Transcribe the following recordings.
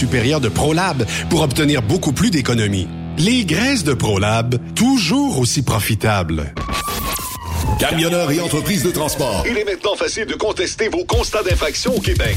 supérieure de ProLab pour obtenir beaucoup plus d'économies. Les graisses de ProLab, toujours aussi profitables. Camionneurs et entreprises de transport. Il est maintenant facile de contester vos constats d'infraction au Québec.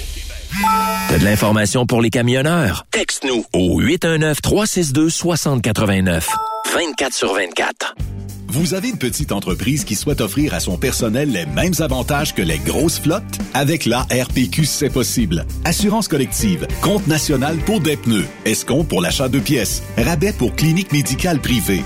T'as de l'information pour les camionneurs? Texte-nous au 819-362-6089. 24 sur 24. Vous avez une petite entreprise qui souhaite offrir à son personnel les mêmes avantages que les grosses flottes? Avec la RPQ, c'est possible. Assurance collective, compte national pour des pneus, escompte pour l'achat de pièces, rabais pour clinique médicale privée,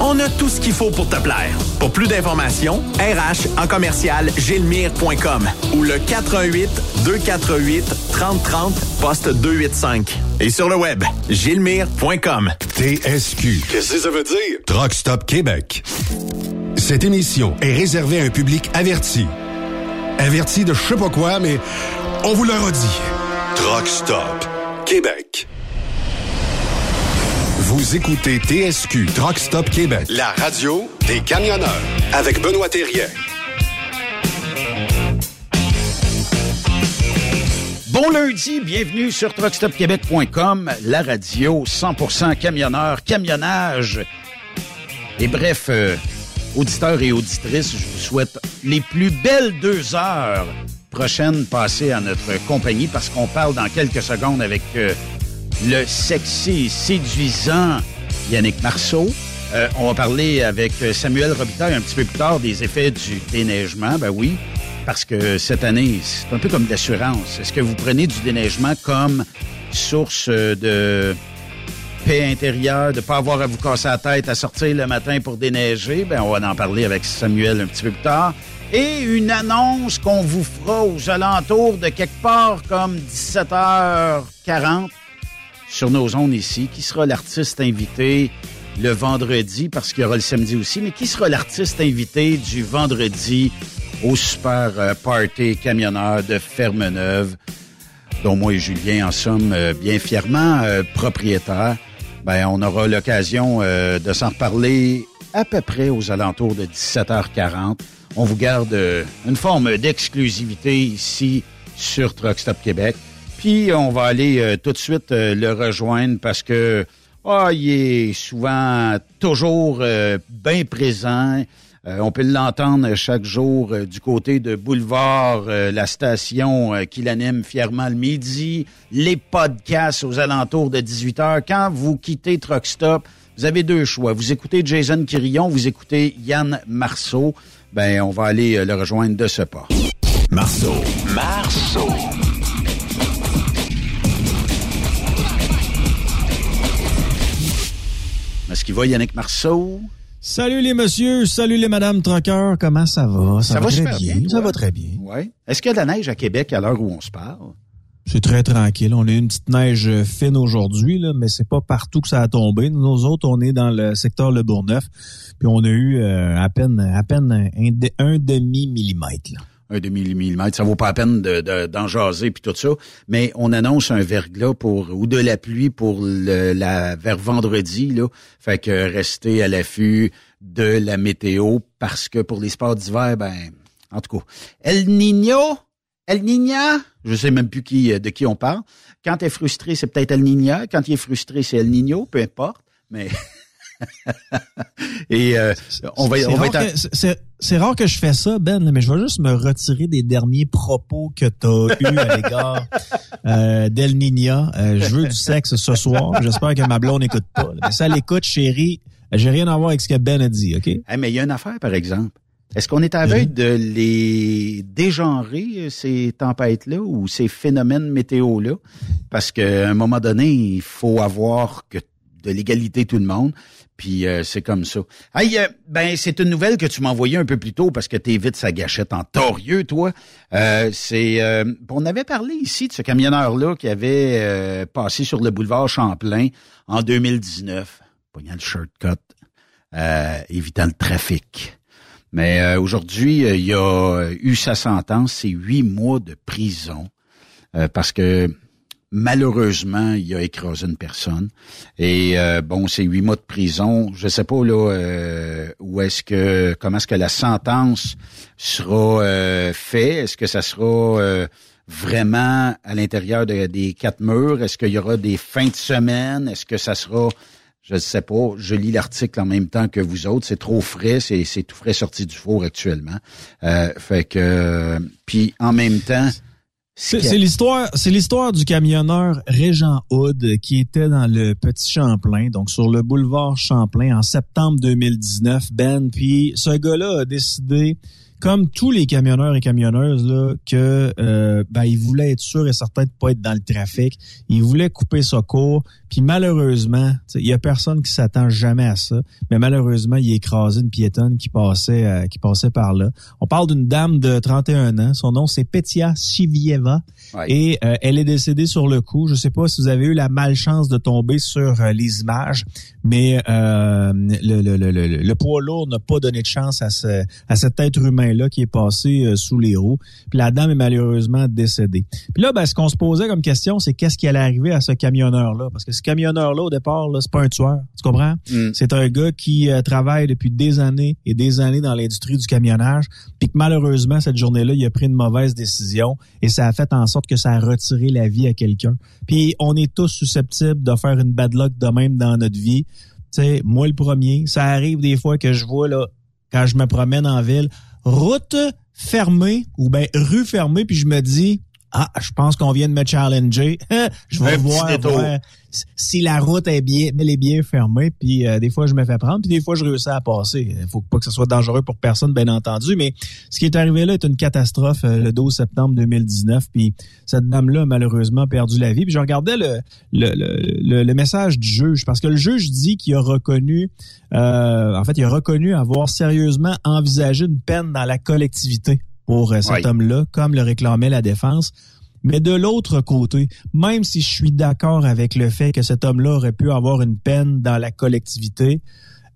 On a tout ce qu'il faut pour te plaire. Pour plus d'informations, RH en commercial gilmire.com ou le 418 248 3030 poste 285. Et sur le web, gilmire.com. TSQ. Qu'est-ce que ça veut dire? Truck Stop Québec. Cette émission est réservée à un public averti. Averti de je sais pas quoi, mais on vous le redit. Truck Stop Québec. Vous écoutez TSQ Truck Stop Québec, la radio des camionneurs avec Benoît Thérien. Bon lundi, bienvenue sur truckstopquebec.com, la radio 100% camionneur, camionnage. Et bref, euh, auditeurs et auditrices, je vous souhaite les plus belles deux heures prochaines passées à notre compagnie parce qu'on parle dans quelques secondes avec euh, le sexy, séduisant Yannick Marceau. Euh, on va parler avec Samuel Robitaille un petit peu plus tard des effets du déneigement. Ben oui, parce que cette année, c'est un peu comme de l'assurance. Est-ce que vous prenez du déneigement comme source de paix intérieure, de ne pas avoir à vous casser la tête à sortir le matin pour déneiger? Ben, on va en parler avec Samuel un petit peu plus tard. Et une annonce qu'on vous fera aux alentours de quelque part comme 17h40 sur nos zones ici. Qui sera l'artiste invité le vendredi, parce qu'il y aura le samedi aussi, mais qui sera l'artiste invité du vendredi au super euh, party camionneur de Fermeneuve, dont moi et Julien en sommes euh, bien fièrement euh, propriétaires. Ben, on aura l'occasion de s'en reparler à peu près aux alentours de 17h40. On vous garde une forme d'exclusivité ici sur Truck Stop Québec. Puis on va aller tout de suite le rejoindre parce que oh, il est souvent toujours bien présent. Euh, on peut l'entendre chaque jour euh, du côté de Boulevard, euh, la station qui l'anime fièrement le midi, les podcasts aux alentours de 18 heures. Quand vous quittez Truck Stop, vous avez deux choix. Vous écoutez Jason Quirillon, vous écoutez Yann Marceau. Ben, on va aller le rejoindre de ce pas. Marceau. Marceau. Va, Yannick Marceau? Salut les messieurs, salut les madames truckers, comment ça va? Ça, va, très bien. ça va très bien. Ouais. Est-ce qu'il y a de la neige à Québec à l'heure où on se parle? C'est très tranquille. On a une petite neige fine aujourd'hui, là, mais c'est pas partout que ça a tombé. Nous autres, on est dans le secteur Le Bourgneuf, puis on a eu euh, à peine à peine un, demi millimètre. Un demi-millimètre. Ça vaut pas la peine d'en jaser puis tout ça. Mais on annonce un verglas pour ou de la pluie pour le, la vers vendredi là. Fait que restez à l'affût de la météo parce que pour les sports d'hiver, ben en tout cas, El Niño, El Niña, je sais même plus qui de qui on parle. Quand tu es frustré, c'est peut-être El Niña. Quand il est frustré, c'est El Niño, peu importe. Mais Et euh, on va, on va C'est rare que je fais ça, Ben, mais je vais juste me retirer des derniers propos que tu as eus à l'égard euh, d'El Nina. Euh, je veux du sexe ce soir. J'espère que ma blonde n'écoute pas. Mais ça l'écoute, chérie. J'ai rien à voir avec ce que Ben a dit, OK? mais il y a une affaire, par exemple. Est-ce qu'on est à veille de les dégenrer, ces tempêtes-là, ou ces phénomènes météo-là? Parce qu'à un moment donné, il faut avoir que de l'égalité tout le monde. Puis euh, c'est comme ça. Hey, euh, ben c'est une nouvelle que tu m'as envoyée un peu plus tôt parce que t'es vite sa gâchette en torieux, toi. Euh, c'est on avait parlé ici de ce camionneur-là qui avait passé sur le boulevard Champlain en 2019, pognant le shortcut, évitant le trafic. Mais aujourd'hui, il a eu sa sentence, c'est huit mois de prison parce que Malheureusement, il a écrasé une personne. Et euh, bon, c'est huit mois de prison. Je sais pas là euh, où est-ce que comment est-ce que la sentence sera euh, faite? Est-ce que ça sera vraiment à l'intérieur des quatre murs? Est-ce qu'il y aura des fins de semaine? Est-ce que ça sera je ne sais pas, je lis l'article en même temps que vous autres. C'est trop frais, c'est, tout frais sorti du four actuellement. fait que, puis en même temps, c'est l'histoire, c'est l'histoire du camionneur Régent Hood qui était dans le Petit Champlain, donc sur le boulevard Champlain en septembre 2019. Ben, puis ce gars-là a décidé comme tous les camionneurs et camionneuses, là, que euh, ben, il voulait être sûr et certain de pas être dans le trafic. Il voulait couper sa cours. Puis malheureusement, il y a personne qui s'attend jamais à ça. Mais malheureusement, il a écrasé une piétonne qui passait euh, qui passait par là. On parle d'une dame de 31 ans. Son nom, c'est Petia Chivieva. Et euh, elle est décédée sur le coup. Je sais pas si vous avez eu la malchance de tomber sur euh, les images, mais euh, le, le, le, le, poids lourd n'a pas donné de chance à, ce, à cet être humain-là qui est passé sous les roues. Puis la dame est malheureusement décédée. Puis là, ben, ce qu'on se posait comme question, c'est qu'est-ce qui allait arriver à ce camionneur-là? Parce que ce camionneur-là, au départ, là, c'est pas un tueur. Tu comprends? Mm. C'est un gars qui travaille depuis des années et des années dans l'industrie du camionnage. Puis que malheureusement, cette journée-là, il a pris une mauvaise décision et ça a fait en sorte que ça a retiré la vie à quelqu'un. Puis on est tous susceptibles de faire une bad luck de même dans notre vie. Tu sais, moi le premier, ça arrive des fois que je vois là quand je me promène en ville, route fermée ou ben rue fermée puis je me dis ah, je pense qu'on vient de me challenger. je vais voir, si la route est bien, elle est bien fermée. Puis euh, des fois, je me fais prendre, puis des fois, je réussis à passer. Il faut pas que ce soit dangereux pour personne, bien entendu. Mais ce qui est arrivé là est une catastrophe euh, le 12 septembre 2019. Puis cette dame-là a malheureusement perdu la vie. Puis je regardais le, le, le, le, message du juge, parce que le juge dit qu'il a reconnu, euh, en fait, il a reconnu avoir sérieusement envisagé une peine dans la collectivité pour euh, cet homme-là, comme le réclamait la défense. Mais de l'autre côté, même si je suis d'accord avec le fait que cet homme-là aurait pu avoir une peine dans la collectivité,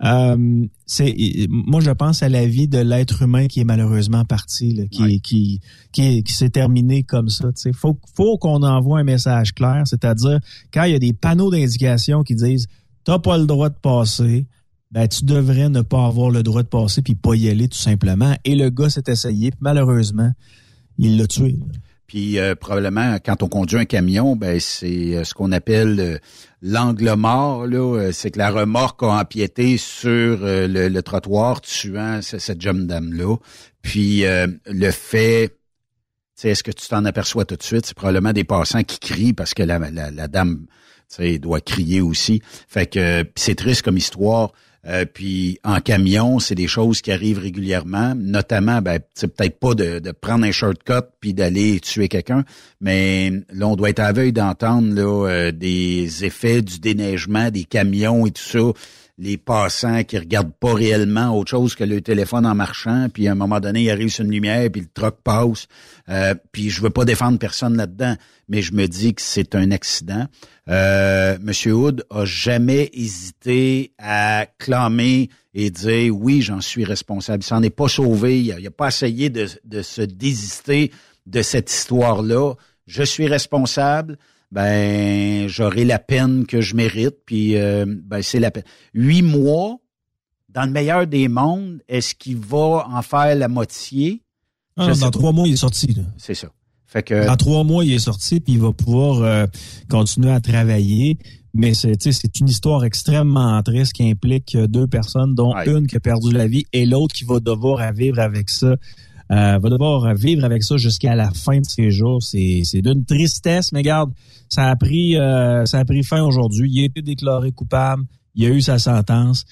euh, c'est moi je pense à la vie de l'être humain qui est malheureusement parti, qui, qui, qui, qui s'est terminé comme ça. Il faut, faut qu'on envoie un message clair, c'est-à-dire quand il y a des panneaux d'indication qui disent t'as pas le droit de passer, ben tu devrais ne pas avoir le droit de passer puis pas y aller tout simplement. Et le gars s'est essayé, puis malheureusement, il l'a tué. Puis euh, probablement, quand on conduit un camion, ben c'est euh, ce qu'on appelle euh, l'angle mort. Là, c'est que la remorque a empiété sur le, trottoir, tuant cette jeune dame-là. Puis le fait, est-ce que tu t'en aperçois tout de suite? C'est probablement des passants qui crient parce que la, la, la dame, doit crier aussi. Fait que c'est triste comme histoire. Euh, puis en camion, c'est des choses qui arrivent régulièrement, notamment, ben, c'est peut-être pas de, prendre un shortcut puis d'aller tuer quelqu'un, mais là, on doit être aveugle d'entendre là euh, des effets du déneigement, des camions et tout ça les passants qui regardent pas réellement autre chose que le téléphone en marchant, puis à un moment donné, il arrive sur une lumière, puis le truck passe. Euh, puis je veux pas défendre personne là-dedans, mais je me dis que c'est un accident. Euh, Monsieur Hood a jamais hésité à clamer et dire oui, j'en suis responsable. Il s'en est pas sauvé. Il a, pas essayé de, de se désister de cette histoire-là. Je suis responsable ben j'aurai la peine que je mérite, puis euh, ben c'est la peine. Huit mois, dans le meilleur des mondes, est-ce qu'il va en faire la moitié? Ah, dans trois mois, il est sorti. C'est ça. Fait que... Dans trois mois, il est sorti, puis il va pouvoir euh, continuer à travailler. Mais c'est c'est une histoire extrêmement triste qui implique deux personnes, dont une qui a perdu la vie et l'autre qui va devoir vivre avec ça euh, va devoir vivre avec ça jusqu'à la fin de ses jours. C'est, c'est d'une tristesse, mais regarde, ça a pris, euh, ça a pris fin aujourd'hui. Il a été déclaré coupable. Il a eu sa sentence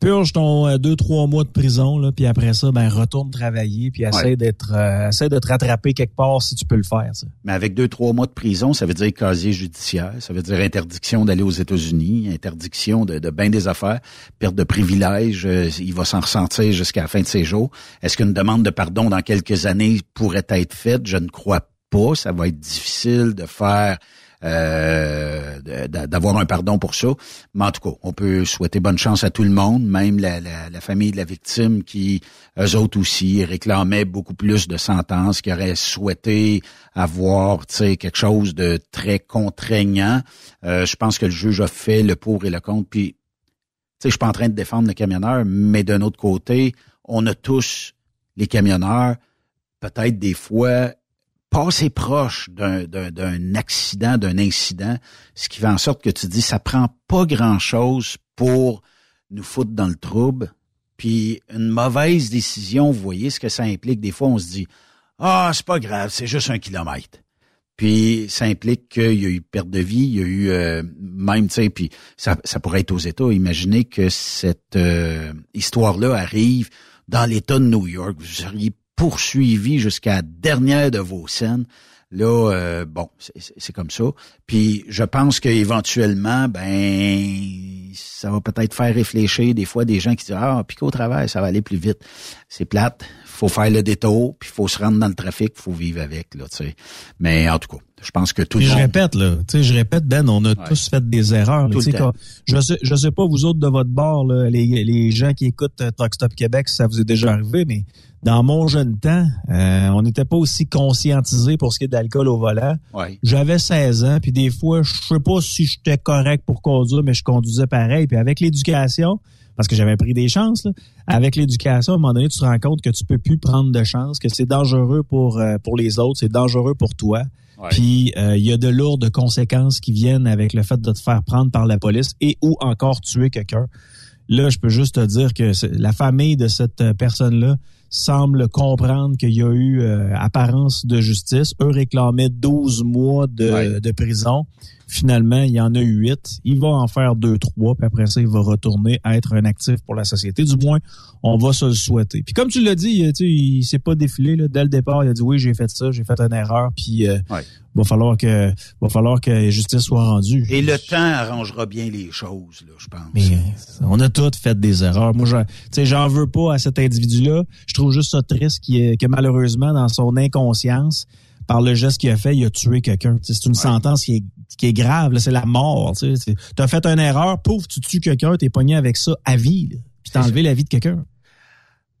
purge ton euh, deux trois mois de prison là, puis après ça ben retourne travailler puis essaie d'être euh, essaie de te rattraper quelque part si tu peux le faire ça. Mais avec deux trois mois de prison, ça veut dire casier judiciaire, ça veut dire interdiction d'aller aux États-Unis, interdiction de, de bien des affaires, perte de privilèges, euh, il va s'en ressentir jusqu'à la fin de ses jours. Est-ce qu'une demande de pardon dans quelques années pourrait être faite? Je ne crois pas, ça va être difficile de faire d'avoir un pardon pour ça. Mais en tout cas, on peut souhaiter bonne chance à tout le monde, même la, la, famille de la victime qui, eux autres aussi, réclamaient beaucoup plus de sentences, qui auraient souhaité avoir quelque chose de très contraignant. Euh, je pense que le juge a fait le pour et le contre. Puis, je suis pas en train de défendre le camionneur, mais d'un autre côté, on a tous les camionneurs, peut-être des fois passer proche d'un accident, d'un incident, ce qui fait en sorte que tu dis, ça prend pas grand-chose pour nous foutre dans le trouble. Puis une mauvaise décision, vous voyez ce que ça implique. Des fois, on se dit, ah, c'est pas grave, c'est juste un kilomètre. Puis ça implique qu'il y a eu perte de vie, il y a eu euh, même, tu sais, puis ça, pourrait être aux États. Imaginez que cette euh, histoire-là arrive dans l'État de New York. Vous seriez poursuivi jusqu'à dernière de vos scènes. Là, euh, bon, c'est comme ça. Puis je pense qu'éventuellement, ben, ça va peut-être faire réfléchir des fois des gens qui disent ah, puis qu'au travail, ça va aller plus vite. C'est plate, faut faire le détour, puis faut se rendre dans le trafic, faut vivre avec là, tu sais. Mais en tout cas, je pense que tout le je monde... répète là, tu sais, je répète Ben, on a tous fait des erreurs. là, Tout le tu sais, temps. quand- je sais, je sais pas vous autres de votre bord, là, les, les gens qui écoutent euh, Truck Stop Québec, ça vous est déjà arrivé, mais dans mon jeune temps, euh, on n'était pas aussi conscientisé pour ce qui est d'alcool au volant. Ouais. J'avais 16 ans, puis des fois, je sais pas si j'étais correct pour conduire, mais je conduisais pareil. Puis avec l'éducation, parce que j'avais pris des chances, là, avec l'éducation, à un moment donné, tu te rends compte que tu peux plus prendre de chances, que c'est dangereux pour euh, pour les autres, c'est dangereux pour toi. Puis euh, il y a de lourdes conséquences qui viennent avec le fait de te faire prendre par la police et ou encore tuer quelqu'un. Là, je peux juste te dire que la famille de cette euh, personne-là semble comprendre qu'il y a eu euh, apparence de justice. Eux réclamaient 12 mois de, de prison. Finalement, il y en a eu 8. Il va en faire 2 trois, puis après ça, il va retourner à être un actif pour la société. Du moins, on va se le souhaiter. Puis comme tu l'as dit, tu sais, il s'est pas défilé là, dès le départ. Il a dit oui, j'ai fait ça, j'ai fait une erreur, puis euh, va falloir que va falloir que justice soit rendue. Et le temps arrangera bien les choses, là, je pense. Mais on a tous fait des erreurs. Moi, je- tu sais, j'en veux pas à cet individu-là. Je trouve juste ça triste que malheureusement, dans son inconscience, par le geste qu'il a fait, il a tué quelqu'un. C'est une sentence qui est, qui est grave. là. C'est la mort. Tu as fait une erreur, pouf, tu tues quelqu'un, t'es pogné avec ça à vie. là. Puis t'as enlevé la vie de quelqu'un.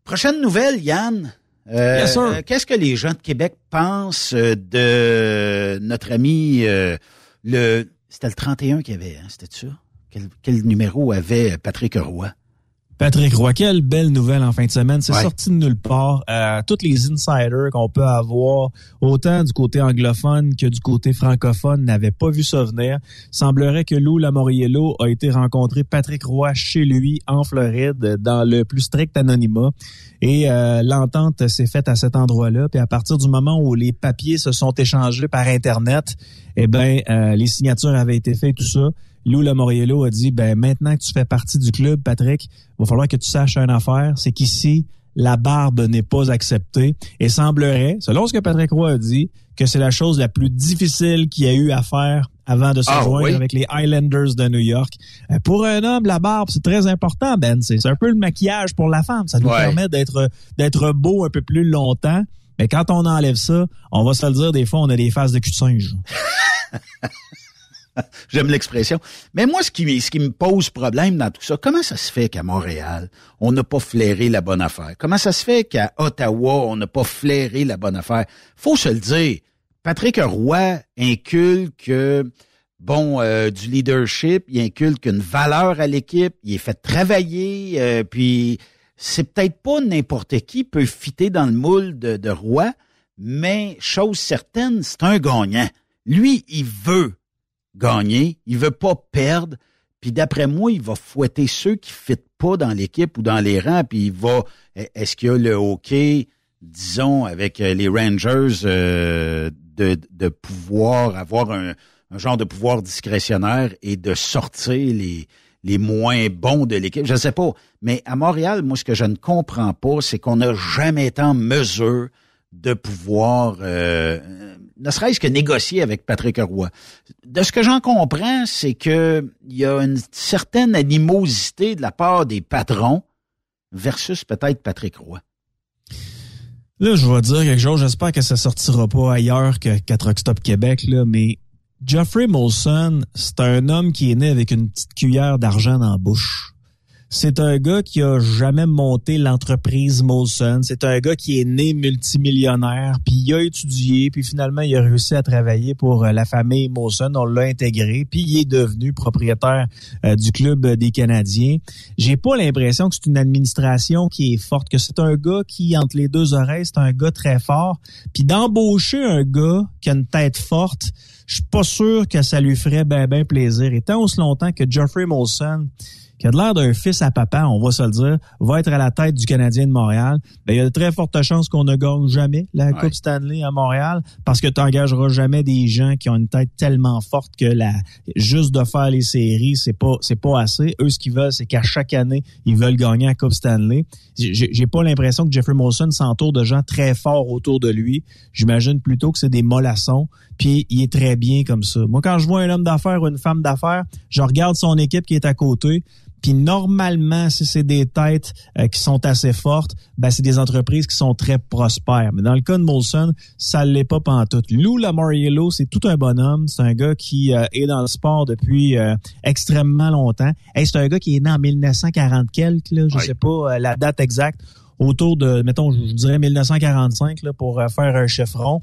Prochaine nouvelle, Yann. Euh, euh, Qu'est-ce que les gens de Québec pensent euh, de notre ami euh, le c'était le 31 qu'il y avait, hein, c'était ça? Quel, quel numéro avait Patrick Roy? Patrick Roy, quelle belle nouvelle en fin de semaine. C'est Ouais. sorti de nulle part. Euh, toutes les insiders qu'on peut avoir, autant du côté anglophone que du côté francophone, n'avaient pas vu ça venir. Semblerait que Lou Lamoriello a été rencontrer Patrick Roy chez lui en Floride dans le plus strict anonymat. Et euh, l'entente s'est faite à cet endroit-là. Puis à partir du moment où les papiers se sont échangés par Internet, eh ben euh, les signatures avaient été faites, tout ça. Lou Lamoriello a dit, ben maintenant que tu fais partie du club, Patrick, il va falloir que tu saches une affaire, c'est qu'ici, la barbe n'est pas acceptée. Et semblerait, selon ce que Patrick Roy a dit, que c'est la chose la plus difficile qu'il y a eu à faire avant de se Ah, joindre oui? avec les Highlanders de New York. Euh, Pour un homme, la barbe, c'est très important, Ben. C'est c'est un peu le maquillage pour la femme. Ça nous Ouais. permet d'être d'être beau un peu plus longtemps. Mais quand on enlève ça, on va se le dire, des fois, on a des faces de cul de singe. J'aime l'expression. Mais moi, ce qui, me pose problème dans tout ça, comment ça se fait qu'à Montréal, on n'a pas flairé la bonne affaire? Comment ça se fait qu'à Ottawa, on n'a pas flairé la bonne affaire? Faut se le dire. Patrick Roy inculque, bon, euh, du leadership, il inculque une valeur à l'équipe, il est fait travailler, euh, puis c'est peut-être pas n'importe qui peut fitter dans le moule de, de Roy, mais chose certaine, c'est un gagnant. Lui, il veut gagner, il veut pas perdre, puis d'après moi, il va fouetter ceux qui fitent pas dans l'équipe ou dans les rangs, puis il va est-ce qu'il y a le hockey disons avec euh, les Rangers euh, de, de pouvoir avoir un, un genre de pouvoir discrétionnaire et de sortir les les moins bons de l'équipe, je ne sais pas, mais à Montréal, moi ce que je ne comprends pas, c'est qu'on n'a jamais été en mesure de pouvoir euh, ne serait-ce que négocier avec Patrick Roy. De ce que j'en comprends, c'est que il y a une certaine animosité de la part des patrons versus peut-être Patrick Roy. Là, je vais dire quelque chose. J'espère que ça sortira pas ailleurs que qu'à Truck Stop Québec, là, mais Geoffrey Molson, c'est un homme qui est né avec une petite cuillère d'argent dans la bouche. C'est un gars qui a jamais monté l'entreprise Molson. C'est un gars qui est né multimillionnaire, puis il a étudié, puis finalement il a réussi à travailler pour euh, la famille Molson. On l'a intégré, puis il est devenu propriétaire euh, du club des Canadiens. J'ai pas l'impression que c'est une administration qui est forte, que c'est un gars qui entre les deux oreilles, c'est un gars très fort. Puis d'embaucher un gars qui a une tête forte, je suis pas sûr que ça lui ferait ben ben plaisir. Et tant aussi longtemps que Geoffrey Molson qui a l'air d'un fils à papa, on va se le dire, va être à la tête du Canadien de Montréal, ben, il y a de très fortes chances qu'on ne gagne jamais la Coupe Stanley à Montréal parce que tu n'engageras jamais des gens qui ont une tête tellement forte que la juste de faire les séries, c'est pas c'est pas assez. Eux, ce qu'ils veulent, c'est qu'à chaque année, ils veulent gagner la Coupe Stanley. J'ai pas l'impression que Jeffrey Molson s'entoure de gens très forts autour de lui. J'imagine plutôt que c'est des mollassons, puis il est très bien comme ça. Moi, quand je vois un homme d'affaires ou une femme d'affaires, je regarde son équipe qui est à côté, puis normalement, si c'est des têtes euh, qui sont assez fortes, ben c'est des entreprises qui sont très prospères. Mais dans le cas de Molson, ça l'est pas pantoute. Lou Lamoriello, c'est tout un bonhomme. C'est un gars qui euh, est dans le sport depuis euh, extrêmement longtemps. Hey, c'est un gars qui est né en 1940 quelques, là, je sais pas la date exacte autour de, mettons, je dirais 1945 là, pour faire un chiffron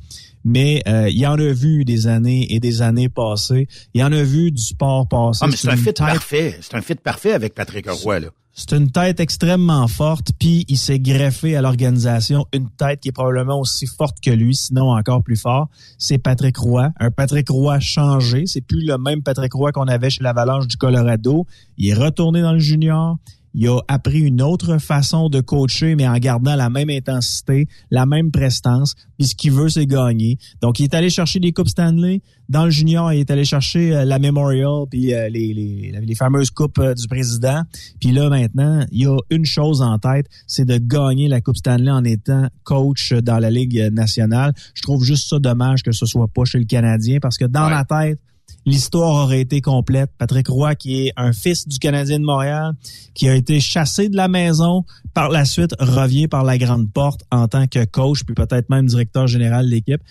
mais euh, il y en a vu des années et des années passées. Il y en a vu du sport passer. Ah, mais c'est un fit parfait. C'est un fit parfait avec Patrick Roy, là. C'est une tête extrêmement forte, puis il s'est greffé à l'organisation une tête qui est probablement aussi forte que lui, sinon encore plus fort. C'est Patrick Roy, un Patrick Roy changé. C'est plus le même Patrick Roy qu'on avait chez l'Avalanche du Colorado. Il est retourné dans le junior il a appris une autre façon de coacher, mais en gardant la même intensité, la même prestance. Puis ce qu'il veut, c'est gagner. Donc, il est allé chercher des coupes Stanley. Dans le junior, il est allé chercher euh, la Memorial, puis euh, les, les, les, fameuses coupes euh, du président. Puis là, maintenant, il a une chose en tête, c'est de gagner la coupe Stanley en étant coach dans la Ligue nationale. Je trouve juste ça dommage que ce soit pas chez le Canadien, parce que dans ma tête, l'histoire aurait été complète. Patrick Roy, qui est un fils du Canadien de Montréal, qui a été chassé de la maison, par la suite revient par la grande porte en tant que coach, puis peut-être même directeur général de l'équipe.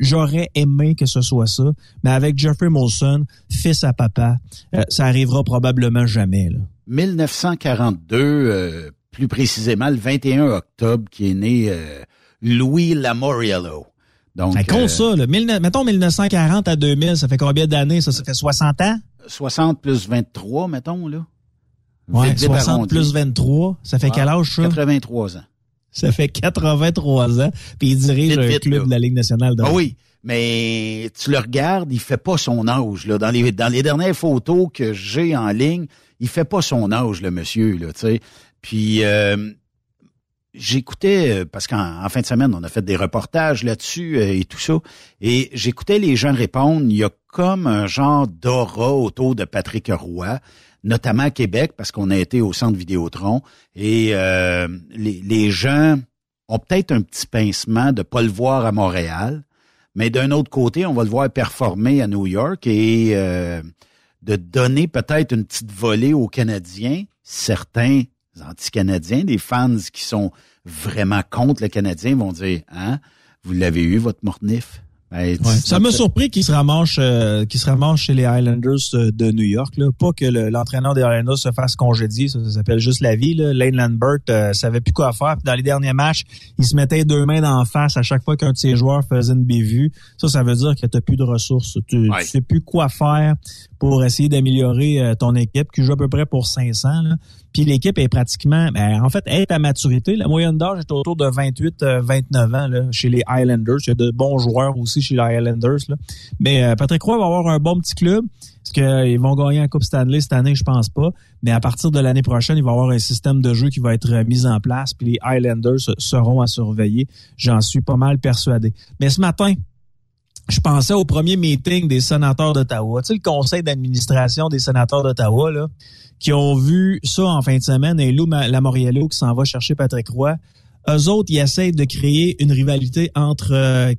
J'aurais aimé que ce soit ça, mais avec Jeffrey Molson, fils à papa, euh, ça arrivera probablement jamais. Là. 1942, euh, plus précisément le 21 octobre, qui est né euh, Louis Lamoriello. Donc, ça compte ça, là. mettons 1940 à 2000, ça fait combien d'années? Ça, ça fait 60 ans? 60 plus 23, mettons, là. Ouais, 60 plus 23, ça fait quel âge, ça? 83 ans. Ça fait 83 ans, puis il dirige le club de la Ligue nationale de ah oui, mais tu le regardes, il fait pas son âge, là. Dans les, dans les dernières photos que j'ai en ligne, il fait pas son âge, le monsieur, là, tu sais. Puis, euh, j'écoutais, euh, parce qu'en fin de semaine, on a fait des reportages là-dessus euh, et tout ça, et j'écoutais les gens répondre, il y a comme un genre d'aura autour de Patrick Roy, notamment à Québec, parce qu'on a été au centre Vidéotron, et euh, les, gens ont peut-être un petit pincement de pas le voir à Montréal, mais d'un autre côté, on va le voir performer à New York et de donner peut-être une petite volée aux Canadiens, certains anti-canadiens, des fans qui sont vraiment contre le Canadien vont dire, hein, vous l'avez eu, votre Mortnif? Ben, ça m'a surpris qu'il se ramasse euh, qu'il se ramasse chez les Highlanders euh, de New York là. pas que l'entraîneur des Highlanders se fasse congédier ça, s'appelle juste la vie là. Lane Lambert euh, savait plus quoi faire dans les derniers matchs il se mettait deux mains en face à chaque fois qu'un de ses joueurs faisait une bévue ça ça veut dire que tu plus de ressources tu, tu sais plus quoi faire pour essayer d'améliorer euh, ton équipe qui joue à peu près pour 500 là. Puis l'équipe est pratiquement, ben, en fait, elle est à maturité. La moyenne d'âge est autour de 28-29 ans là, chez les Highlanders. Il y a de bons joueurs aussi chez les Highlanders. Là. Mais euh, Patrick Roy va avoir un bon petit club. Est-ce qu'ils vont gagner la Coupe Stanley cette année? Je pense pas. Mais à partir de l'année prochaine, il va y avoir un système de jeu qui va être mis en place. Puis les Highlanders seront à surveiller. J'en suis pas mal persuadé. Mais ce matin, je pensais au premier meeting des sénateurs d'Ottawa. Tu le conseil d'administration des sénateurs d'Ottawa, là qui ont vu ça en fin de semaine et Lou Lamoriello qui s'en va chercher Patrick Roy. Eux autres, ils essayent de créer une rivalité entre euh,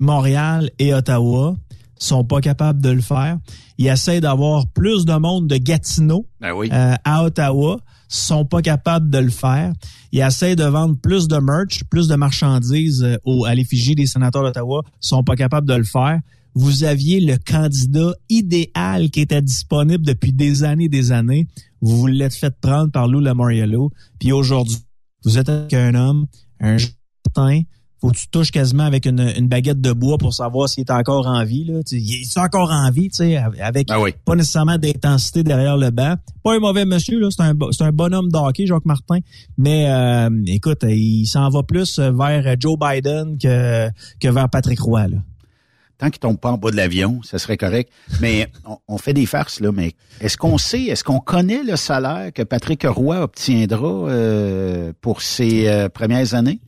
Montréal et Ottawa. Sont pas capables de le faire. Ils essayent d'avoir plus de monde de Gatineau ben oui. euh, à Ottawa. Sont pas capables de le faire. Ils essayent de vendre plus de merch, plus de marchandises euh, au, à l'effigie des sénateurs d'Ottawa. Sont pas capables de le faire vous aviez le candidat idéal qui était disponible depuis des années et des années. Vous vous l'êtes fait prendre par Lou Lamoriello. Puis aujourd'hui, vous êtes avec un homme, un jardin, faut que tu touches quasiment avec une, une, baguette de bois pour savoir s'il est encore en vie. Là. il est encore en vie, tu sais, avec ben pas nécessairement d'intensité derrière le banc. Pas un mauvais monsieur, là, c'est un, c'est un bonhomme d'hockey, Jacques Martin. Mais euh, écoute, il s'en va plus vers Joe Biden que, que vers Patrick Roy. Là tant qu'il tombe pas en bas de l'avion, ça serait correct. Mais on, fait des farces, là. Mais est-ce qu'on sait, est-ce qu'on connaît le salaire que Patrick Roy obtiendra euh, pour ses euh, premières années?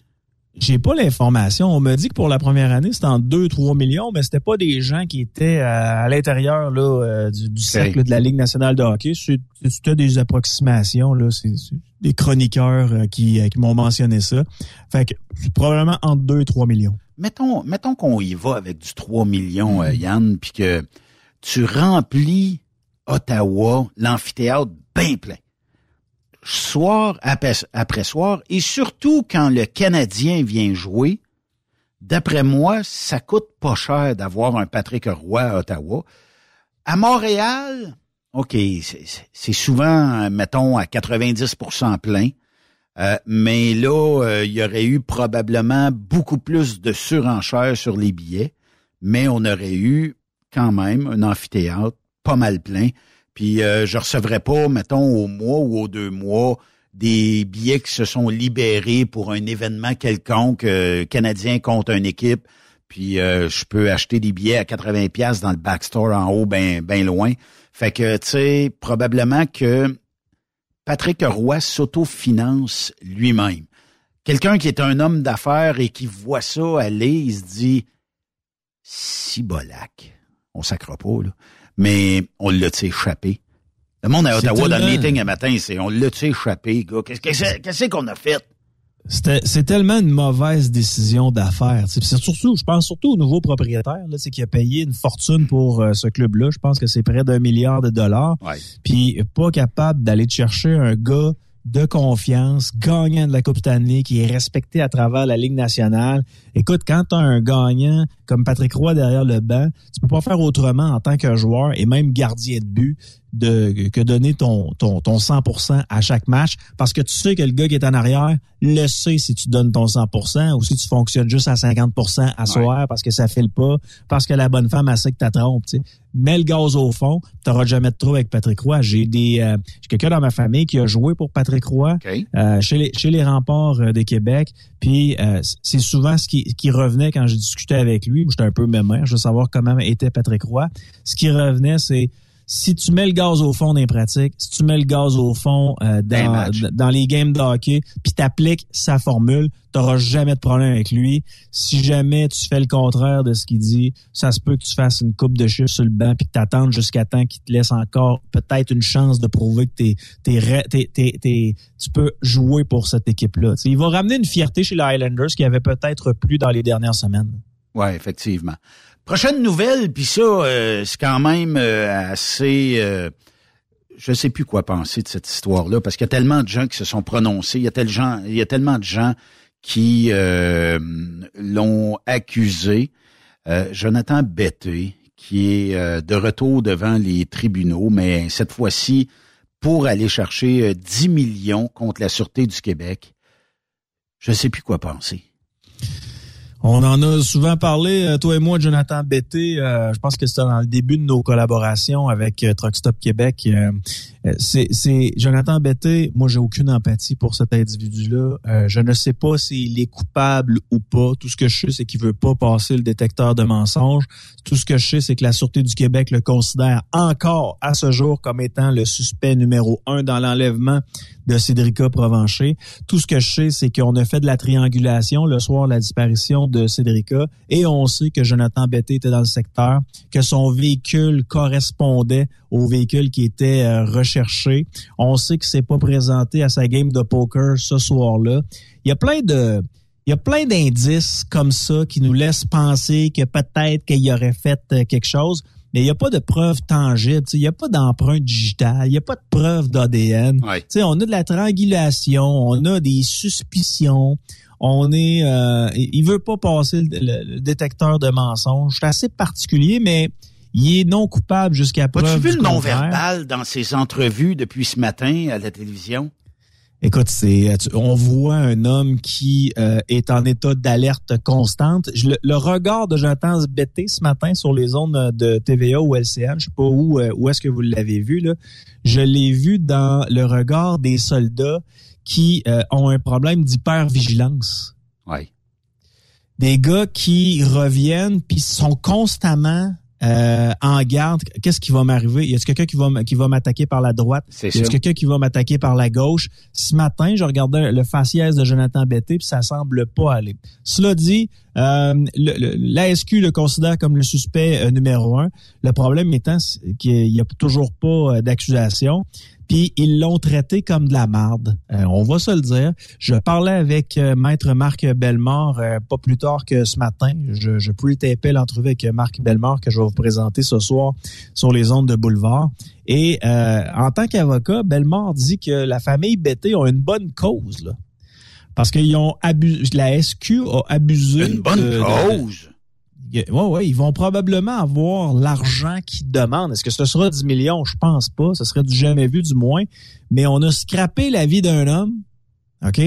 J'ai pas l'information. On me dit que pour la première année, c'était en 2-3 millions, mais c'était pas des gens qui étaient à, l'intérieur là, euh, du, cercle de la Ligue nationale de hockey. C'était des approximations. Là. C'est, des chroniqueurs qui, qui m'ont mentionné ça. Fait que probablement entre 2 et 3 millions mettons, mettons qu'on y va avec du 3 millions, euh, Yann, puis que tu remplis Ottawa, l'amphithéâtre bien plein. Soir après, soir, et surtout quand le Canadien vient jouer, d'après moi, ça coûte pas cher d'avoir un Patrick Roy à Ottawa. À Montréal, OK, c'est souvent, mettons, à 90% plein. Euh, mais là, euh, il y aurait eu probablement beaucoup plus de surenchères sur les billets, mais on aurait eu quand même un amphithéâtre pas mal plein. Puis euh, je recevrais pas, mettons, au mois ou aux deux mois, des billets qui se sont libérés pour un événement quelconque canadien contre une équipe. Puis je peux acheter des billets à 80 pièces dans le backstore en haut, ben ben loin. Fait que tu sais, probablement que Patrick Roy s'autofinance lui-même. Quelqu'un qui est un homme d'affaires et qui voit ça aller, il se dit si bolac. On sacre pas, là. Mais on l'a échappé. Le monde à Ottawa, dans le meeting un matin, c'est on l'a échappé, gars. Qu'est-ce qu'on a fait? C'est tellement une mauvaise décision d'affaires. C'est surtout, je pense surtout au nouveau propriétaire, là, qui a payé une fortune pour euh, ce club-là. Je pense que c'est près d'un milliard de dollars. Puis pas capable d'aller chercher un gars de confiance, gagnant de la Coupe Stanley, qui est respecté à travers la Ligue nationale. Écoute, quand tu as un gagnant comme Patrick Roy derrière le banc, tu peux pas faire autrement en tant que joueur et même gardien de but de que donner ton, ton, ton 100% à chaque match parce que tu sais que le gars qui est en arrière le sait si tu donnes ton 100% ou si tu fonctionnes juste à 50% à soir parce que ça file pas, parce que la bonne femme a sait que tu trompes. Mets le gaz au fond, tu n'auras jamais de trop avec Patrick Roy. J'ai des euh, j'ai quelqu'un dans ma famille qui a joué pour Patrick Roy euh, chez, les, chez les remparts euh, de Québec. Puis c'est souvent ce qui, qui revenait quand je discutais avec lui. J'étais un peu mémère, je veux savoir comment était Patrick Roy. Ce qui revenait, c'est si tu mets le gaz au fond des pratiques, si tu mets le gaz au fond euh, dans, dans les games de hockey, puis t'appliques sa formule, t'auras jamais de problème avec lui. Si jamais tu fais le contraire de ce qu'il dit, ça se peut que tu fasses une coupe de chiffres sur le banc puis que t'attendes jusqu'à temps qu'il te laisse encore peut-être une chance de prouver que t'es, t'es, t'es, tu peux jouer pour cette équipe-là. il va ramener une fierté chez les Highlanders qui avait peut-être plus dans les dernières semaines. Oui, effectivement. Prochaine nouvelle, puis ça, euh, c'est quand même euh, assez... Euh, je sais plus quoi penser de cette histoire-là, parce qu'il y a tellement de gens qui se sont prononcés, il y a, il y a tellement de gens qui l'ont accusé. Jonathan Betté, qui est de retour devant les tribunaux, mais cette fois-ci pour aller chercher 10 millions contre la Sûreté du Québec. Je ne sais plus quoi penser. On en a souvent parlé, euh, toi et moi, Jonathan Betté. Euh, je pense que c'était dans le début de nos collaborations avec euh, Truck Stop Québec. C'est, Jonathan Betté. Moi, j'ai aucune empathie pour cet individu-là. je ne sais pas s'il est coupable ou pas. Tout ce que je sais, c'est qu'il veut pas passer le détecteur de mensonges. Tout ce que je sais, c'est que la Sûreté du Québec le considère encore à ce jour comme étant le suspect numéro un dans l'enlèvement de Cédrica Provencher. Tout ce que je sais, c'est qu'on a fait de la triangulation le soir de la disparition de Cédrica et on sait que Jonathan Betté était dans le secteur, que son véhicule correspondait au véhicule qui était euh, recherché. On sait que c'est pas présenté à sa game de poker ce soir-là. Il y a plein de il y a plein d'indices comme ça qui nous laissent penser que peut-être qu'il aurait fait euh, quelque chose mais il n'y a pas de preuve tangible. Il n'y a pas d'empreinte digitale, il n'y a pas de preuve d'ADN. On a de la triangulation, on a des suspicions. On est, euh, il veut pas passer le, détecteur de mensonges. C'est assez particulier, mais il est non coupable jusqu'à preuve. As-tu vu le non-verbal dans ses entrevues depuis ce matin à la télévision? Écoute, c'est on voit un homme qui euh, est en état d'alerte constante. le, regard de Jonathan Betté ce matin sur les ondes de TVA ou LCN, je sais pas où euh, où est-ce que vous l'avez vu là. Je l'ai vu dans le regard des soldats qui euh, ont un problème d'hypervigilance. Oui. des gars qui reviennent puis sont constamment euh, en garde. Qu'est-ce qui va m'arriver? Y a quelqu'un qui va qui va m'attaquer par la droite? Y a quelqu'un qui va m'attaquer par la gauche? Ce matin, je regardais le faciès de Jonathan Betté puis ça semble pas aller. Cela dit, euh, l'ASQ le considère comme le suspect euh, numéro un. Le problème étant qu'il n'y a toujours pas euh, d'accusation puis ils l'ont traité comme de la marde. Euh, on va se le dire. Je parlais avec euh, Maître Marc Bellemare euh, pas plus tard que ce matin. Je, je pre-tapais l'entrevue avec Marc Bellemare que je vais vous présenter ce soir sur les ondes de Boulevard. Et en tant qu'avocat, Bellemare dit que la famille Betté a une bonne cause. Là. Parce qu'ils ont abusé, la SQ a abusé. Une bonne cause? Ouais, ouais, ils vont probablement avoir l'argent qu'ils demandent. Est-ce que ce sera 10 millions? Je pense pas. Ce serait du jamais vu, du moins. Mais on a scrappé la vie d'un homme. OK?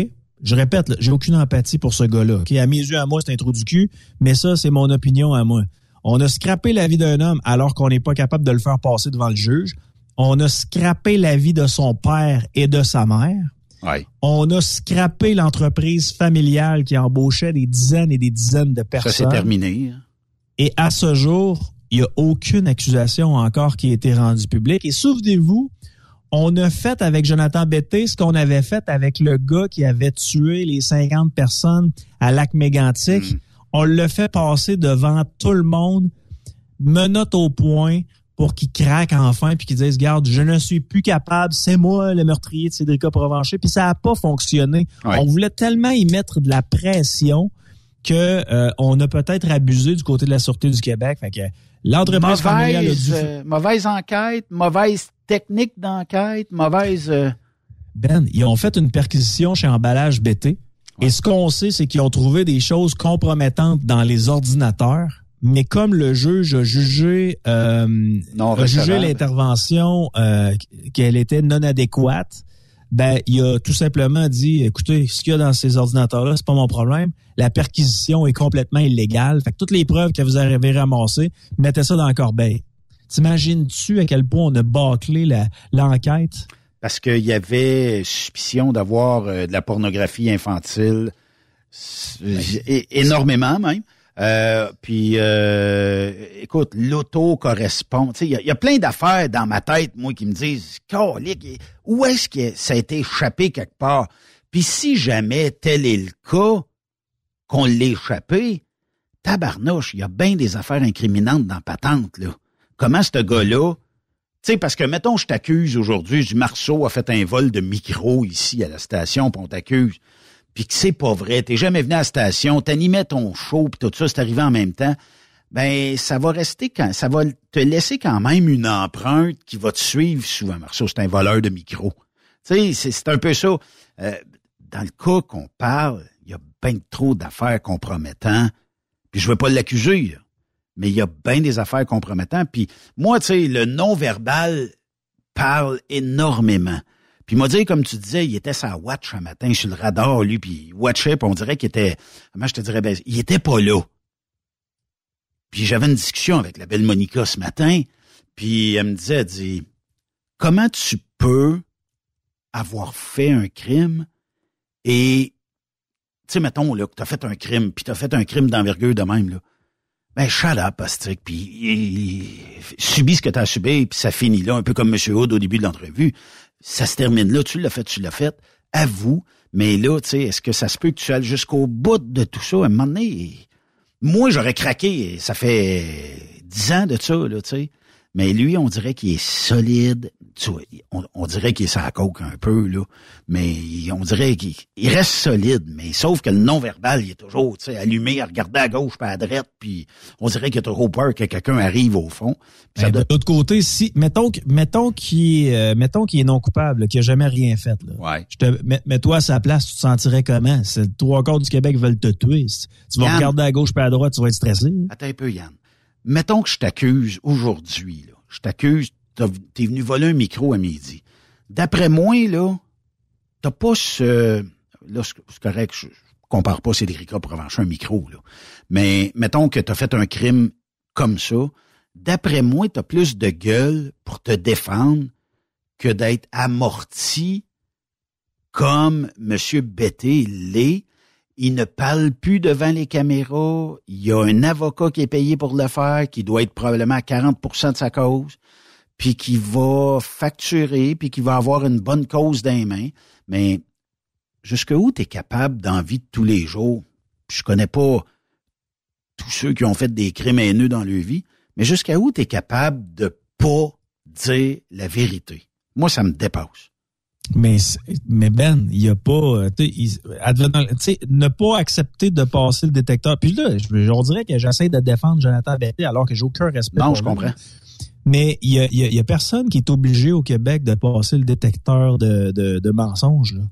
Je répète, j'ai aucune empathie pour ce gars-là. OK? À mes yeux, à moi, c'est un trou du cul. Mais ça, c'est mon opinion à moi. On a scrappé la vie d'un homme alors qu'on n'est pas capable de le faire passer devant le juge. On a scrappé la vie de son père et de sa mère. Ouais. On a scrappé l'entreprise familiale qui embauchait des dizaines et des dizaines de personnes. Ça, c'est terminé. Hein? Et à ce jour, il n'y a aucune accusation encore qui a été rendue publique. Et souvenez-vous, on a fait avec Jonathan Betté ce qu'on avait fait avec le gars qui avait tué les 50 personnes à Lac Mégantic. Mm. On l'a fait passer devant tout le monde, menotte au point pour qu'il craque enfin puis qu'il dise garde je ne suis plus capable c'est moi le meurtrier de Cédric Provencher puis ça n'a pas fonctionné on voulait tellement y mettre de la pression que euh, on a peut-être abusé du côté de la Sûreté du Québec. Fait que l'entreprise familiale a dû... Euh, mauvaise enquête, mauvaise technique d'enquête, mauvaise... Euh, ben, ils ont fait une perquisition chez Emballage BT. Et ce qu'on sait, c'est qu'ils ont trouvé des choses compromettantes dans les ordinateurs. Mais comme le juge a jugé, euh, a jugé l'intervention qu'elle était non adéquate, ben il a tout simplement dit écoutez, ce qu'il y a dans ces ordinateurs-là, c'est pas mon problème. La perquisition est complètement illégale. Fait que toutes les preuves que vous avez ramassées, mettez ça dans la corbeille. T'imagines-tu à quel point on a bâclé l'enquête? Parce qu'il y avait suspicion d'avoir euh, de la pornographie infantile, ben, énormément même. Euh, puis, euh, écoute, l'auto correspond. Il y, a plein d'affaires dans ma tête, moi, qui me disent, où est-ce que ça a été échappé quelque part? Puis si jamais tel est le cas, qu'on l'ait échappé, tabarnouche, il y a bien des affaires incriminantes dans Patente, là. Comment ce gars-là... Tu sais, parce que, mettons, je t'accuse aujourd'hui, du Marceau a fait un vol de micro ici à la station, puis on t'accuse puis que c'est pas vrai, t'es jamais venu à la station, t'animais ton show, puis tout ça, c'est arrivé en même temps, ben ça va rester quand ça va te laisser quand même une empreinte qui va te suivre souvent. Marceau, c'est un voleur de micro. Tu sais, c'est un peu ça. Euh, dans le cas qu'on parle, il y a bien trop d'affaires compromettantes. Puis je veux pas l'accuser, mais il y a bien des affaires compromettantes. Puis moi, tu sais, le non-verbal parle énormément. Puis il m'a dit, comme tu disais, il était sa watch un matin sur le radar, lui, puis il watchait, on dirait qu'il était, comment je te dirais, ben, il était pas là. Puis j'avais une discussion avec la belle Monica ce matin, puis elle me disait, elle dit, comment tu peux avoir fait un crime et, tu sais, mettons, là, que t'as fait un crime, puis t'as fait un crime d'envergure de même, là. Ben, shut up, puis subis ce que t'as subi, puis ça finit là, un peu comme M. Hood au début de l'entrevue ça se termine là, tu l'as fait, tu l'as fait, avoue, mais là, tu sais, est-ce que ça se peut que tu ailles jusqu'au bout de tout ça? À un moment donné, moi, j'aurais craqué, ça fait dix ans de ça, là, tu sais. Mais lui, on dirait qu'il est solide. Tu vois, on, dirait qu'il est sa coque un peu, là. Mais on dirait qu'il reste solide. Mais sauf que le non-verbal, il est toujours, tu sais, allumé, à regarder à gauche, pas à droite, puis on dirait qu'il a trop peur que quelqu'un arrive au fond. Ben, de l'autre côté, si, mettons, mettons qu'il est, euh, mettons qu'il est non coupable, qu'il a jamais rien fait, là. Ouais. Je te, mets, toi à sa place, tu te sentirais comment? C'est trois quarts du Québec veulent te tuer. Tu vas regarder à gauche, pas à droite, tu vas être stressé. Attends un peu, Yann mettons que je t'accuse aujourd'hui. Je t'accuse, t'es venu voler un micro à midi. D'après moi, là, t'as pas ce... Là, c'est correct, je, compare pas Cédric pour avancer un micro, là. Mais mettons que t'as fait un crime comme ça. D'après moi, t'as plus de gueule pour te défendre que d'être amorti comme M. Betté l'est il ne parle plus devant les caméras. Il y a un avocat qui est payé pour le faire, qui doit être probablement à 40% de sa cause, puis qui va facturer, puis qui va avoir une bonne cause dans les mains. Mais jusqu'où tu es capable dans vie de tous les jours? Je connais pas tous ceux qui ont fait des crimes haineux dans leur vie, mais jusqu'à où tu es capable de pas dire la vérité? Moi, ça me dépasse. Mais, mais Ben, il n'y a pas, euh, tu sais, ne pas accepter de passer le détecteur. Puis là, je, on dirait que j'essaie de défendre Jonathan Berthier alors que j'ai aucun respect. Non, je comprends. Mais il y a, y a, personne qui est obligé au Québec de passer le détecteur de, de, de mensonges. Là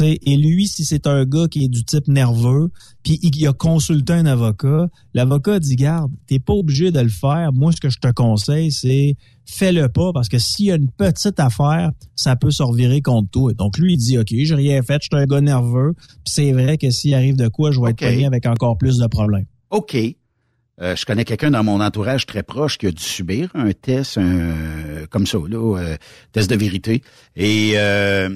et lui, si c'est un gars qui est du type nerveux, puis il a consulté un avocat, l'avocat dit garde, t'es pas obligé de le faire. Moi, ce que je te conseille, c'est fais-le pas parce que s'il y a une petite affaire, ça peut se revirer contre toi. Donc lui, il dit ok, j'ai rien fait, je suis un gars nerveux. Puis c'est vrai que s'il arrive de quoi, je vais être pogné avec encore plus de problèmes. Ok. Euh, je connais quelqu'un dans mon entourage très proche qui a dû subir un test un, comme ça, là, euh, test de vérité. Et euh,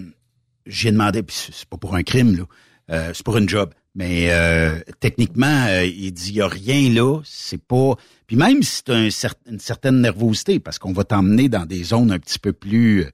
j'ai demandé, puis c'est pas pour un crime, là, euh, c'est pour une job. Mais euh, techniquement, euh, il dit il a rien là, c'est pas. Puis même si tu as une certaine nervosité, parce qu'on va t'emmener dans des zones un petit peu plus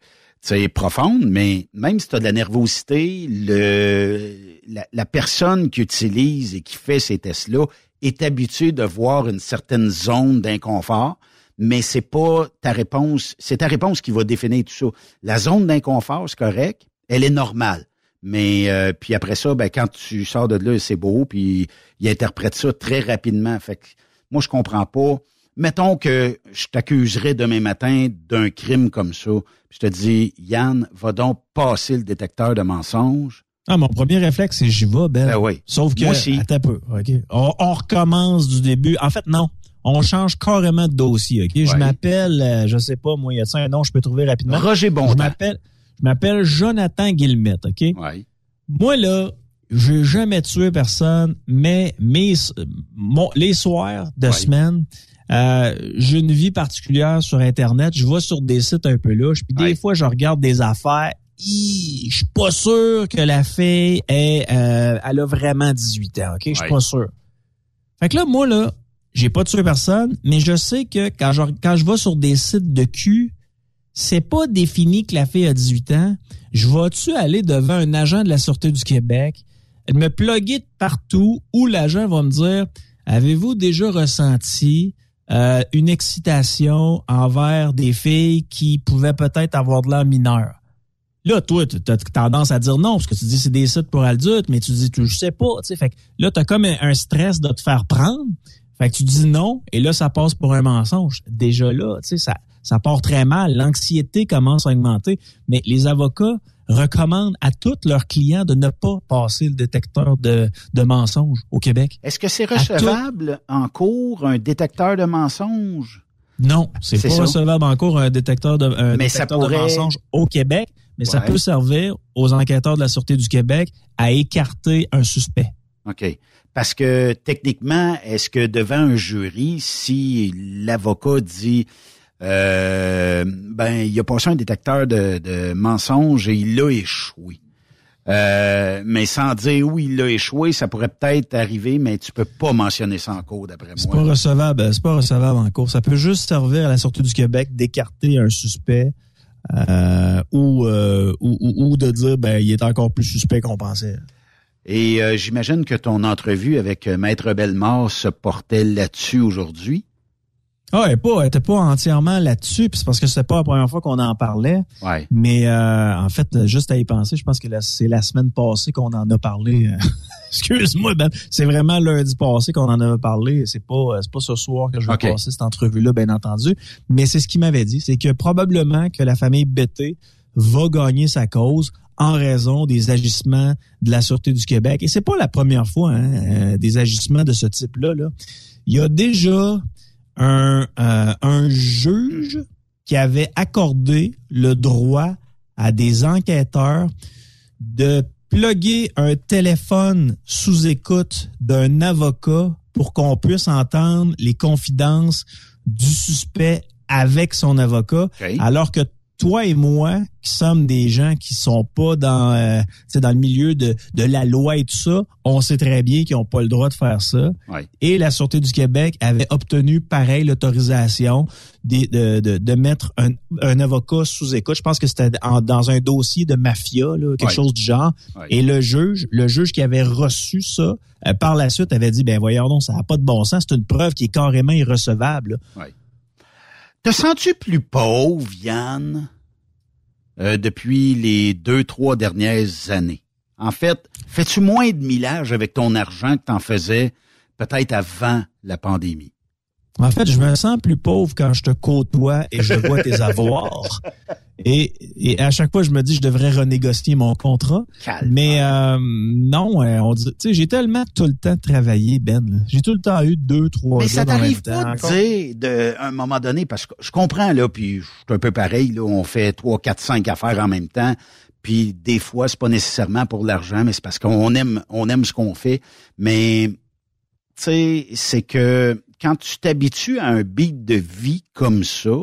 profondes, mais même si tu as de la nervosité, le la, la, personne qui utilise et qui fait ces tests-là est habituée de voir une certaine zone d'inconfort, mais c'est pas ta réponse, c'est ta réponse qui va définir tout ça. La zone d'inconfort, c'est correct, elle est normale. Mais euh, puis après ça, ben quand tu sors de là, c'est beau, puis il interprète ça très rapidement. Fait que moi, je comprends pas. Mettons que je t'accuserais demain matin d'un crime comme ça. je te dis, Yann, va donc passer le détecteur de mensonges. Ah, mon premier réflexe, c'est j'y vais, Ben. ben oui. Sauf que, Moi aussi. attends peu, OK? On, recommence du début. En fait, non. On change carrément de dossier, OK? Je m'appelle, euh, je sais pas, moi, il y a un nom, je peux trouver rapidement? Roger Bon. Je m'appelle, je m'appelle Jonathan Guillemette, OK? Oui. Moi, là, j'ai jamais tué personne, mais mes, les soirs de semaine, euh, j'ai une vie particulière sur Internet. Je vais sur des sites un peu louches, puis des fois, je regarde des affaires. Je suis pas sûr que la fille est, euh, elle a vraiment 18 ans, ok? Je suis pas sûr. Fait que là, moi, là, j'ai pas tué personne, mais je sais que quand je, quand je vais sur des sites de cul, c'est pas défini que la fille a 18 ans. Je vais-tu aller devant un agent de la Sûreté du Québec, me plugger de partout où l'agent va me dire Avez-vous déjà ressenti euh, une excitation envers des filles qui pouvaient peut-être avoir de l'air mineur? Là, toi, tu as tendance à dire non, parce que tu dis c'est des sites pour adultes, mais tu dis je sais pas. Fait que là, tu as comme un stress de te faire prendre. Fait que tu dis non, et là, ça passe pour un mensonge. Déjà là, tu sais, ça, ça part très mal. L'anxiété commence à augmenter. Mais les avocats recommandent à tous leurs clients de ne pas passer le détecteur de, de mensonges au Québec. Est-ce que c'est recevable en cours un détecteur de mensonges? Non, c'est pas recevable en cours un détecteur de, un détecteur de mensonges au Québec, mais ça peut servir aux enquêteurs de la Sûreté du Québec à écarter un suspect. OK. Parce que techniquement, est-ce que devant un jury, si l'avocat dit euh, ben il a passé un détecteur de, de mensonges et il l'a échoué. Euh, mais sans dire où il l'a échoué, ça pourrait peut-être arriver, mais tu peux pas mentionner ça en cours, d'après moi. C'est pas recevable, c'est pas recevable en cours. Ça peut juste servir à la Sûreté du Québec d'écarter un suspect euh, ou, ou, ou, de dire ben il est encore plus suspect qu'on pensait. Et j'imagine que ton entrevue avec Maître Bellemare se portait là-dessus aujourd'hui. Ah, elle pas, était pas entièrement là-dessus, puis c'est parce que c'était pas la première fois qu'on en parlait. Ouais. Mais euh, en fait, juste à y penser, je pense que c'est la semaine passée qu'on en a parlé. Excuse-moi, Ben. C'est vraiment lundi passé qu'on en a parlé. C'est pas, c'est pas ce soir que je vais passer cette entrevue-là, bien entendu. Mais c'est ce qu'il m'avait dit, c'est que probablement que la famille Bété va gagner sa cause en raison des agissements de la Sûreté du Québec. Et c'est pas la première fois hein, euh, des agissements de ce type-là. Là. Il y a déjà un, euh, un juge qui avait accordé le droit à des enquêteurs de plugger un téléphone sous écoute d'un avocat pour qu'on puisse entendre les confidences du suspect avec son avocat, alors que toi et moi, qui sommes des gens qui sont pas dans, euh, dans le milieu de, de la loi et tout ça, on sait très bien qu'ils n'ont pas le droit de faire ça. Et la Sûreté du Québec avait obtenu, pareil, l'autorisation de, de, de, mettre un, un, avocat sous écoute. Je pense que c'était dans un dossier de mafia, là, quelque chose du genre. Et le juge, le juge qui avait reçu ça, euh, par la suite avait dit, ben voyons donc, ça n'a pas de bon sens, c'est une preuve qui est carrément irrecevable. Te sens-tu plus pauvre, Yann, euh, depuis les deux, trois dernières années? En fait, fais-tu moins de millage avec ton argent que t'en faisais peut-être avant la pandémie? En fait, je me sens plus pauvre quand je te côtoie et je vois tes avoirs. Et, et, à chaque fois, je me dis, je devrais renégocier mon contrat. Mais euh, non, euh, on dit, tu sais, j'ai tellement tout le temps travaillé, Ben. J'ai tout le temps eu deux, trois. Mais ça t'arrive pas de dire, de, un moment donné, parce que je comprends là, puis je suis un peu pareil. Là, on fait trois, quatre, cinq affaires en même temps. Puis des fois, c'est pas nécessairement pour l'argent, mais c'est parce qu'on aime, on aime ce qu'on fait. Mais tu sais, c'est que quand tu t'habitues à un beat de vie comme ça,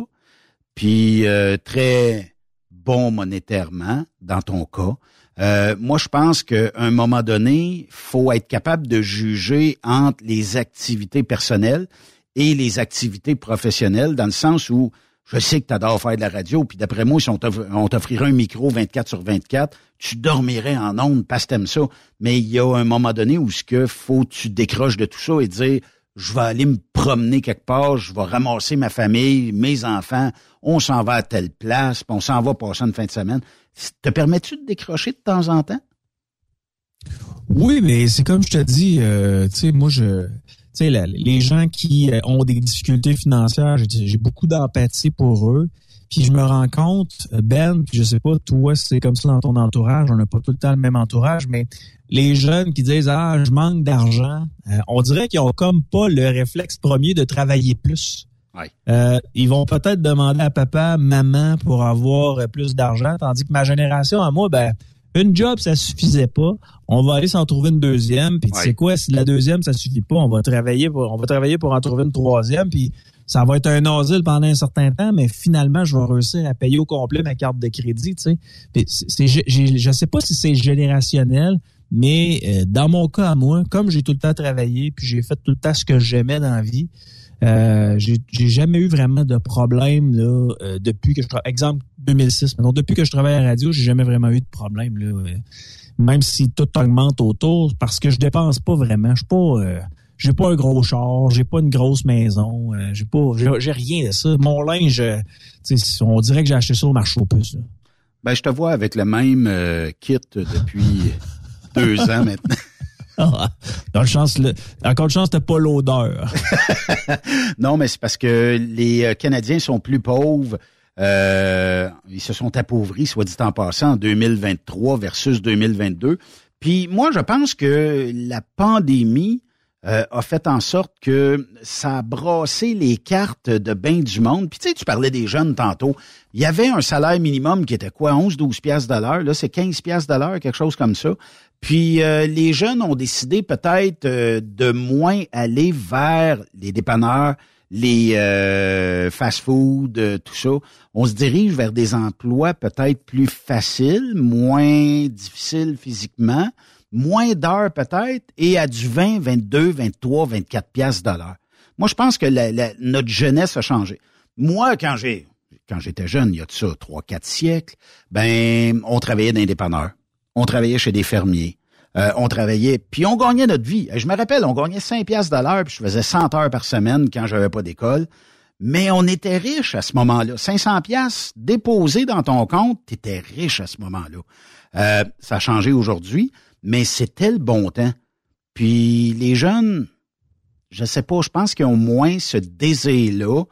puis euh, très bon monétairement dans ton cas, euh, moi je pense qu'à un moment donné, faut être capable de juger entre les activités personnelles et les activités professionnelles, dans le sens où je sais que tu adores faire de la radio, puis d'après moi, si on t'offrirait un micro 24 sur 24, tu dormirais en ondes parce que t'aimes ça. Mais il y a un moment donné où ce que faut tu décroches de tout ça et dire je vais aller me promener quelque part, je vais ramasser ma famille, mes enfants, on s'en va à telle place, puis on s'en va passer une fin de semaine. Te permets-tu de décrocher de temps en temps? Oui, mais c'est comme je te dis, euh, tu sais, moi, je, tu sais, les gens qui euh, ont des difficultés financières, j'ai beaucoup d'empathie pour eux. Puis je me rends compte, Ben, puis je sais pas, toi, c'est comme ça dans ton entourage, on n'a pas tout le temps le même entourage, mais les jeunes qui disent Ah, je manque d'argent, euh, on dirait qu'ils ont comme pas le réflexe premier de travailler plus. Euh, ils vont peut-être demander à papa, maman pour avoir plus d'argent, tandis que ma génération, à moi, ben, une job, ça suffisait pas. On va aller s'en trouver une deuxième. Puis tu sais quoi, si la deuxième, ça suffit pas, on va travailler pour, on va travailler pour en trouver une troisième. Puis ça va être un asile pendant un certain temps, mais finalement, je vais réussir à payer au complet ma carte de crédit. Tu sais. je ne sais pas si c'est générationnel, mais euh, dans mon cas moi, comme j'ai tout le temps travaillé, puis j'ai fait tout le temps ce que j'aimais dans la vie, euh, j'ai jamais eu vraiment de problème là, euh, depuis que je travaille. Exemple 2006. Maintenant, depuis que je travaille à la radio, j'ai jamais vraiment eu de problème. Là, euh, même si tout augmente autour, parce que je dépense pas vraiment. Je suis pas j'ai pas un gros char, j'ai pas une grosse maison, euh, j'ai pas j'ai rien de ça. Mon linge, euh, on dirait que j'ai acheté ça au marché aux puces. Ben je te vois avec le même euh, kit depuis deux ans maintenant. Ah, dans le chance, le, encore de chance, t'as pas l'odeur. non, mais c'est parce que les Canadiens sont plus pauvres. ils se sont appauvris, soit dit en passant, en 2023 versus 2022. Puis moi, je pense que la pandémie euh, a fait en sorte que ça a brassé les cartes de bain du monde. Puis tu sais, tu parlais des jeunes tantôt. Il y avait un salaire minimum qui était quoi, 11-12 piastres de. Là, c'est 15 piastres de quelque chose comme ça. Puis euh, les jeunes ont décidé peut-être euh, de moins aller vers les dépanneurs, les fast-food, tout ça. On se dirige vers des emplois peut-être plus faciles, moins difficiles physiquement moins d'heures peut-être, et à du 20, 22, 23, 24 piastres de l'heure. Moi, je pense que notre jeunesse a changé. Moi, quand j'ai quand j'étais jeune, il y a de ça, trois, quatre siècles, ben, on travaillait dans des dépanneurs. On travaillait chez des fermiers. Euh, on travaillait, puis on gagnait notre vie. Je me rappelle, on gagnait 5 piastres de l'heure, puis je faisais 100 heures par semaine quand j'avais pas d'école. Mais on était riche à ce moment-là. 500 piastres déposés dans ton compte, tu étais riche à ce moment-là. Euh, ça a changé aujourd'hui mais c'était le bon temps. Puis les jeunes, je sais pas, je pense qu'ils ont moins ce désir-là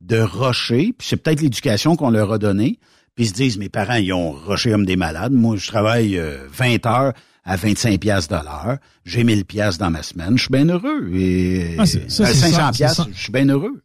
de rocher, puis c'est peut-être l'éducation qu'on leur a donnée, puis ils se disent, mes parents, ils ont roché comme des malades. Moi, je travaille 20 euh, heures à 25 piastres de l'heure. J'ai 1000 piastres dans ma semaine. Je suis bien heureux. Et à 500 piastres, je suis bien heureux.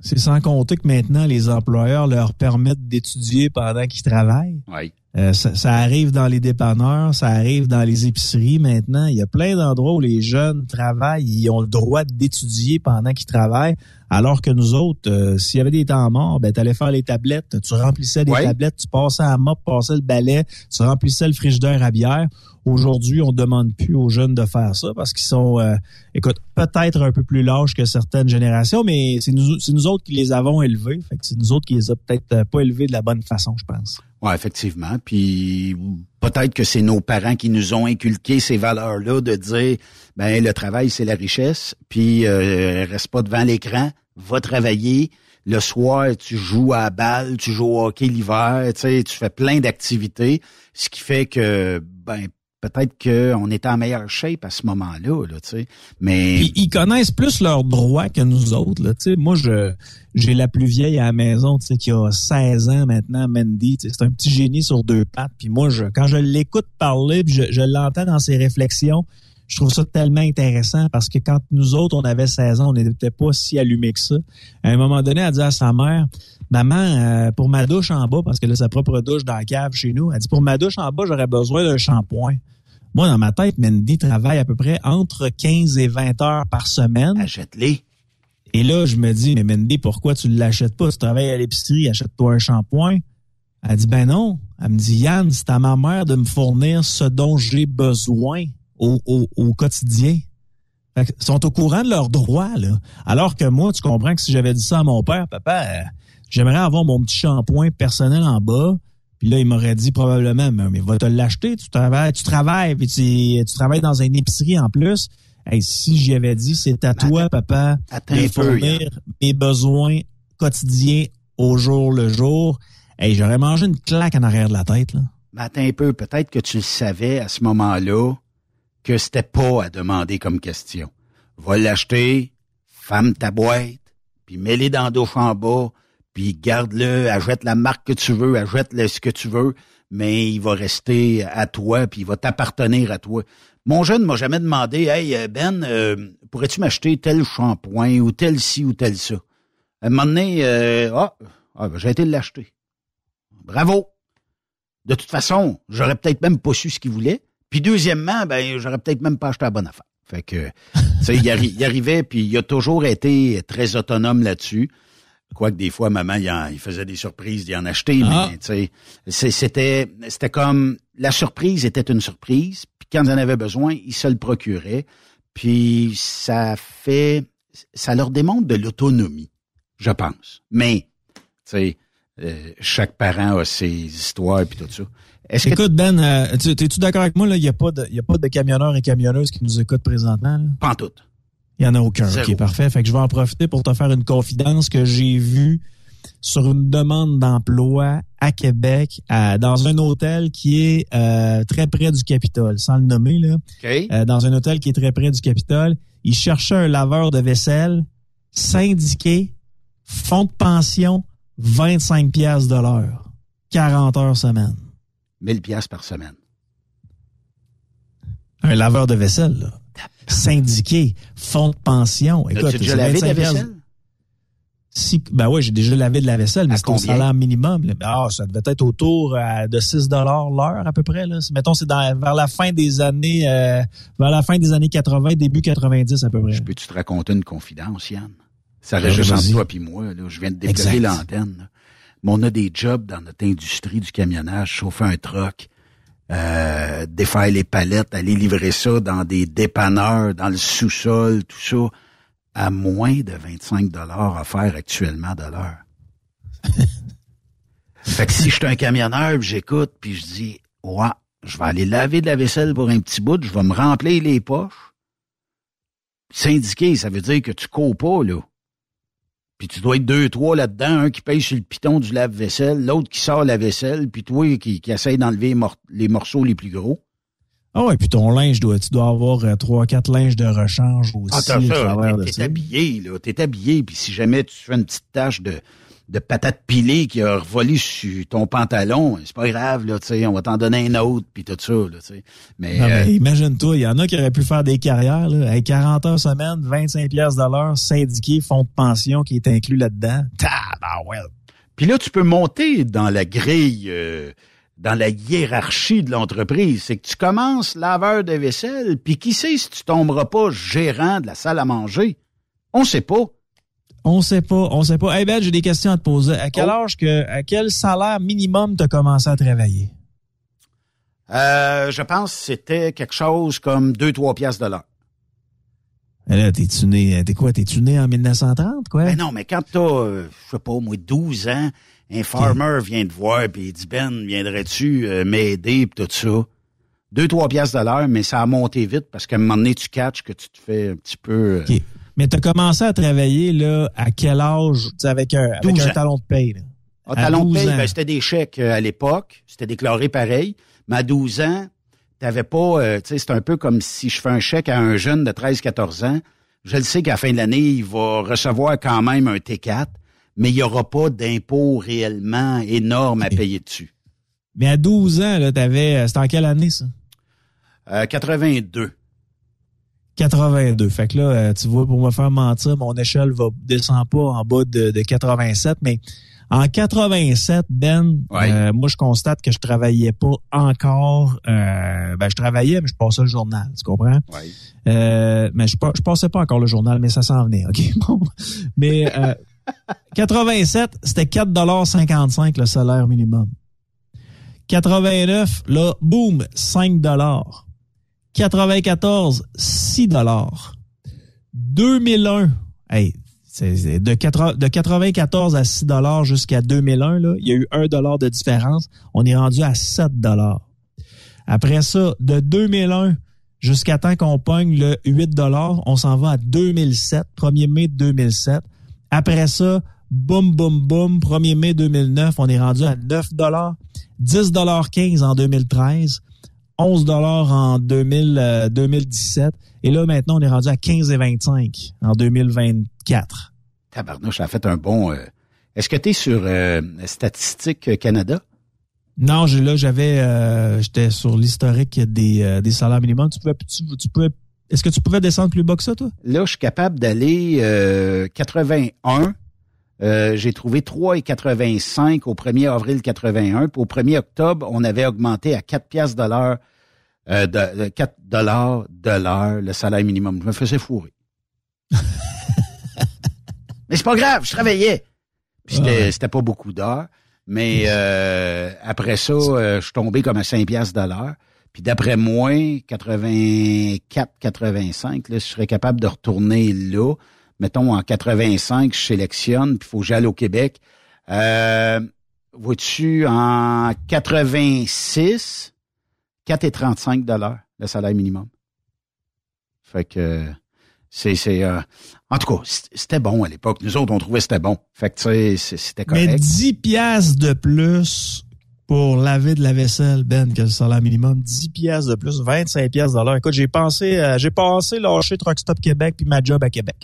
C'est sans compter que maintenant, les employeurs leur permettent d'étudier pendant qu'ils travaillent. Oui. Euh, ça, ça, arrive dans les dépanneurs, ça arrive dans les épiceries maintenant. Il y a plein d'endroits où les jeunes travaillent, ils ont le droit d'étudier pendant qu'ils travaillent, alors que nous autres, euh, s'il y avait des temps morts, ben allais faire les tablettes, tu remplissais des tablettes, tu passais à mop, passais le balai, tu remplissais le frigidaire à bière. Aujourd'hui, on demande plus aux jeunes de faire ça parce qu'ils sont, euh, écoute, peut-être un peu plus lâches que certaines générations, mais c'est nous, c'est nous autres qui les avons élevés. Fait que c'est nous autres qui les a peut-être pas élevés de la bonne façon, je pense. Oui, effectivement. Puis peut-être que c'est nos parents qui nous ont inculqué ces valeurs-là de dire ben le travail, c'est la richesse, puis euh, reste pas devant l'écran, va travailler. Le soir, tu joues à balle, tu joues au hockey l'hiver, tu tu fais plein d'activités, ce qui fait que ben peut-être qu'on était en meilleure shape à ce moment-là, là, tu sais. Mais ils, connaissent plus leurs droits que nous autres, là, tu sais. Moi, je j'ai la plus vieille à la maison, tu sais, qui a 16 ans maintenant, Mandy. C'est un petit génie sur deux pattes. Puis moi, je, quand je l'écoute parler, puis je, je l'entends dans ses réflexions, je trouve ça tellement intéressant parce que quand nous autres, on avait 16 ans, on n'était pas si allumés que ça. À un moment donné, elle dit à sa mère, Maman, euh, pour ma douche en bas, parce que là, sa propre douche dans la cave chez nous, elle dit, pour ma douche en bas, j'aurais besoin d'un shampoing. Moi, dans ma tête, Mandy travaille à peu près entre 15 et 20 heures par semaine. Achète-les. Et là, je me dis, mais Mandy, pourquoi tu ne l'achètes pas? Tu travailles à l'épicerie, achète-toi un shampoing. Elle dit, ben non. Elle me dit, Yann, c'est à ma mère de me fournir ce dont j'ai besoin au, au, au quotidien. Fait ils sont au courant de leurs droits, là. Alors que moi, tu comprends que si j'avais dit ça à mon père, papa, euh, j'aimerais avoir mon petit shampoing personnel en bas, puis là, il m'aurait dit probablement, mais, va te l'acheter, tu travailles, tu travailles, puis tu, tu, travailles dans une épicerie en plus. Hey, si j'y avais dit, c'est à toi, papa, de fournir mes besoins quotidiens au jour le jour, hey, j'aurais mangé une claque en arrière de la tête. Là. Mais attends un peu, peut-être que tu le savais à ce moment-là que c'était pas à demander comme question. Va l'acheter, femme ta boîte, puis mets-les dans le en bas, puis garde-le, achète la marque que tu veux, achète le, ce que tu veux, mais il va rester à toi, puis il va t'appartenir à toi. Mon jeune m'a jamais demandé, hey euh, Ben, euh, pourrais-tu m'acheter tel shampoing ou tel ci ou tel ça. À un moment donné, euh, ah, ah ben, j'ai été l'acheter. Bravo. De toute façon, j'aurais peut-être même pas su ce qu'il voulait. Puis deuxièmement, ben j'aurais peut-être même pas acheté la bonne affaire. Fait que, tu sais, il, il, arrivait, puis il a toujours été très autonome là-dessus. Quoique des fois, maman, il, faisait des surprises d'y en acheter, ah. mais c'était, c'était comme la surprise était une surprise. Puis quand ils en avaient besoin, ils se le procuraient. Puis ça fait, ça leur démontre de l'autonomie, je pense. Mais, tu sais, euh, chaque parent a ses histoires puis tout ça. Écoute, Ben, euh, es-tu d'accord avec moi? Il n'y a, pas de, y a pas de camionneurs et camionneuses qui nous écoutent présentement. Pas en tout. Il n'y en a aucun. OK, parfait. Fait que je vais en profiter pour te faire une confidence que j'ai vue sur une demande d'emploi à Québec, dans un hôtel qui est euh, très près du Capitole, sans le nommer, là. Euh, dans un hôtel qui est très près du Capitole. Il cherchait un laveur de vaisselle syndiqué, fonds de pension, 25 pièces de l'heure. 40 heures semaine. 1000 pièces par semaine. Un laveur de vaisselle, là syndiqué, fonds de pension. Écoute, tu déjà lavé de la vaisselle? Si, ben oui, j'ai déjà lavé de la vaisselle, mais c'est au salaire minimum. Ah, ça devait être autour euh, de 6 dollars l'heure à peu près. Là. Mettons, c'est vers la fin des années euh, vers la fin des années 80, début 90 à peu près. Je peux-tu te raconter une confidence, Yann? Ça reste juste entre toi puis moi. Là. Je viens de déplacer l'antenne. Mais on a des jobs dans notre industrie du camionnage, chauffer un truck, euh, défaire les palettes, aller livrer ça dans des dépanneurs, dans le sous-sol, tout ça, à moins de 25 dollars à faire actuellement de l'heure. fait que si je suis un camionneur, j'écoute, puis je dis, ouais, je vais aller laver de la vaisselle pour un petit bout, je vais me remplir les poches. Syndiqué, ça veut dire que tu cours pas, là. Puis tu dois être deux, trois là-dedans, un qui paye sur le piton du lave-vaisselle, l'autre qui sort la vaisselle, puis toi qui, qui essaye d'enlever les morceaux les plus gros. Ah ouais, puis ton linge, doit, tu dois avoir euh, trois, quatre linges de rechange aussi. Ah, t'as ça, t'es habillé, là, t'es habillé, puis si jamais tu fais une petite tache de, de patate pilée qui a revolé sur ton pantalon, c'est pas grave, là, tu sais, on va t'en donner un autre, puis tout ça, là, tu sais. Mais, euh, imagine-toi, il y en a qui auraient pu faire des carrières, là, avec 40 heures semaine, 25 pièces de l'heure, syndiqué, fonds de pension qui est inclus là-dedans. ouais. Puis là, tu peux monter dans la grille, euh, dans la hiérarchie de l'entreprise. C'est que tu commences laveur de vaisselle, puis qui sait si tu tomberas pas gérant de la salle à manger? On sait pas. On sait pas, on sait pas. Hey Ben, j'ai des questions à te poser. À quel Oh. âge que, à quel salaire minimum t'as commencé à travailler? Euh, je pense que c'était quelque chose comme 2-3 piastres de l'heure. Eh Là, t'es-tu né, t'es quoi, t'es-tu né en 1930, quoi? Ben non, mais quand t'as, euh, je sais pas, moi, 12 ans, un farmer vient te voir puis il dit, Ben, viendrais-tu euh, m'aider pis tout ça? 2-3 piastres de l'heure, mais ça a monté vite parce qu'à un moment donné, tu catches que tu te fais un petit peu... euh, Mais t'as commencé à travailler, là, à quel âge, tu sais, avec un, avec 12 un talon de paye, là? À talon de 12 paye, ans. ben, c'était des chèques euh, à l'époque. C'était déclaré pareil. Mais à 12 ans, t'avais pas... euh, tu sais, c'est un peu comme si je fais un chèque à un jeune de 13-14 ans. Je le sais qu'à la fin de l'année, il va recevoir quand même un T4, mais il n'y aura pas d'impôt réellement énorme à payer dessus. Mais à 12 ans, là, t'avais, euh, c'était en quelle année, ça? Euh, 82. 82. Fait que là, euh, tu vois, pour me faire mentir, mon échelle va descend pas en bas de, de 87, mais en 87, Ben, Ouais. euh, moi, je constate que je travaillais pas encore. euh, ben, je travaillais, mais je passais le journal, tu comprends? Oui. Euh, mais je, je passais pas encore le journal, mais ça s'en venait, OK? Bon. Mais euh, 87, c'était 4,55 le salaire minimum. 89, là, boum, 5 94, 6 2001, hey, c'est de, 80 de 94 à 6 jusqu'à 2001, là, il y a eu 1 de différence. On est rendu à 7 Après ça, de 2001 jusqu'à temps qu'on pogne le 8 on s'en va à 2007, 1er mai 2007. Après ça, boum, boum, boum, 1er mai 2009, on est rendu à 9 10,15 en 2013, 11 en 2000, euh, 2017, et là, maintenant, on est rendu à 15,25 en 2024. Tabarnouche, ça a fait un bon... euh, Est-ce que tu es sur euh, Statistique Canada? Non, j'ai- là, j'avais, euh, j'étais sur l'historique des, euh, des salaires minimums. Tu pouvais, tu, tu pouvais, est-ce que tu pouvais descendre plus bas que ça, toi? Là, je suis capable d'aller euh, 81. Euh, j'ai trouvé 3,85 au 1er avril 81. Puis au 1er octobre, on avait augmenté à 4 piastres l'heure, euh, de, de 4 dollars de l'heure, le salaire minimum. Je me faisais fourrer. Mais c'est pas grave, je travaillais. Puis c'était, Ouais. c'était pas beaucoup d'heures. Mais euh, après ça, euh, je suis tombé comme à 5 piastres de l'heure. Puis d'après moi, 84, 85, là, je serais capable de retourner là. Mettons, en 85, je sélectionne, puis il faut que j'aille au Québec. Euh, vois-tu, en 86, 4,35 dollars le salaire minimum. Fait que c'est... c'est euh, en tout cas, c'était bon à l'époque. Nous autres, on trouvait que c'était bon. Fait que, tu sais, c- c'était Mais correct. 10 piastres de plus pour laver de la vaisselle, Ben, que le salaire minimum. 10 piastres de plus, 25 piastres de l'heure. Écoute, j'ai pensé, euh, j'ai pensé lâcher Truck Stop Québec puis ma job à Québec.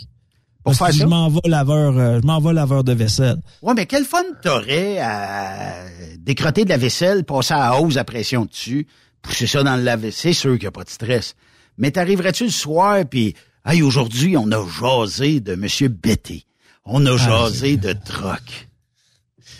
Pour Parce faire que ça? je m'en vais laveur, euh, je m'en vais laveur de vaisselle. Ouais, mais quel fun t'aurais à décrotter de la vaisselle, passer à hausse à pression dessus, pousser ça dans le lave C'est sûr qu'il n'y a pas de stress. Mais t'arriverais-tu le soir, puis hey, aujourd'hui, on a jasé de Monsieur Betty. On a jasé de troc.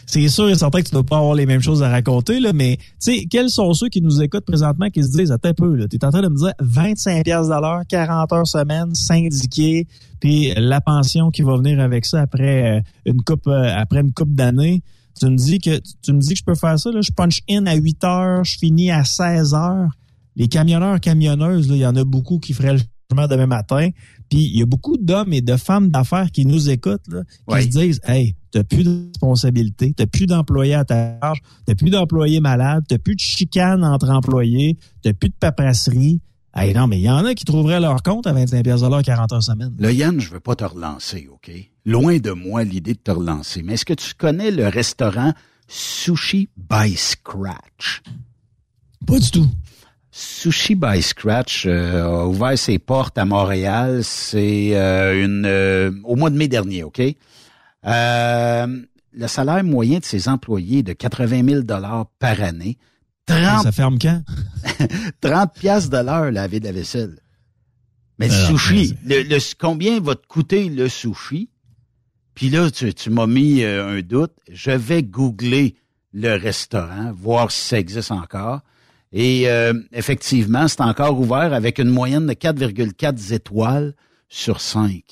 C'est sûr et certain que tu ne dois pas avoir les mêmes choses à raconter, là, mais tu sais, quels sont ceux qui nous écoutent présentement qui se disent, attends un peu, là, t'es en train de me dire 25 piastres de l'heure, 40 heures semaine, syndiqué, puis la pension qui va venir avec ça après euh, une coupe, euh, après une coupe d'années. Tu me dis que tu me dis que je peux faire ça, là, je punch in à 8 heures, je finis à 16 heures. Les camionneurs, camionneuses, là, il y en a beaucoup qui feraient le changement demain matin. Puis il y a beaucoup d'hommes et de femmes d'affaires qui nous écoutent, là, qui Ouais. se disent Hey, t'as plus de responsabilité, t'as plus d'employés à ta charge, t'as plus d'employés malades, t'as plus de chicane entre employés, t'as plus de paperasserie. Hey, non, mais il y en a qui trouveraient leur compte à 25 pièces de l'heure, 40 heures semaine. Là, Yann, je veux pas te relancer, OK? Loin de moi l'idée de te relancer. Mais est-ce que tu connais le restaurant Sushi by Scratch? Pas du tout. Sushi by Scratch euh, a ouvert ses portes à Montréal. C'est euh, une euh, au mois de mai dernier, OK? Euh, le salaire moyen de ses employés est de 80 000 dollars par année. 30, Ça ferme quand? 30 piastres de l'heure laver de la vaisselle. Mais le sushi, le, le- combien va te coûter le sushi? Puis là, tu, tu m'as mis euh, un doute. Je vais googler le restaurant, voir si ça existe encore. Et euh, effectivement, c'est encore ouvert avec une moyenne de 4,4 étoiles sur 5.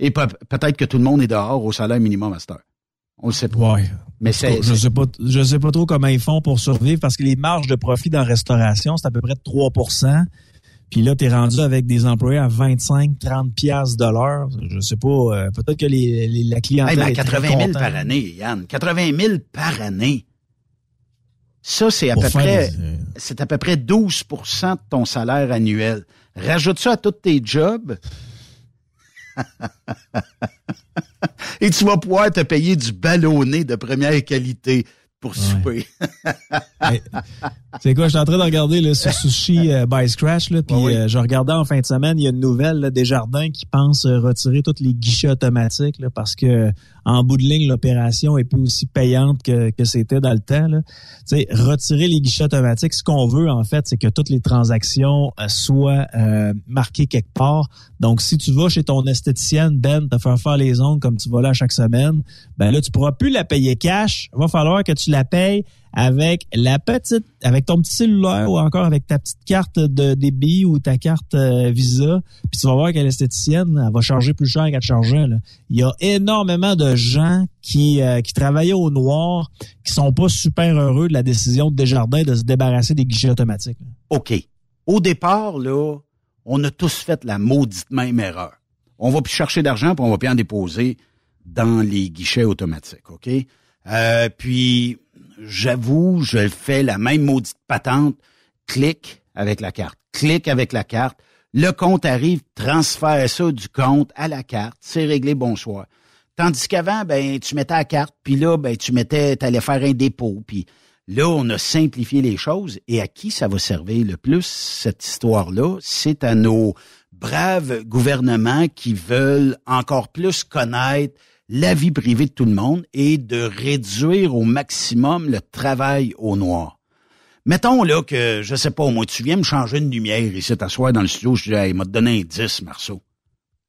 Et peut-être que tout le monde est dehors au salaire minimum à cette heure. On le sait pas. Ouais. Mais c'est, je sais pas, je sais pas trop comment ils font pour survivre parce que les marges de profit dans la restauration, c'est à peu près de 3 puis là, tu es rendu avec des employés à 25, 30 piastres de l'heure. Je sais pas, euh, peut-être que les, la clientèle hey, 80 000 par année, Yann. 80 000 par année. Ça, c'est à peu près, c'est à peu près 12% de ton salaire annuel. Rajoute ça à tous tes jobs. Et tu vas pouvoir te payer du ballonné de première qualité pour souper. c'est quoi, je suis en train de regarder le Sushi euh, by Scratch, là, puis euh, je regardais en fin de semaine, il y a une nouvelle des jardins qui pensent euh, retirer tous les guichets automatiques là, parce que en bout de ligne, l'opération est plus aussi payante que, que c'était dans le temps. Là. sais, retirer les guichets automatiques, ce qu'on veut, en fait, c'est que toutes les transactions soient marquées quelque part. Donc, si tu vas chez ton esthéticienne, Ben, te faire faire les ongles comme tu vas là chaque semaine, ben là, tu pourras plus la payer cash. Il va falloir que tu la payes avec la petite, avec ton petit cellulaire ou encore avec ta petite carte de débit ou ta carte euh, Visa. Puis tu vas voir que l'esthéticienne, elle va charger plus cher qu'elle chargeait. Là. Il y a énormément de gens qui, euh, qui travaillaient au noir, qui sont pas super heureux de la décision de Desjardins de se débarrasser des guichets automatiques. OK. Au départ, là, on a tous fait la maudite même erreur. On va plus chercher d'argent, puis on va plus en déposer dans les guichets automatiques, OK? Euh, puis, j'avoue, je fais la même maudite patente. Clique avec la carte. Clique avec la carte. Le compte arrive, transfère ça du compte à la carte. C'est réglé, bonsoir. Tandis qu'avant, ben, tu mettais la carte, puis là, ben, tu mettais, allais faire un dépôt, puis là, on a simplifié les choses. Et à qui ça va servir le plus, cette histoire-là? C'est à nos braves gouvernements qui veulent encore plus connaître la vie privée de tout le monde et de réduire au maximum le travail au noir. Mettons là que, je sais pas, moi, tu viens me changer une lumière ici, t'asseoir dans le studio, je dis, hey, m'a donné un 10, Marceau.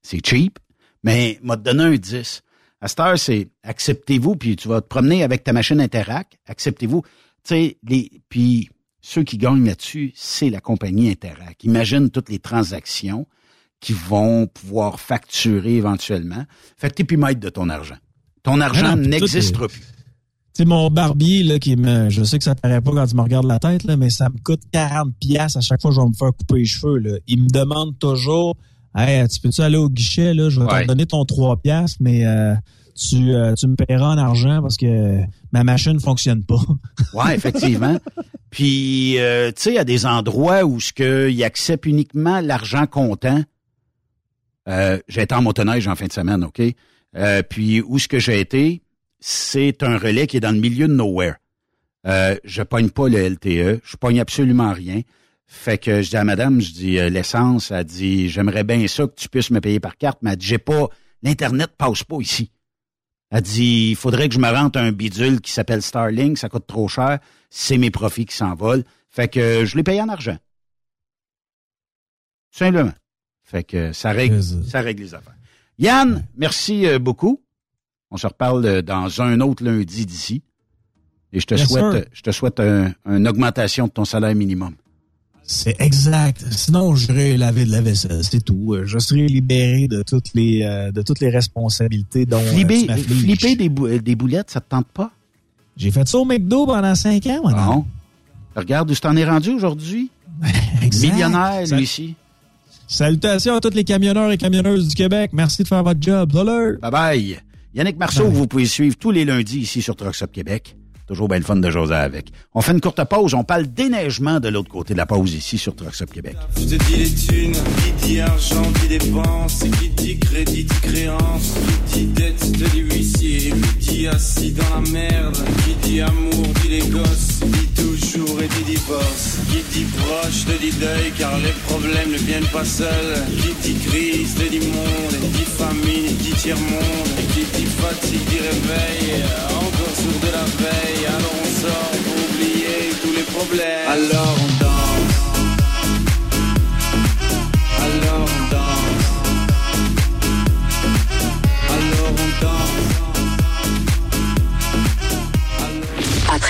C'est cheap, mais m'a donné un 10. À cette heure, c'est acceptez-vous, puis tu vas te promener avec ta machine Interac, acceptez-vous. Tu sais, les, puis ceux qui gagnent là-dessus, c'est la compagnie Interac. Imagine toutes les transactions qui vont pouvoir facturer éventuellement. Fait que t'es plus maître de ton argent. Ton argent n'existera plus. C'est mon barbier là qui me je sais que ça paraît pas quand tu me regardes la tête là mais ça me coûte 40 pièces à chaque fois que je vais me faire couper les cheveux là. Il me demande toujours "Hey, tu peux-tu aller au guichet là, je vais te donner ton 3 pièces mais euh, tu, euh, tu me paieras en argent parce que ma machine fonctionne pas. ouais, effectivement. Puis euh, tu sais, il y a des endroits où ce que il accepte uniquement l'argent comptant. Euh, j'ai été en motoneige en fin de semaine, OK? Euh, puis où ce que j'ai été, c'est un relais qui est dans le milieu de nowhere. Euh, je pogne pas le LTE, je pogne absolument rien. Fait que je dis à madame, je dis euh, l'essence, elle dit j'aimerais bien ça que tu puisses me payer par carte, mais elle dit j'ai pas l'internet passe pas ici. Elle dit il faudrait que je me rente un bidule qui s'appelle Starlink, ça coûte trop cher, c'est mes profits qui s'envolent. Fait que je l'ai payé en argent. Simplement. Fait que ça règle, ça règle les affaires. Yann, merci euh, beaucoup. On se reparle euh, dans un autre lundi d'ici. Et je te souhaite, je te souhaite une augmentation de ton salaire minimum. C'est exact. Sinon, j'irai laver de la vaisselle, c'est tout. Euh, je serai libéré de toutes les de toutes les responsabilités dont flipper, flipper des, des boulettes, ça te tente pas? J'ai fait ça au McDo pendant cinq ans, moi. Non. Regarde où tu t'en es rendu aujourd'hui. Millionnaire, lui ici. Salutations à tous les camionneurs et camionneuses du Québec. Merci de faire votre job. Bye bye. Yannick Marceau, vous pouvez suivre tous les lundis ici sur Trucks Québec. Toujours bien le fun de José avec. On fait une courte pause. On parle déneigement de l'autre côté de la pause ici sur Trucks Up Québec. Je te dis les thunes, qui dit argent, dit dépense, qui dit crédit, dit créance, qui dit dette, te dit huissier, qui dit assis dans la merde, qui dit amour, dit les gosses, dit toujours et dit qui dit proche, te dit deuil, car les problèmes ne viennent pas seuls, qui dit crise, te dit monde, dit famine, dit tiers-monde, qui dit fatigue, dit réveil, encore sourd de la veille. Alors on sort pour oublier tous les problèmes. Alors on danse.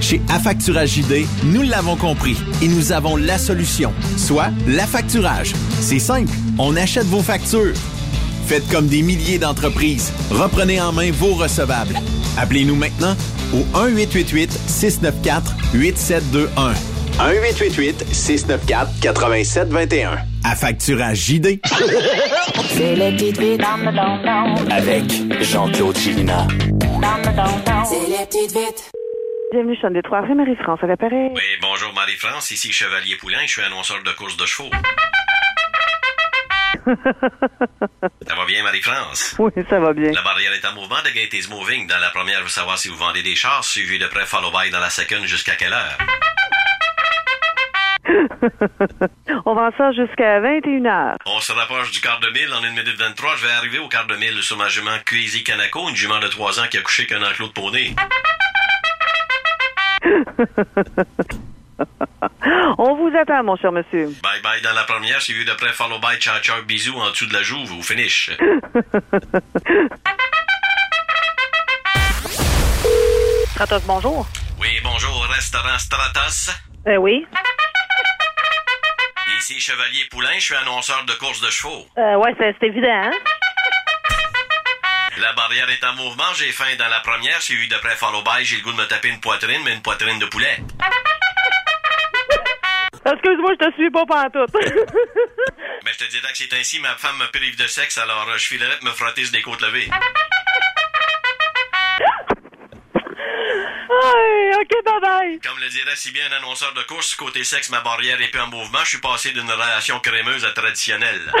Chez Affacturage JD, nous l'avons compris et nous avons la solution, soit l'affacturage. C'est simple, on achète vos factures. Faites comme des milliers d'entreprises. Reprenez en main vos recevables. Appelez-nous maintenant au 1-888-694-8721. 1-888-694-8721. Affacturage JD. C'est les petites vites Avec Jean-Claude Chilina. C'est les petites vites. Bienvenue, Chaîne des Trois Marie-France, à l'appareil. Oui, bonjour Marie-France, ici Chevalier Poulain, je suis annonceur de course de chevaux. ça va bien, Marie-France? Oui, ça va bien. La barrière est en mouvement de Gate is Moving. Dans la première, je veux savoir si vous vendez des chars, suivi de près follow by dans la seconde jusqu'à quelle heure? On vend ça jusqu'à 21h. On se rapproche du quart de mille en 1 minute 23. Je vais arriver au quart de mille sur ma jument Crazy Kanako, une jument de 3 ans qui a couché qu'un enclos de poney. On vous attend, mon cher monsieur. Bye bye dans la première, suivi de près follow by cha cha bisous en dessous de la joue au finish. Stratos, bonjour. Oui, bonjour, restaurant Stratos. Euh, oui. Ici Chevalier Poulain, je suis annonceur de course de chevaux. Euh, ouais, c'est c'est évident, hein? La barrière est en mouvement, j'ai faim dans la première, suivi de près follow by, j'ai le goût de me taper une poitrine, mais une poitrine de poulet. Excuse-moi, je te suis pas pantoute. Mais je te dirais que c'est ainsi, ma femme me prive de sexe, alors euh, je filerais de me frotter sur des côtes levées. Ay, ok, bye bye. Comme le dirait si bien un annonceur de course, côté sexe, ma barrière est plus en mouvement, je suis passé d'une relation crémeuse à traditionnelle.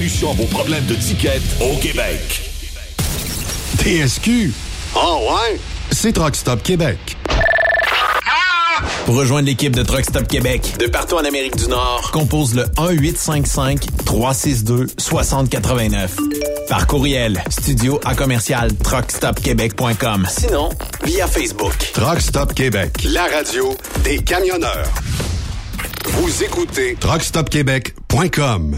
à vos problèmes de ticket au Québec. TSQ. Oh ouais? C'est Truck Stop Québec. Pour rejoindre l'équipe de Truck Stop Québec, de partout en Amérique du Nord, compose le 1-855-362-6089. Par courriel, studio à commercial truckstopquebec.com. Sinon, via Facebook. Truck Stop Québec. La radio des camionneurs. Vous écoutez truckstopquebec.com.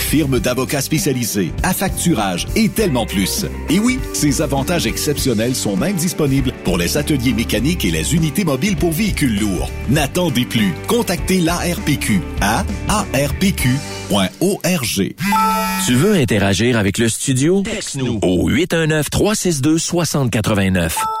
firme d'avocats spécialisés, affacturage et tellement plus. Et oui, ces avantages exceptionnels sont même disponibles pour les ateliers mécaniques et les unités mobiles pour véhicules lourds. N'attendez plus. Contactez l'ARPQ à arpq.org. Tu veux interagir avec le studio? Texte-nous au 819-362-6089.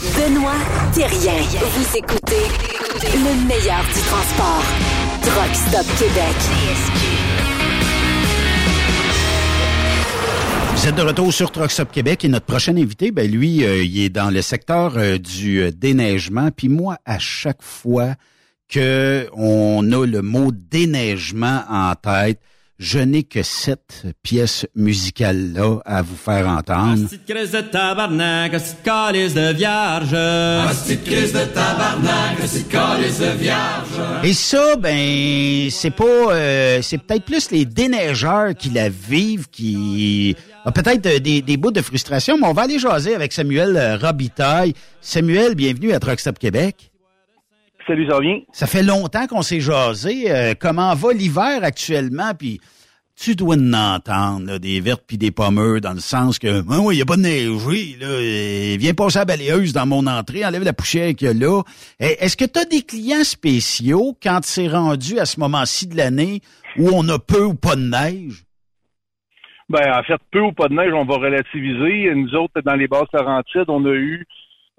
Benoît Thérien. Vous écoutez le meilleur du transport. Truck Stop Québec. Vous êtes de retour sur Truck Stop Québec et notre prochain invité, ben lui, euh, il est dans le secteur euh, du euh, déneigement. Puis moi, à chaque fois que on a le mot déneigement en tête, je n'ai que cette pièce musicale-là à vous faire entendre. Petite crise de tabarnak, petite calice de vierge. Petite crise de tabarnak, petite calice de vierge. Et ça, ben, c'est pas, euh, c'est peut-être plus les déneigeurs qui la vivent, qui ont peut-être euh, des, des bouts de frustration, mais on va aller jaser avec Samuel euh, Robitaille. Samuel, bienvenue à Truck Stop Québec. Salut, ça fait longtemps qu'on s'est jasé. Euh, comment va l'hiver actuellement? Puis tu dois en entendre là, des vertes puis des pommeux dans le sens que ben oui, il n'y a pas de neige, oui, là, viens passer la balayeuse dans mon entrée, enlève la poussière qu'il y a là. Est-ce que tu as des clients spéciaux quand c'est rendu à ce moment-ci de l'année où on a peu ou pas de neige? Ben, en fait, peu ou pas de neige, on va relativiser. Nous autres, dans les basses Laurentides, on a eu,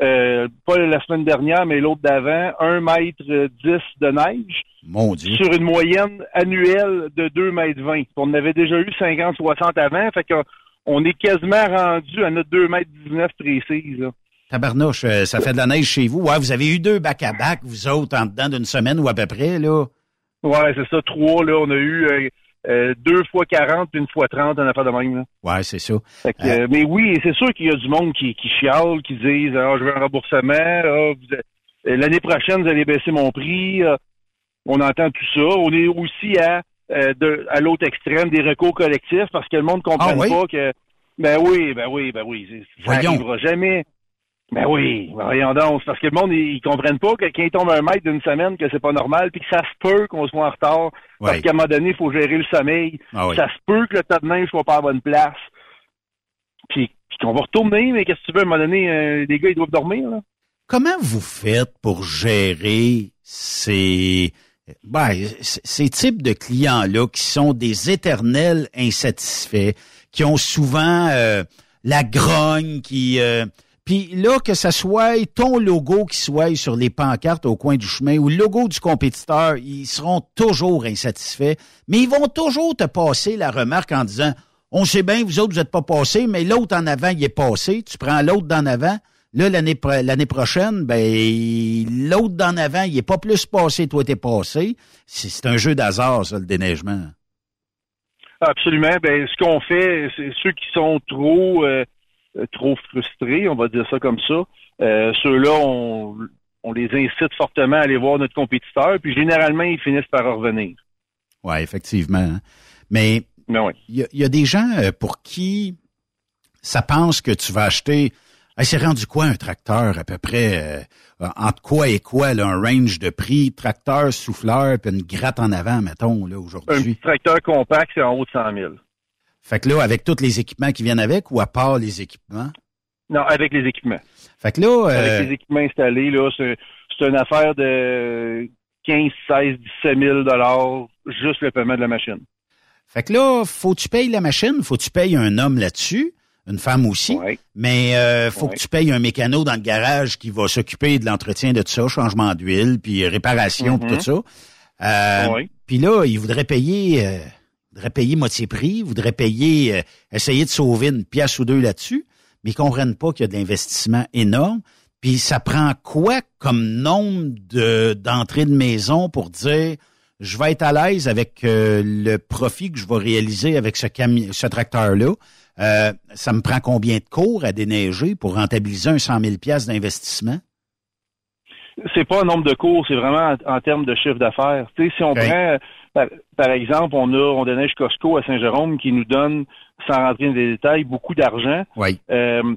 euh, pas la semaine dernière, mais l'autre d'avant, un mètre dix de neige. Mon Dieu. Sur une moyenne annuelle de 2 mètres 20. On avait déjà eu 50-60 avant, fait qu'on on est quasiment rendu à notre 2 mètres 19 précise, là. Tabarnouche, euh, ça fait de la neige chez vous. Ouais, vous avez eu deux back-à-back, vous autres, en dedans d'une semaine ou à peu près, là. Ouais, c'est ça, trois, là. On a eu euh, euh, deux fois 40 puis une fois 30, en affaire de même, là. Ouais, c'est ça. Fait que, euh, mais oui, c'est sûr qu'il y a du monde qui, qui chiale, qui disent ah, je veux un remboursement, ah, euh, l'année prochaine, vous allez baisser mon prix. ah. on entend tout ça. On est aussi à euh, de, à l'autre extrême des recours collectifs parce que le monde ne comprend Ah oui? pas que ben oui, ben oui, ben oui. Ça n'arrivera jamais. Ben oui, ben voyons donc. Parce que le monde, ils, ils comprennent pas que quand il tombe un mètre d'une semaine, que c'est pas normal, puis que ça se peut qu'on soit en retard. Parce qu'à un moment donné, il faut gérer le sommeil. Ah oui. Ça se peut que le tas de neige soit pas à bonne place. Puis, puis qu'on va retourner, mais qu'est-ce que tu veux, à un moment donné, euh, les gars, ils doivent dormir, là. Comment vous faites pour gérer ces, ben, ces types de clients-là qui sont des éternels insatisfaits, qui ont souvent euh, la grogne, qui... euh, puis là, que ça soit ton logo qui soit sur les pancartes au coin du chemin ou le logo du compétiteur, ils seront toujours insatisfaits, mais ils vont toujours te passer la remarque en disant on sait bien, vous autres, vous n'êtes pas passés, mais l'autre en avant, il est passé. Tu prends l'autre d'en avant. Là, l'année pro- l'année prochaine, ben l'autre d'en avant, il est pas plus passé, toi t'es passé. C'est un jeu d'hasard, ça, le déneigement. Absolument. Ben, ce qu'on fait, c'est ceux qui sont trop euh, trop frustrés, on va dire ça comme ça. euh, Ceux-là, on, on les incite fortement à aller voir notre compétiteur, puis généralement, ils finissent par revenir. Oui, effectivement. hein. Mais Ben oui. il y, a- il y a des gens euh, pour qui ça pense que tu vas acheter. Hey, c'est rendu quoi un tracteur à peu près euh, entre quoi et quoi là, un range de prix tracteur, souffleur, puis une gratte en avant, mettons là Un aujourd'hui? petit tracteur compact, c'est en haut de 100 000. Fait que là, avec tous les équipements qui viennent avec ou à part les équipements? Non, avec les équipements. Fait que là, euh, Avec les équipements installés, là, c'est une affaire de 15, 16, 17 000 dollars, juste le paiement de la machine. Fait que là, faut que tu payes la machine, faut que tu payes un homme là-dessus, une femme aussi, mais euh, faut Ouais. que tu payes un mécano dans le garage qui va s'occuper de l'entretien de tout ça, changement d'huile, puis réparation, puis tout ça. Euh, Ouais. Puis là, il voudrait payer, euh, voudrait payer moitié prix, voudrait payer, euh, essayer de sauver une pièce ou deux là-dessus, mais ils comprennent pas qu'il y a de l'investissement énorme. Puis ça prend quoi comme nombre de d'entrées de maison pour dire je vais être à l'aise avec euh, le profit que je vais réaliser avec ce cami- ce tracteur-là? Euh, ça me prend combien de cours à déneiger pour rentabiliser un 100 000 pièces d'investissement? c'est pas un nombre de cours, c'est vraiment en, en termes de chiffre d'affaires. Tu sais, si on prend, par, par exemple, on a on déneige Costco à Saint-Jérôme qui nous donne, sans rentrer dans les détails, beaucoup d'argent. Oui. Euh,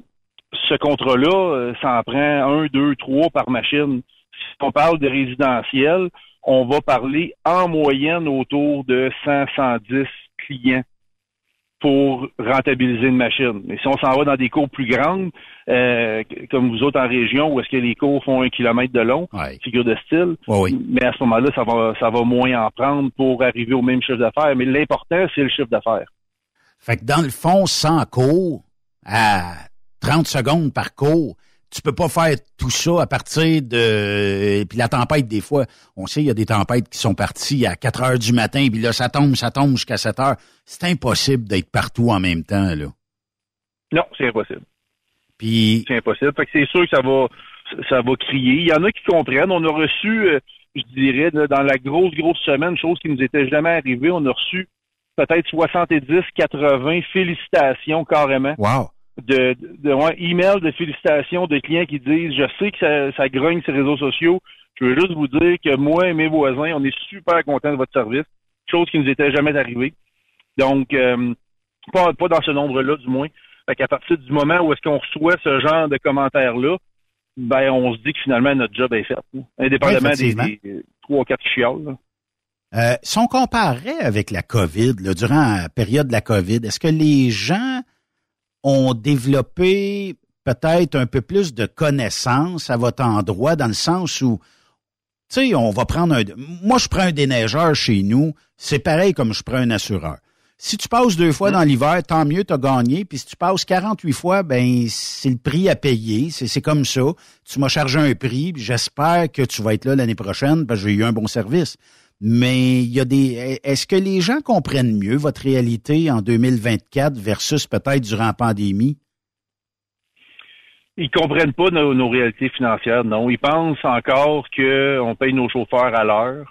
ce contrat-là, euh, ça en prend un, deux, trois par machine. Si on parle de résidentiel, on va parler en moyenne autour de 100, 110 clients pour rentabiliser une machine. Mais si on s'en va dans des cours plus grandes, euh, comme vous autres en région, où est-ce que les cours font un kilomètre de long, figure de style, mais à ce moment-là, ça va, ça va moins en prendre pour arriver au même chiffre d'affaires. Mais l'important, c'est le chiffre d'affaires. Fait que dans le fond, sans cours, à 30 secondes par cours, tu peux pas faire tout ça à partir de... Et puis la tempête, des fois, on sait, il y a des tempêtes qui sont parties à 4 heures du matin, puis là, ça tombe, ça tombe jusqu'à 7 heures. C'est impossible d'être partout en même temps, là. Non, c'est impossible. Puis... C'est impossible. Fait que c'est sûr que ça va, ça va crier. Il y en a qui comprennent. On a reçu, euh, je dirais, dans la grosse, grosse semaine, chose qui nous était jamais arrivée, on a reçu peut-être 70, 80 félicitations carrément. Wow. De, de, de ouais, email de félicitations de clients qui disent je sais que ça, ça grogne ces réseaux sociaux. Je veux juste vous dire que moi et mes voisins, on est super contents de votre service. Chose qui nous était jamais arrivée. Donc, euh, pas, pas dans ce nombre-là, du moins. Fait qu'à partir du moment où est-ce qu'on reçoit ce genre de commentaires-là, ben on se dit que finalement notre job est fait. là. Indépendamment des, trois ou quatre là. Euh, si on comparait avec la COVID, là, durant la période de la COVID, est-ce que les gens ont développé peut-être un peu plus de connaissances à votre endroit, dans le sens où, tu sais, on va prendre un... Moi, je prends un déneigeur chez nous, c'est pareil comme je prends un assureur. Si tu passes deux fois dans l'hiver, tant mieux, tu as gagné. Puis si tu passes 48 fois, ben c'est le prix à payer. C'est comme ça. Tu m'as chargé un prix, j'espère que tu vas être là l'année prochaine parce que j'ai eu un bon service. Mais il y a des. Est-ce que les gens comprennent mieux votre réalité en 2024 versus peut-être durant la pandémie? Ils comprennent pas nos, nos réalités financières, non. Ils pensent encore qu'on paye nos chauffeurs à l'heure.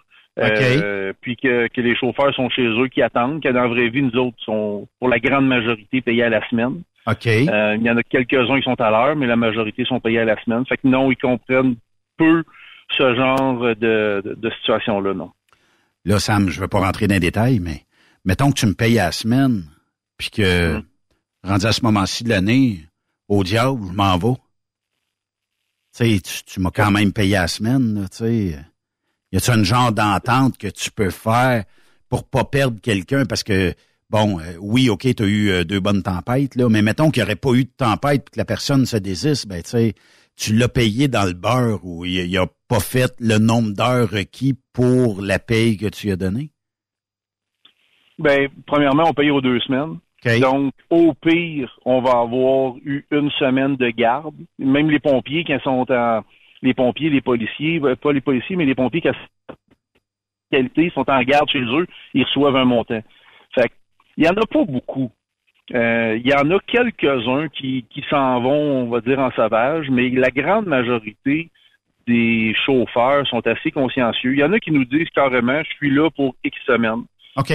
euh, puis que, que les chauffeurs sont chez eux qui attendent, que dans la vraie vie, nous autres sont pour la grande majorité payés à la semaine. OK. Euh, il y en a quelques-uns qui sont à l'heure, mais la majorité sont payés à la semaine. Fait que non, ils comprennent peu ce genre de, de, de situation-là, non. Là, Sam, je ne vais pas rentrer dans les détails, mais mettons que tu me payes à la semaine, puis que, rendu à ce moment-ci de l'année, au diable, je m'en vais. Tu sais, tu, tu m'as quand même payé à la semaine, là, tu sais. Y a-tu un genre d'entente que tu peux faire pour pas perdre quelqu'un? Parce que, bon, euh, oui, OK, tu as eu euh, deux bonnes tempêtes, là, mais mettons qu'il n'y aurait pas eu de tempête et que la personne se désiste, ben, tu sais, tu l'as payé dans le beurre ou il n'a pas fait le nombre d'heures requis pour la paye que tu as donnée? Ben, premièrement, on paye aux deux semaines. Donc, au pire, on va avoir eu une semaine de garde. Même les pompiers, quand sont en... Les pompiers, les policiers, euh, pas les policiers, mais les pompiers qui qualité sont en garde chez eux, ils reçoivent un montant. Fait il y en a pas beaucoup. Euh, Il y en a quelques-uns qui, qui s'en vont, on va dire, en sauvage, mais la grande majorité des chauffeurs sont assez consciencieux. Il y en a qui nous disent carrément, je suis là pour X semaines.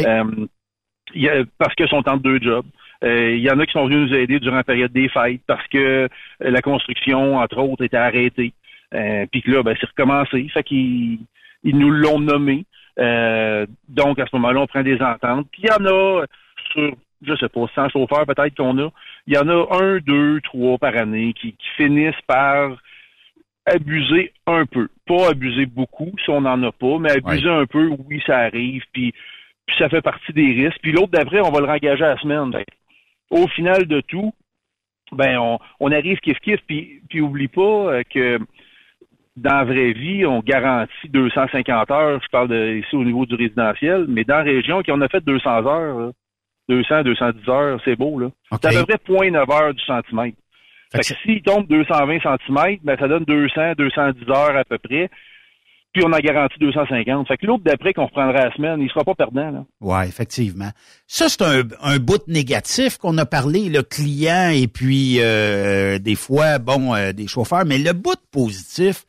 Euh, il y a- parce qu'ils sont en deux jobs. Euh, il y en a qui sont venus nous aider durant la période des fêtes parce que euh, la construction, entre autres, était arrêtée. Euh, Puis que là, ben, c'est recommencé. Fait qu'ils ils nous l'ont nommé. Euh, donc, à ce moment-là, on prend des ententes. Puis il y en a sur, je sais pas, 100 chauffeurs peut-être qu'on a. Il y en a un, deux, trois par année qui, qui finissent par abuser un peu. Pas abuser beaucoup, si on n'en a pas, mais abuser un peu, oui, ça arrive. Puis, puis ça fait partie des risques. Puis l'autre d'après, on va le rengager à la semaine. Au final de tout, ben on, on arrive kiff kiff. Puis, puis oublie pas euh, que dans la vraie vie, on garantit 250 heures. Je parle de, ici au niveau du résidentiel, mais dans la région, qui on a fait 200 heures, là, 200, 210 heures, c'est beau là. C'est à peu près 0.9 heures du centimètre. Fait que s'il tombe 220 cm, ben ça donne 200, 210 heures à peu près. Puis on a garanti 250. Fait que l'autre d'après qu'on reprendra la semaine, il sera pas perdant. Là. Oui, effectivement. Ça, c'est un, un bout négatif qu'on a parlé, le client et puis euh, des fois, bon, euh, des chauffeurs. Mais le bout positif,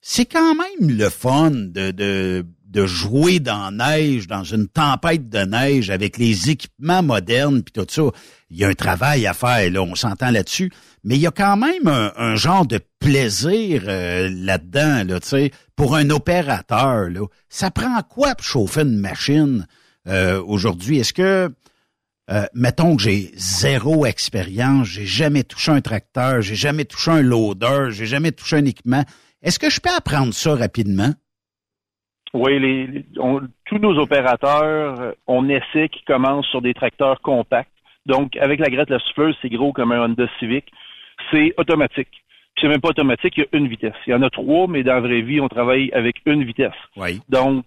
c'est quand même le fun de, de, de jouer dans la neige, dans une tempête de neige avec les équipements modernes puis tout ça. Il y a un travail à faire, là, on s'entend là-dessus. Mais il y a quand même un, genre de plaisir euh, là-dedans, là, tu sais, pour un opérateur. Là. Ça prend quoi pour chauffer une machine euh, aujourd'hui? Est-ce que, euh, mettons que j'ai zéro expérience, j'ai jamais touché un tracteur, j'ai jamais touché un loader, j'ai jamais touché un équipement, est-ce que je peux apprendre ça rapidement? Oui, les, tous nos opérateurs, euh, on essaie qu'ils commencent sur des tracteurs compacts. Donc, avec la grette, la souffleuse, c'est gros comme un Honda Civic. C'est automatique. Puis C'est même pas automatique, il y a une vitesse. Il y en a trois, mais dans la vraie vie, on travaille avec une vitesse. Oui. Donc,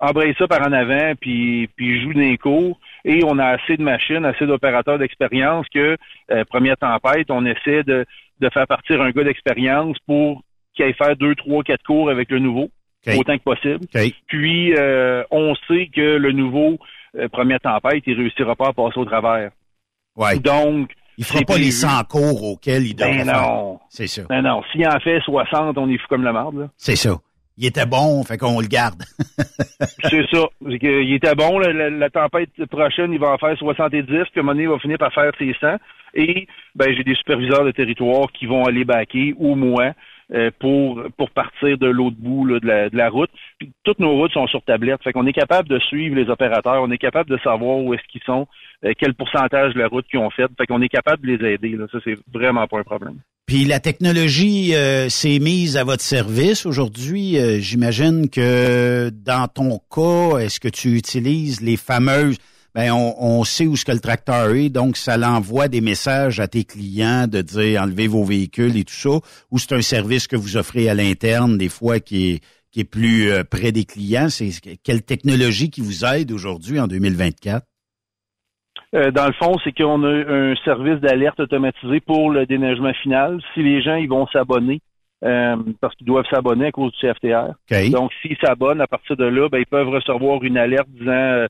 embraye ça par en avant, puis, puis joue les cours. Et on a assez de machines, assez d'opérateurs d'expérience que, euh, première tempête, on essaie de, de faire partir un gars d'expérience pour qu'il aille faire deux, trois, quatre cours avec le nouveau, autant que possible. Puis, euh, on sait que le nouveau, euh, première tempête, il réussira pas à passer au travers. Ouais. Donc, Il fera pas les prévu. 100 cours auxquels il devrait Ben non. C'est ça. Non, non. S'il en fait 60, on est fou comme la marde, là. C'est ça. Il était bon, fait qu'on le garde. C'est ça. Il était bon. la, la tempête prochaine, il va en faire 70, puis à un moment donné, il va finir par faire ses 100. Et ben, j'ai des superviseurs de territoire qui vont aller baquer, ou moi, euh, pour pour partir de l'autre bout là, de, la, de la route. Puis, toutes nos routes sont sur tablette. Fait qu'on est capable de suivre les opérateurs. On est capable de savoir où est-ce qu'ils sont, euh, quel pourcentage de la route qu'ils ont fait. Fait qu'on est capable de les aider. Là. Ça, c'est vraiment pas un problème. Puis la technologie euh, s'est mise à votre service aujourd'hui. Euh, J'imagine que dans ton cas, est-ce que tu utilises les fameuses ben on, on sait où ce que le tracteur est, donc ça l'envoie des messages à tes clients de dire enlevez vos véhicules et tout ça, ou c'est un service que vous offrez à l'interne des fois qui est qui est plus euh, près des clients. C'est quelle technologie qui vous aide aujourd'hui en 2024 Euh, dans le fond, c'est qu'on a un service d'alerte automatisé pour le déneigement final. Si les gens ils vont s'abonner, euh, parce qu'ils doivent s'abonner à cause du CFTR. OK. Donc, s'ils s'abonnent, à partir de là, ben, ils peuvent recevoir une alerte disant euh,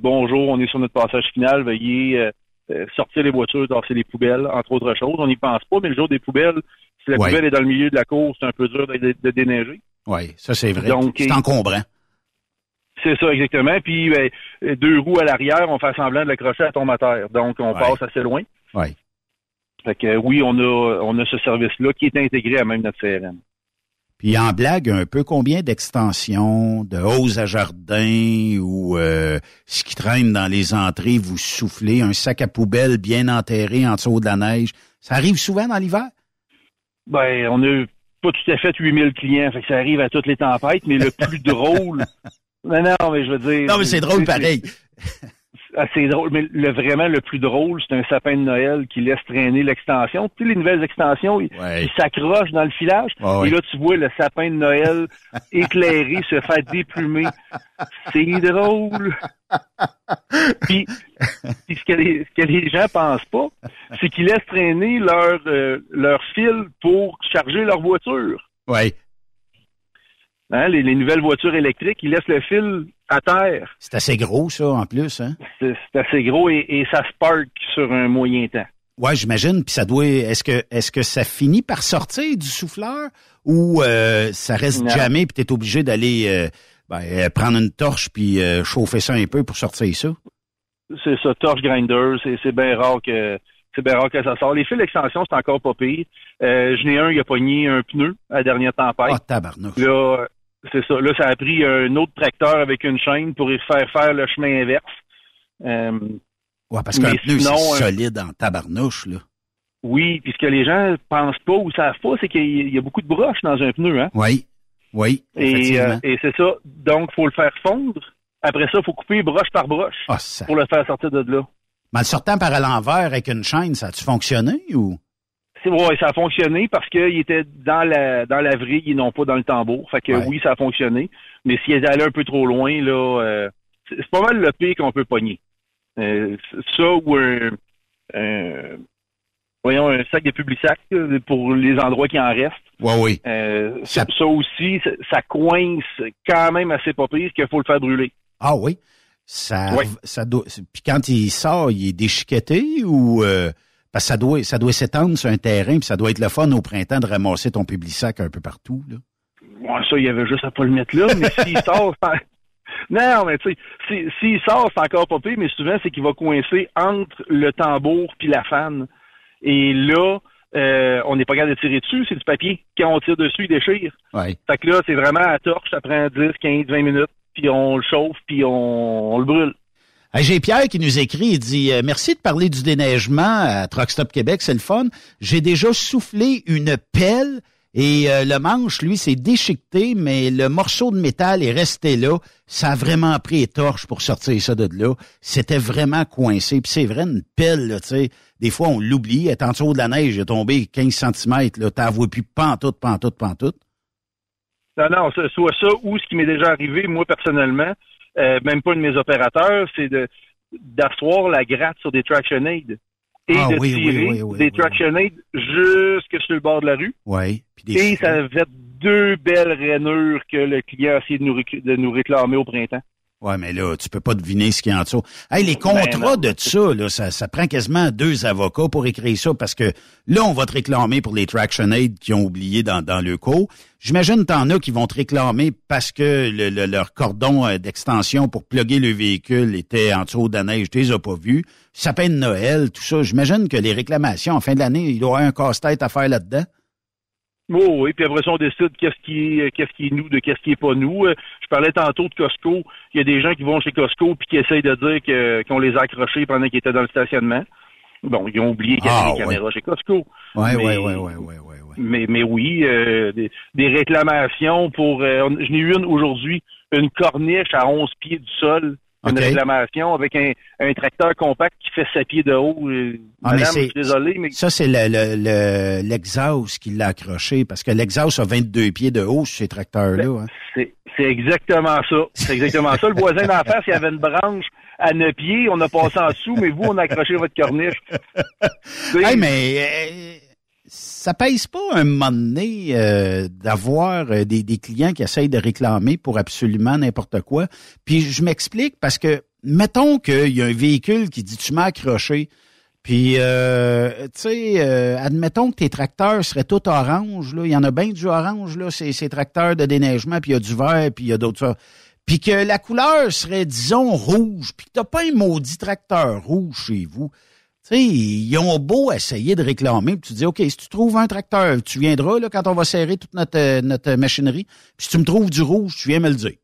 Bonjour, on est sur notre passage final, veuillez euh, euh, sortir les voitures, tasser les poubelles, entre autres choses. On n'y pense pas, mais le jour des poubelles, si la Ouais. poubelle est dans le milieu de la course, c'est un peu dur de, de- de déneiger. Oui, ça c'est vrai. Donc, C'est encombrant. C'est ça, exactement. Puis ben, deux roues à l'arrière, on fait semblant de l'accrocher à ton moteur. Donc, on Ouais. passe assez loin. Oui. Fait que oui, on a on a ce service-là qui est intégré à même notre CRM. Puis en blague un peu, combien d'extensions, de hauses à jardin ou euh, ce qui traîne dans les entrées, vous soufflez, un sac à poubelle bien enterré en dessous de la neige. Ça arrive souvent dans l'hiver? Ben, on a pas tout à fait 8000 clients, fait que ça arrive à toutes les tempêtes, mais le plus drôle... Non, non, mais je veux dire... Non, mais c'est drôle pareil. C'est drôle, mais le, vraiment le plus drôle, c'est un sapin de Noël qui laisse traîner l'extension. Tu sais, les nouvelles extensions, ils Ouais. ils s'accrochent dans le filage. Et là, tu vois le sapin de Noël éclairé se faire déplumer. C'est drôle. Puis, puis ce, que les, ce que les gens pensent pas, c'est qu'ils laissent traîner leur, euh, leur fil pour charger leur voiture. Oui. Hein, les, les nouvelles voitures électriques, ils laissent le fil à terre. C'est assez gros, ça, en plus, hein? C'est assez gros et, et ça spark sur un moyen temps. Ouais, j'imagine. Puis ça doit. Est-ce que est-ce que ça finit par sortir du souffleur ou euh, ça reste Non. jamais puis t'es obligé d'aller euh, ben, euh, prendre une torche puis euh, chauffer ça un peu pour sortir ça? C'est ça, torche grinder, c'est c'est bien rare que c'est bien rare que ça sort. Les fils d'extension, c'est encore pas pire. Euh, J'en ai un, il a pogné un pneu à la dernière tempête. Ah, tabarnouche. Là, c'est ça. Là, ça a pris un autre tracteur avec une chaîne pour y faire faire le chemin inverse. Euh, Ouais, parce qu'un pneu, c'est solide en tabarnouche, là. oui, puis ce que les gens pensent pas ou savent pas, c'est qu'il y a- il beaucoup de broches dans un pneu, hein. Oui. Oui, Et, euh, et c'est ça. Donc, faut le faire fondre. Après ça, faut couper broche par broche Ah, ça- pour le faire sortir de là. Mais en le sortant par à l'envers avec une chaîne, ça a-tu fonctionné ou? Ouais, ça a fonctionné parce qu'il était dans la dans la vrille et non pas dans le tambour. Fait que Ouais. oui, ça a fonctionné. Mais s'il est allé un peu trop loin, là, euh, c'est pas mal le pire qu'on peut pogner. Euh, ça ou un, un- voyons un sac de public-sac là, pour les endroits qui en restent. Oui, oui. Euh, ça, ça aussi, ça, ça coince quand même assez pas pire qu'il faut le faire brûler. Ah oui. Ça, Oui. ça doit. Puis quand il sort, il est déchiqueté ou euh, parce que ça doit, ça doit s'étendre sur un terrain, puis ça doit être le fun au printemps de ramasser ton public sac un peu partout. Là? Ça, il y avait juste à pas le mettre là, mais s'il sort, non, mais tu sais, si- s'il sort, c'est encore pas pire, mais souvent, c'est qu'il va coincer entre le tambour puis la fan. Et là, euh, on n'est pas capable de tirer dessus, c'est du papier. Quand on tire dessus, il déchire. Ouais. Fait que là, c'est vraiment à torche, ça prend 10, 15, 20 minutes, puis on le chauffe, puis on, le brûle. J'ai Pierre qui nous écrit, il dit euh, Merci de parler du déneigement à Truck Stop Québec, c'est le fun. J'ai déjà soufflé une pelle et euh, le manche, lui, s'est déchiqueté, mais le morceau de métal est resté là. Ça a vraiment pris étorche pour sortir ça de là. C'était vraiment coincé. Puis c'est vrai, une pelle, là, tu sais, des fois, on l'oublie. Elle est en dessous de la neige, elle est tombée 15 cm, là, t'en vois plus pantoute, pantoute, pantoute. Non, non, soit ça ou ce qui m'est déjà arrivé, moi, personnellement, euh, même pas de mes opérateurs, c'est de d'asseoir la gratte sur des traction aids et Ah de oui, tirer oui, oui, des traction aids jusque sur le bord de la rue. Oui. Et ça fait deux belles rainures que le client a essayé de nous, réc- de nous réclamer au printemps. Ouais, mais là, tu peux pas deviner ce qu'il y a en dessous. Hey, les contrats Ben non. de ça, là, ça, ça prend quasiment deux avocats pour écrire ça parce que là, on va te réclamer pour les Traction Aid qui ont oublié dans, dans le co. J'imagine t'en as qui vont te réclamer parce que le- le- leur cordon euh, d'extension pour plugger le véhicule était en dessous de la neige, tu les as pas vus. Sapin de Noël, tout ça. J'imagine que les réclamations en fin de l'année, il doit y avoir un casse-tête à faire là-dedans. Oh, oui, puis après ça, on décide qu'est-ce qui est, qu'est-ce qui est nous de qu'est-ce qui est pas nous. Euh, Je parlais tantôt de Costco. Il y a des gens qui vont chez Costco puis qui essayent de dire que, qu'on les a accrochés pendant qu'ils étaient dans le stationnement. Bon, ils ont oublié qu'il y avait Ah, des ouais. caméras chez Costco. Ouais, Mais- ouais, ouais, ouais, ouais, ouais. Mais, mais oui, euh, des, des réclamations pour... euh, je n'ai eu une aujourd'hui, une corniche à 11 pieds du sol. Une réclamation avec un, un tracteur compact qui fait 7 pieds de haut. Euh, Ah, mais Madame, c'est- je suis désolé, mais Ça, c'est le, le, le- l'exhaust qui l'a accroché, parce que l'exhaust a 22 pieds de haut sur ces tracteurs-là. hein. C'est, c'est exactement ça. C'est exactement ça. Le voisin d'en face, il avait une branche à 9 pieds, on a passé en dessous, mais vous, on a accroché votre corniche. Hey, mais euh, ça pèse pas un moment donné euh, d'avoir euh, des, clients qui essayent de réclamer pour absolument n'importe quoi. Puis je m'explique parce que, mettons qu'il y a un véhicule qui dit tu m'as accroché, puis, euh, tu sais, euh, admettons que tes tracteurs seraient tous orange, là. Il y en a bien du orange, là, ces, ces tracteurs de déneigement, puis il y a du vert, puis il y a d'autres. Puis que la couleur serait, disons, rouge, puis que t'as pas un maudit tracteur rouge chez vous. Sais, ils ont beau essayer de réclamer, puis tu dis, OK, si tu trouves un tracteur, tu viendras, là, quand on va serrer toute notre, euh, notre machinerie, puis si tu me trouves du rouge, tu viens me le dire.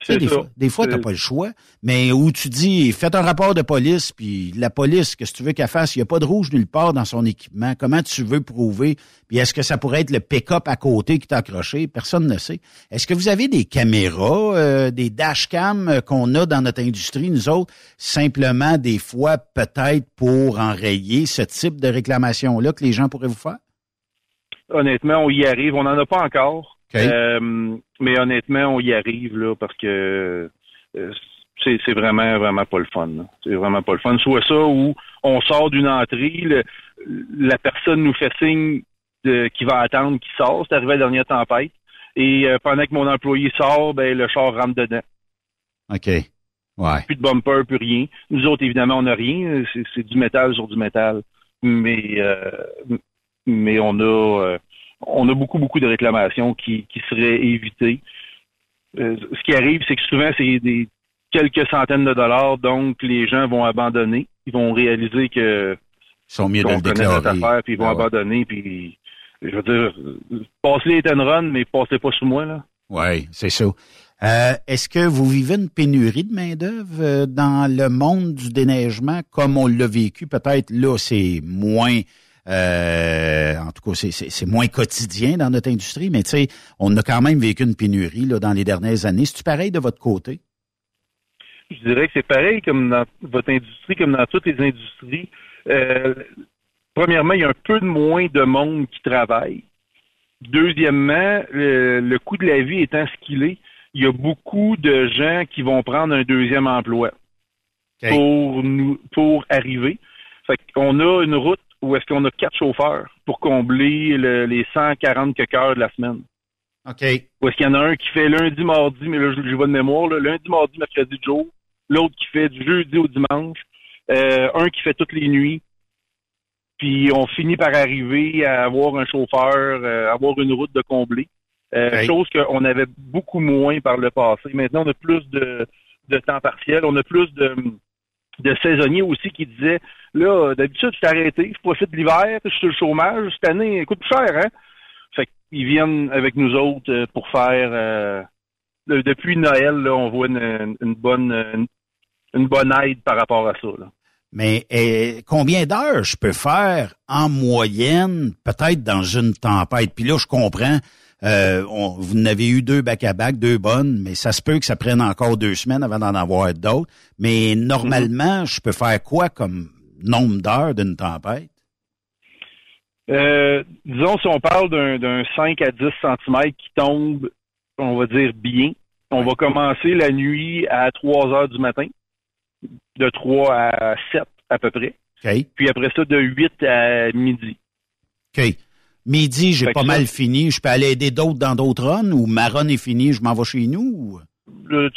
Tu sais, C'est des fois, des fois, t'as pas le choix, mais où tu dis, faites un rapport de police, puis la police, qu'est-ce que tu veux qu'elle fasse? Il n'y a pas de rouge nulle part dans son équipement. Comment tu veux prouver? Puis est-ce que ça pourrait être le pick-up à côté qui t'a accroché? Personne ne sait. Est-ce que vous avez des caméras, euh, des dashcams euh, qu'on a dans notre industrie, nous autres, simplement des fois peut-être pour enrayer ce type de réclamation-là que les gens pourraient vous faire? Honnêtement, on y arrive. On n'en a pas encore. OK. Euh, mais honnêtement, on y arrive là parce que euh, c'est, vraiment, vraiment pas le fun. C'est vraiment pas le fun. Soit ça ou on sort d'une entrée, le- la personne nous fait signe qui va attendre qu'il sort. C'est arrivé à la dernière tempête. Et euh, pendant que mon employé sort, ben le char rentre dedans. OK. Ouais. Plus de bumper, plus rien. Nous autres, évidemment, on n'a rien. C'est, c'est du métal sur du métal. Mais euh, mais on a euh, on a beaucoup, beaucoup de réclamations qui, qui seraient évitées. Euh, ce qui arrive, c'est que souvent, c'est des quelques centaines de dollars, donc les gens vont abandonner. Ils vont réaliser que Ils sont mieux de le déclarer. affaire, puis ils vont Ah ouais. abandonner, puis je veux dire, passez les ten run, mais passez pas sous moi, là. Oui, c'est ça. Euh, Est-ce que vous vivez une pénurie de main-d'œuvre euh, dans le monde du déneigement comme on l'a vécu? Peut-être là, c'est moins. Euh, en tout cas, c'est- moins quotidien dans notre industrie, mais tu sais, on a quand même vécu une pénurie là, dans les dernières années. C'est-tu pareil de votre côté? Je dirais que c'est pareil comme dans votre industrie, comme dans toutes les industries. Euh, premièrement, il y a un peu de moins de monde qui travaille. Deuxièmement, le, le coût de la vie étant ce qu'il est, il y a beaucoup de gens qui vont prendre un deuxième emploi pour nous pour arriver. Fait qu'on a une route où est-ce qu'on a quatre chauffeurs pour combler le- les 140 quelques heures de la semaine? OK. Ou est-ce qu'il y en a un qui fait lundi, mardi, mais là, je, je vois de mémoire, là, lundi, mardi, mercredi jour. L'autre qui fait du jeudi au dimanche. Euh, un qui fait toutes les nuits. Puis on finit par arriver à avoir un chauffeur, euh, avoir une route de combler. Euh, Ouais. Chose qu'on avait beaucoup moins par le passé. Maintenant, on a plus de, de temps partiel. On a plus de, de saisonniers aussi qui disaient là, d'habitude, je suis arrêté, je profite de l'hiver, je suis sur le chômage, cette année, coûte plus cher, hein? Fait qu'ils viennent avec nous autres euh, pour faire euh, de- depuis Noël, là, on voit une, bonne une, bonne aide par rapport à ça. Là. Mais combien d'heures je peux faire en moyenne, peut-être dans une tempête? Puis là, je comprends, euh, on- vous en avez eu deux back-à-back, deux bonnes, mais ça se peut que ça prenne encore deux semaines avant d'en avoir d'autres. Mais normalement, je peux faire quoi comme nombre d'heures d'une tempête? Euh, disons, si on parle d'un d'un 5 à 10 cm qui tombe, on va dire bien, on va commencer la nuit à 3 heures du matin, de 3 à 7 à peu près. Puis après ça, de 8 à midi. OK. Midi, j'ai pas mal ça- fini. Je peux aller aider d'autres dans d'autres runs ou ma run est finie, je m'en vais chez nous? ou-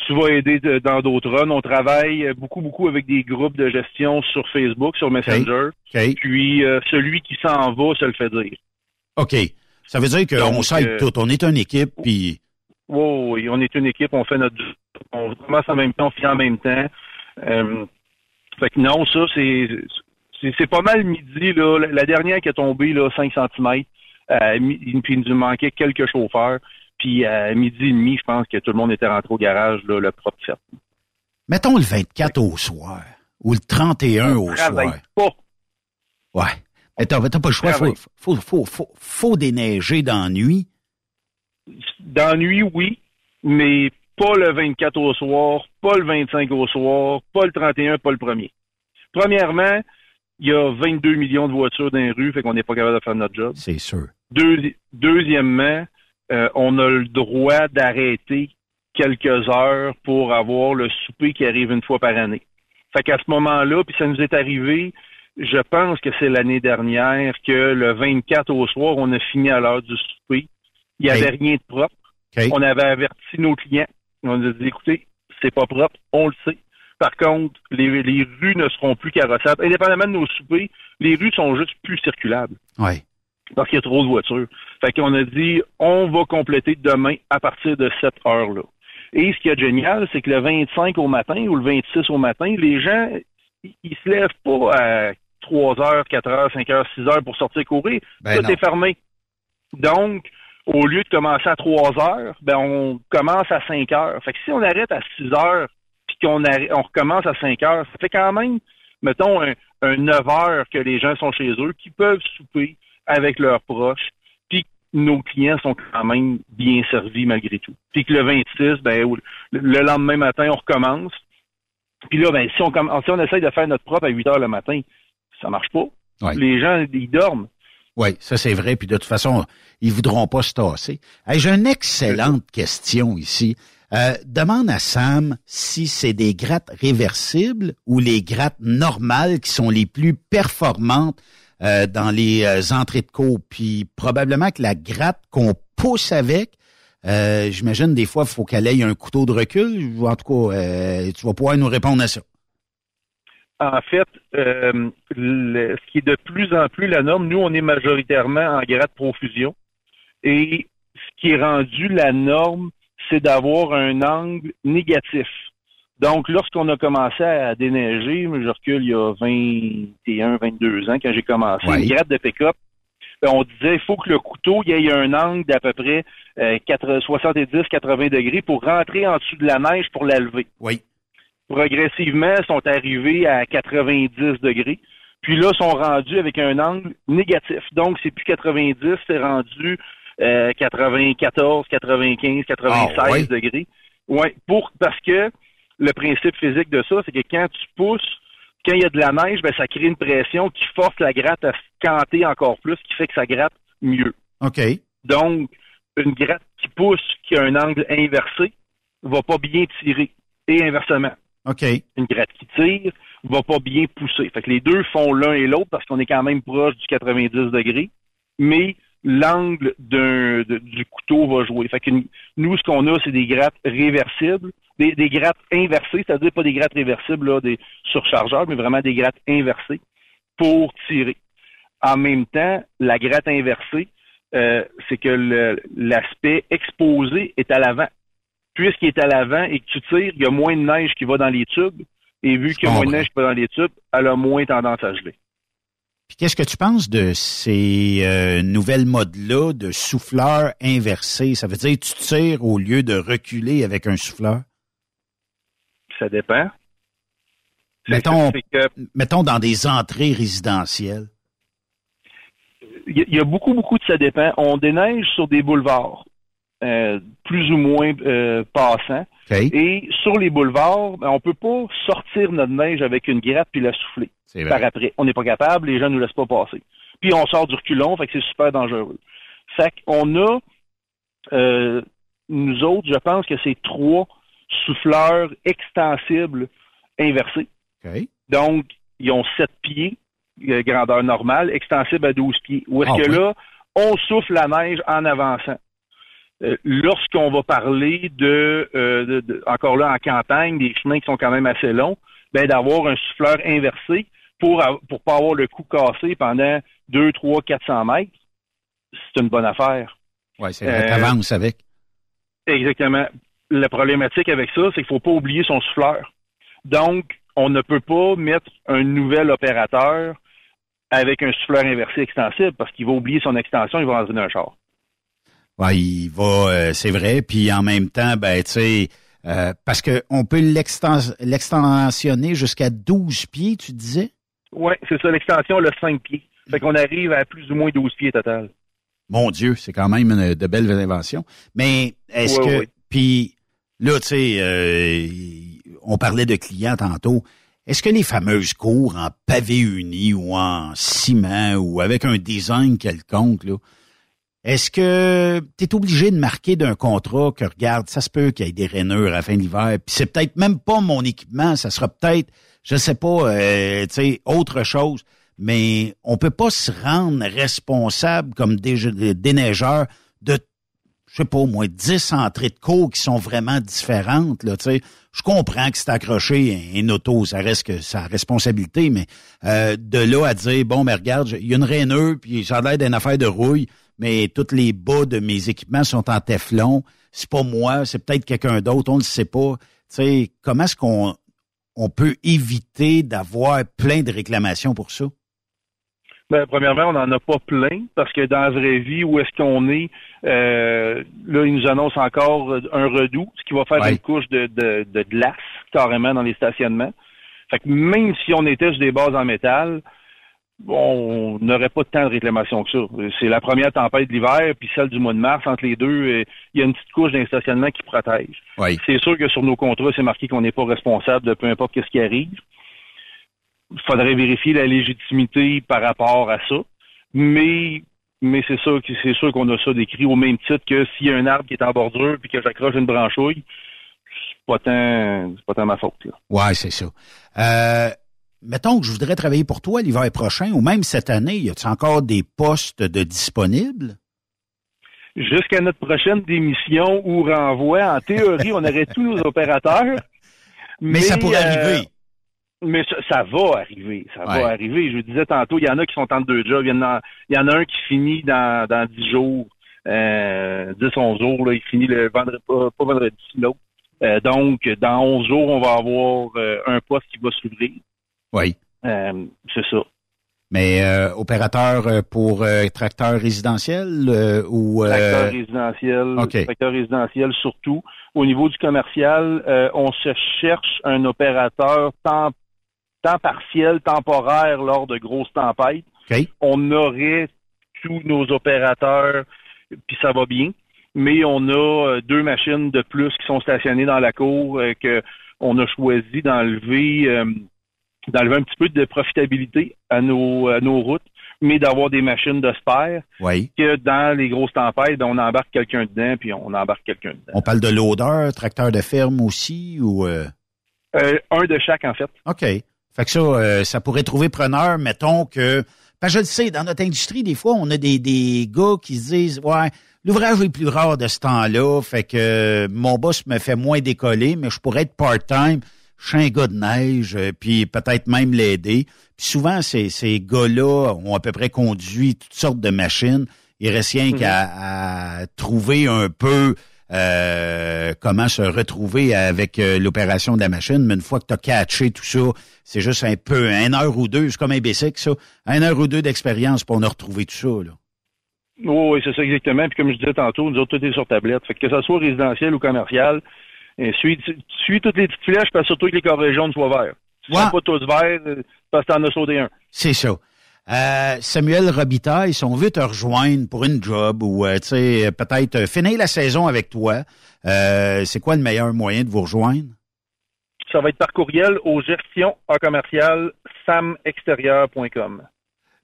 tu vas aider de- dans d'autres runs. On travaille euh, beaucoup, beaucoup avec des groupes de gestion sur Facebook, sur Messenger. Puis euh, celui qui s'en va se le fait dire. OK. Ça veut dire qu'on s'aide euh, tout. On est une équipe, puis... Wow, oui, on est une équipe, on fait notre on commence en même temps, on finit en même temps. Euh, fait que non, ça, c'est c'est- pas mal midi, là. La, dernière qui est tombée, là, 5 cm, puis il nous manquait quelques chauffeurs. Puis à midi et demi, je pense que tout le monde était rentré au garage, là, le propre fait. Mettons le 24 au soir ou le 31 au soir. pas. Ouais. Mais t'as pas le choix. Faut, faut, faut, faut, faut déneiger dans la nuit. Dans la nuit, oui, mais pas le 24 au soir, pas le 25 au soir, pas le 31, pas le premier. Premièrement, il y a 22 millions de voitures dans les rues, fait qu'on n'est pas capable de faire notre job. C'est sûr. Deuxi- deuxièmement, euh, on a le droit d'arrêter quelques heures pour avoir le souper qui arrive une fois par année. Fait qu'à ce moment-là, puis ça nous est arrivé, je pense que c'est l'année dernière que le 24 au soir, on a fini à l'heure du souper. Il n'y avait rien de propre. On avait averti nos clients. On a dit, écoutez, c'est pas propre, on le sait. Par contre, les, les rues ne seront plus carrossables. Indépendamment de nos soupers, les rues sont juste plus circulables Ouais. Parce qu'il y a trop de voitures. Fait qu'on a dit, on va compléter demain à partir de cette heure-là. Et ce qui est génial, c'est que le 25 au matin ou le 26 au matin, les gens, ils se lèvent pas à 3 heures, 4 heures, 5 heures, 6 heures pour sortir courir. Ben Tout non. est fermé. Donc, au lieu de commencer à 3 heures, ben on commence à 5 heures. Fait que si on arrête à 6 heures, puis qu'on on recommence à 5 heures, ça fait quand même, mettons, un, un 9 heures que les gens sont chez eux, qui peuvent souper avec leurs proches, puis nos clients sont quand même bien servis malgré tout. Puis que le 26, ben, le, le lendemain matin, on recommence. Puis là, ben, si on, si on essaye de faire notre propre à 8 heures le matin, ça marche pas. Ouais. Les gens, ils dorment. Oui, ça c'est vrai. Puis de toute façon, ils voudront pas se tasser. Hey, J'ai une excellente question ici. Euh, demande à Sam si c'est des grattes réversibles ou les grattes normales qui sont les plus performantes euh, dans les euh, entrées de cours. Puis probablement que la gratte qu'on pousse avec, euh, j'imagine des fois, il faut qu'elle ait un couteau de recul. En tout cas, euh, tu vas pouvoir nous répondre à ça. En fait, euh, ce qui est de plus en plus la norme, nous, on est majoritairement en gratte profusion. Et ce qui est rendu la norme, c'est d'avoir un angle négatif. Donc, lorsqu'on a commencé à déneiger, je recule il y a 21, 22 ans, quand j'ai commencé, Ouais. une gratte de pick-up, ben, on disait, il faut que le couteau, il y ait un angle d'à peu près euh, 70-80 degrés pour rentrer en dessous de la neige pour la lever Oui. progressivement sont arrivés à 90 degrés. Puis là, sont rendus avec un angle négatif. Donc, c'est plus 90, c'est rendu euh, 94, 95, 96 Ah, ouais? degrés. Ouais, pour parce que le principe physique de ça, c'est que quand tu pousses, quand il y a de la neige, ben, ça crée une pression qui force la gratte à se canter encore plus, qui fait que ça gratte mieux. OK. Donc, une gratte qui pousse, qui a un angle inversé, va pas bien tirer. Et inversement OK. une gratte qui tire va pas bien pousser. Fait que les deux font l'un et l'autre parce qu'on est quand même proche du 90 degrés, mais l'angle du couteau va jouer. Fait que nous, ce qu'on a, c'est des grattes réversibles, des, des grattes inversées, c'est-à-dire pas des grattes réversibles, là, des surchargeurs, mais vraiment des grattes inversées pour tirer. En même temps, la gratte inversée, euh, c'est que l'aspect exposé est à l'avant puisqu'il est à l'avant et que tu tires, il y a moins de neige qui va dans les tubes. Et vu qu'il y a moins de neige pas dans les tubes, elle a moins tendance à geler. Puis qu'est-ce que tu penses de ces euh, nouvelles modes-là de souffleur inversé? Ça veut dire que tu tires au lieu de reculer avec un souffleur? Ça dépend. Mettons, mettons dans des entrées résidentielles. Il y, a beaucoup, beaucoup de ça dépend. On déneige sur des boulevards, euh, plus ou moins euh, passants. Et sur les boulevards, ben, on peut pas sortir notre neige avec une grappe puis la souffler par après. On n'est pas capable, les gens nous laissent pas passer. Puis on sort du reculon, fait que c'est super dangereux. Fait qu'on a, euh, nous autres, je pense que c'est trois souffleurs extensibles inversés. Donc, ils ont sept pieds, euh, grandeur normale, extensible à 12 pieds. Où est-ce ah, que là, on souffle la neige en avançant. Euh, lorsqu'on va parler euh, de, encore là en campagne, des chemins qui sont quand même assez longs, ben d'avoir un souffleur inversé pour pour pas avoir le cou cassé pendant 2, 3, 400 mètres, c'est une bonne affaire. Oui, c'est vrai, t'avances avec. Exactement. La problématique avec ça, c'est qu'il faut pas oublier son souffleur. Donc, on ne peut pas mettre un nouvel opérateur avec un souffleur inversé extensible parce qu'il va oublier son extension, il va rentrer dans un char. Ouais, il va, euh, c'est vrai. Puis en même temps, ben tu sais, euh, parce que on peut l'extensionner jusqu'à 12 pieds, tu disais? Oui, c'est ça. L'extension, le 5 pieds. Fait qu'on arrive à plus ou moins 12 pieds total. Mon Dieu, c'est quand même une, de belles inventions. Mais est-ce que, puis là, tu sais, euh, on parlait de clients tantôt. Est-ce que les fameuses cours en pavé uni ou en ciment ou avec un design quelconque, là, est-ce que tu es obligé de marquer d'un contrat que regarde, ça se peut qu'il y ait des rainures à fin de l'hiver, puis c'est peut-être même pas mon équipement, ça sera peut-être, je sais pas, euh, tu sais, autre chose, mais on peut pas se rendre responsable comme des déneigeurs de je sais pas, au moins 10 entrées de cours qui sont vraiment différentes. Là, je comprends que c'est accroché une auto, ça reste sa responsabilité, mais euh, de là à dire, bon, mais regarde, il y a une raineux, puis ça a l'air d'une affaire de rouille, mais tous les bas de mes équipements sont en teflon. C'est pas moi, c'est peut-être quelqu'un d'autre, on ne le sait pas. sais, comment est-ce qu'on on peut éviter d'avoir plein de réclamations pour ça? Ben, premièrement, on n'en a pas plein parce que dans la vraie vie, où est-ce qu'on est, euh, là, ils nous annoncent encore un redout, ce qui va faire une couche de, de, de, glace carrément dans les stationnements. Fait que même si on était sur des bases en métal, on n'aurait pas tant de réclamations que ça. C'est la première tempête de l'hiver, puis celle du mois de mars, entre les deux, euh, il y a une petite couche d'instationnement qui protège. C'est sûr que sur nos contrats, c'est marqué qu'on n'est pas responsable de peu importe ce qui arrive faudrait vérifier la légitimité par rapport à ça. Mais mais c'est sûr que c'est sûr qu'on a ça décrit au même titre que s'il y a un arbre qui est en bordure puis que j'accroche une branchouille, c'est pas tant c'est pas tant ma faute. Là. Ouais, c'est ça. Euh, mettons que je voudrais travailler pour toi l'hiver prochain ou même cette année, y a-t-il encore des postes de disponibles? Jusqu'à notre prochaine démission ou renvoi, en théorie, on aurait tous nos opérateurs. Mais, ça pourrait euh, arriver. Mais ça, va arriver, ça va arriver. Je vous disais tantôt, il y en a qui sont en deux jobs. Il y en a, il y en a un qui finit dans, dans 10 jours, euh, 10, 11 jours. Là, il finit le vendredi, pas, pas vendredi, l'autre. Euh, donc, dans 11 jours, on va avoir euh, un poste qui va s'ouvrir. Oui. Euh, c'est ça. Mais euh, opérateur pour tracteur résidentiel ou tracteur résidentiel, tracteur résidentiel surtout. Au niveau du commercial, on se cherche un opérateur temps temps partiel, temporaire lors de grosses tempêtes. On aurait tous nos opérateurs, puis ça va bien, mais on a euh, deux machines de plus qui sont stationnées dans la cour euh, que on a choisi d'enlever euh, d'enlever un petit peu de profitabilité à nos, à nos routes, mais d'avoir des machines de spare. Oui. Que dans les grosses tempêtes, ben, on embarque quelqu'un dedans, puis on embarque quelqu'un dedans. On parle de l'odeur, tracteur de ferme aussi, ou... un de chaque, en fait. OK. Fait que ça, euh, ça pourrait trouver preneur, mettons que. Parce je le sais, dans notre industrie, des fois, on a des, des gars qui se disent Ouais, l'ouvrage est plus rare de ce temps-là, fait que euh, mon boss me fait moins décoller, mais je pourrais être part-time. Je suis un gars de neige, euh, puis peut-être même l'aider. Puis souvent, ces, ces gars-là ont à peu près conduit toutes sortes de machines. Il reste rien qu'à mm-hmm. trouver un peu euh, comment se retrouver avec euh, l'opération de la machine, mais une fois que tu as catché tout ça, c'est juste un peu, une heure ou deux, c'est comme un basic, ça. Une heure ou deux d'expérience pour on a retrouvé tout ça, là. Oui, oui, c'est ça exactement. Puis comme je disais tantôt, nous autres, tout est sur tablette. Fait que, que ça soit résidentiel ou commercial, et suis, suis toutes les petites flèches, parce surtout que les carrés jaunes soient verts. Si Ouais. pas tous verts, euh, parce que t'en as sauté un. C'est ça. Euh, Samuel Robitaille, si on veut te rejoindre pour une job ou euh, tu sais peut-être euh, finir la saison avec toi, euh, c'est quoi le meilleur moyen de vous rejoindre? Ça va être par courriel au gestion en commercial samextérieur.com.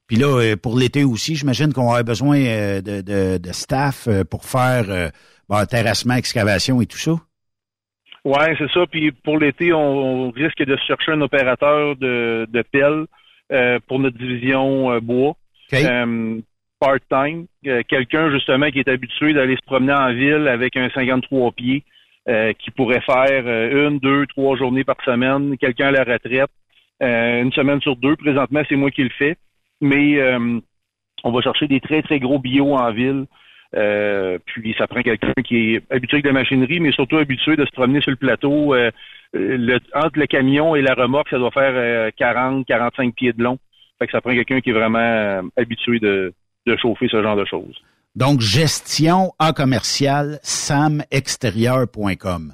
Puis là, euh, pour l'été aussi, j'imagine qu'on aura besoin euh, de, de, de staff euh, pour faire euh, terrassement, excavation et tout ça. Ouais, c'est ça. Puis pour l'été, on, on risque de chercher un opérateur de, de pelle euh, pour notre division euh, bois. Euh, part-time. Euh, Quelqu'un justement qui est habitué d'aller se promener en ville avec un 53 pieds, euh, qui pourrait faire euh, une, deux, trois journées par semaine. Quelqu'un à la retraite, euh, une semaine sur deux. Présentement, c'est moi qui le fais. Mais euh, on va chercher des très, très gros bio en ville. Euh, puis ça prend quelqu'un qui est habitué avec la machinerie, mais surtout habitué de se promener sur le plateau. Euh, le, entre le camion et la remorque, ça doit faire euh, 40, 45 pieds de long. Fait que ça prend quelqu'un qui est vraiment euh, habitué de, de chauffer ce genre de choses. Donc, gestion en commercial samextérieur.com.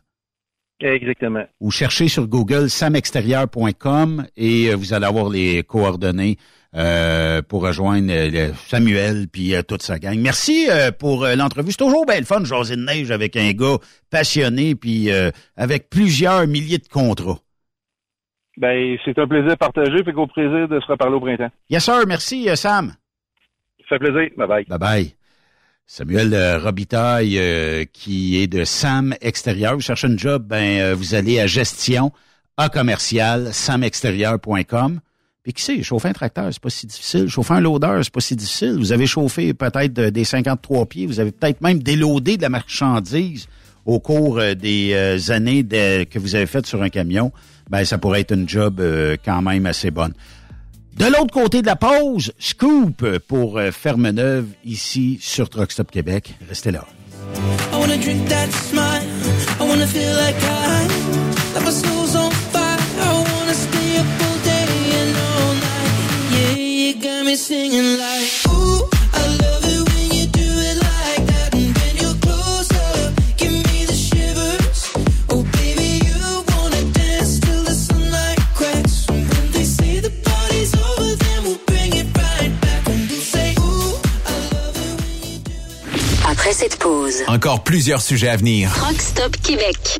Exactement. Ou cherchez sur Google samextérieur.com et euh, vous allez avoir les coordonnées euh, pour rejoindre euh, Samuel puis euh, toute sa gang. Merci euh, pour l'entrevue. C'est toujours bien le fun, jaser de neige avec un gars passionné puis euh, avec plusieurs milliers de contrats. Ben, c'est un plaisir partagé, fait qu'au plaisir de se reparler au printemps. Yes sir, merci Sam. Ça fait plaisir. Bye bye. Bye bye. Samuel Robitaille, euh, qui est de Sam Extérieur. Vous cherchez un job, ben euh, vous allez à gestion à commercial samextérieur.com. Puis qui sait, chauffer un tracteur, c'est pas si difficile. Chauffer un loader, c'est pas si difficile. Vous avez chauffé peut-être euh, des 53 pieds, vous avez peut-être même déloadé de la marchandise au cours euh, des euh, années que vous avez faites sur un camion. Ben ça pourrait être une job quand même assez bonne. De l'autre côté de la pause, scoop pour Ferme Neuve ici sur Truck Stop Québec. Restez là. I wanna drink that smile. I wanna feel like I, my soul's on me singing like, ooh, Après cette pause, Encore plusieurs sujets à venir. Truck Stop Québec.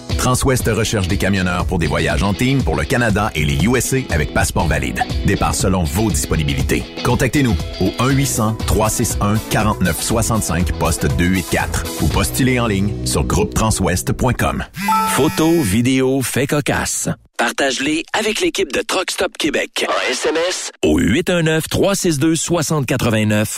Transwest recherche des camionneurs pour des voyages en team pour le Canada et les USA avec passeport valide. Départ selon vos disponibilités. Contactez-nous au 1-800-361-4965 poste 284 ou postulez en ligne sur groupetranswest.com. Photos, vidéos, faits cocasse. Partage-les avec l'équipe de Truck Stop Québec. En SMS au 819-362-6089.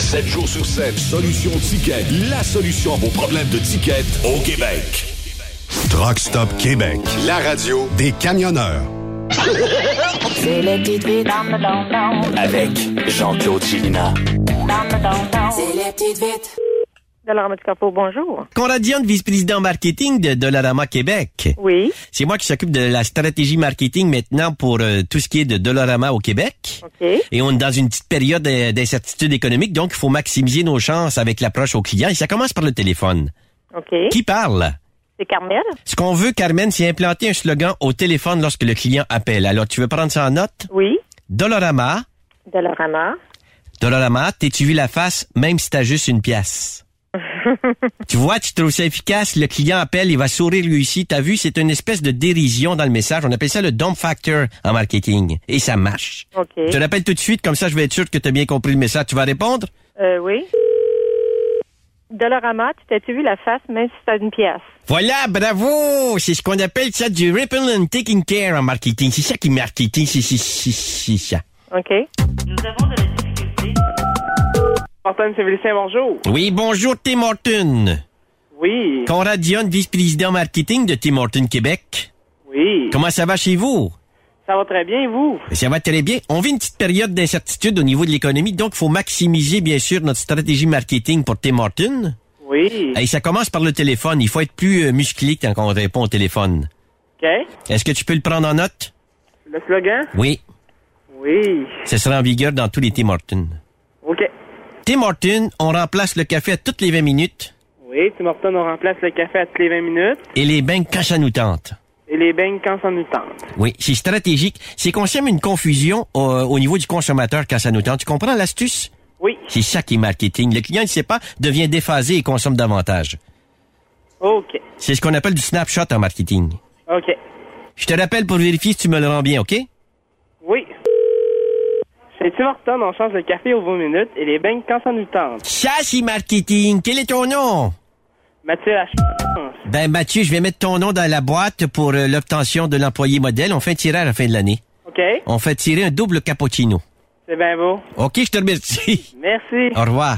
7 jours sur 7. Solution Ticket, la solution à vos problèmes de ticket au Québec. Truck Stop Québec, la radio des camionneurs. C'est les petites vites dans le don Avec Jean-Claude Gilina. C'est les petites vites. Dollarama du Carrefour, bonjour. Vice-président marketing de Dollarama Québec. Oui. C'est moi qui s'occupe de la stratégie marketing maintenant pour euh, tout ce qui est de Dollarama au Québec. OK. Et on est dans une petite période d'incertitude économique, donc il faut maximiser nos chances avec l'approche aux clients. Et ça commence par le téléphone. OK. Qui parle? C'est Carmel? Ce qu'on veut, Carmen, c'est implanter un slogan au téléphone lorsque le client appelle. Alors, tu veux prendre ça en note? Oui. Dollarama. Dollarama. Dollarama, t'es-tu vu la face, même si t'as juste une pièce? Tu vois, tu trouves ça efficace, le client appelle, il va sourire lui aussi. T'as vu, c'est une espèce de dérision dans le message. On appelle ça le dump factor en marketing. Et ça marche. OK. Je te l'appelle tout de suite, comme ça je vais être sûr que tu as bien compris le message. Tu vas répondre? Euh, oui. Dollarama, tu t'as-tu vu la face, même si c'est une pièce? Voilà, bravo! C'est ce qu'on appelle ça du ripple and taking care en marketing. C'est ça qui est marketing, c'est c'est- c'est- c'est ça. OK. Nous avons de. Martin Sévélicien, bonjour. Oui, bonjour Tim Horton. Oui. Conrad Dion, vice-président marketing de Tim Horton Québec. Oui. Comment ça va chez vous? Ça va très bien, et vous? Ça va très bien. On vit une petite période d'incertitude au niveau de l'économie, donc il faut maximiser, bien sûr, notre stratégie marketing pour Tim Horton. Oui. Et ça commence par le téléphone. Il faut être plus euh, musclé quand on répond au téléphone. OK. Est-ce que tu peux le prendre en note? Le slogan? Oui. Oui. Ce sera en vigueur dans tous les Tim Hortons. Tim Hortons, on remplace le café à toutes les 20 minutes Oui, Tim Hortons, on remplace le café à toutes les 20 minutes et les bains quand ça nous tente. et les beignes quand ça nous tente. Oui, c'est stratégique. C'est qu'on sème une confusion au, au niveau du consommateur quand ça nous tente. Tu comprends l'astuce? Oui. C'est ça qui est marketing. Le client ne sait pas, devient déphasé et consomme davantage. OK. C'est ce qu'on appelle du snapshot en marketing. OK. Je te rappelle pour vérifier si tu me le rends bien, OK? Oui. Chez Tim Hortons, on change le café aux 20 minutes et les beignes quand ça nous tente. Ça, c'est marketing. Quel est ton nom? Mathieu Lachance. Ben, Mathieu, je vais mettre ton nom dans la boîte pour euh, l'obtention de l'employé modèle. On fait un tirage à la fin de l'année. OK. On fait tirer un double cappuccino. C'est bien beau. OK, je te remercie. Merci. Au revoir.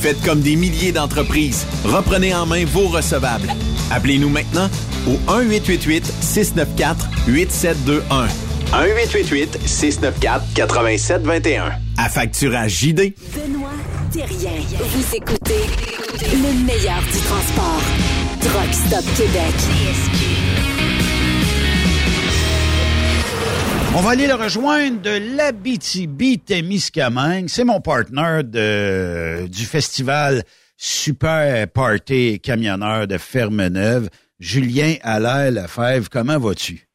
Faites comme des milliers d'entreprises. Reprenez en main vos recevables. Appelez-nous maintenant au 1-888-694-8721. 1-888-694-8721. À facturage JD. Benoît Thérien. Vous écoutez le meilleur du transport. Truck Québec. On va aller le rejoindre de l'Abitibi-Témiscamingue. C'est mon partenaire de, du festival Super Party Camionneur de Fermeneuve, Julien Allaire Lefebvre. Comment vas-tu?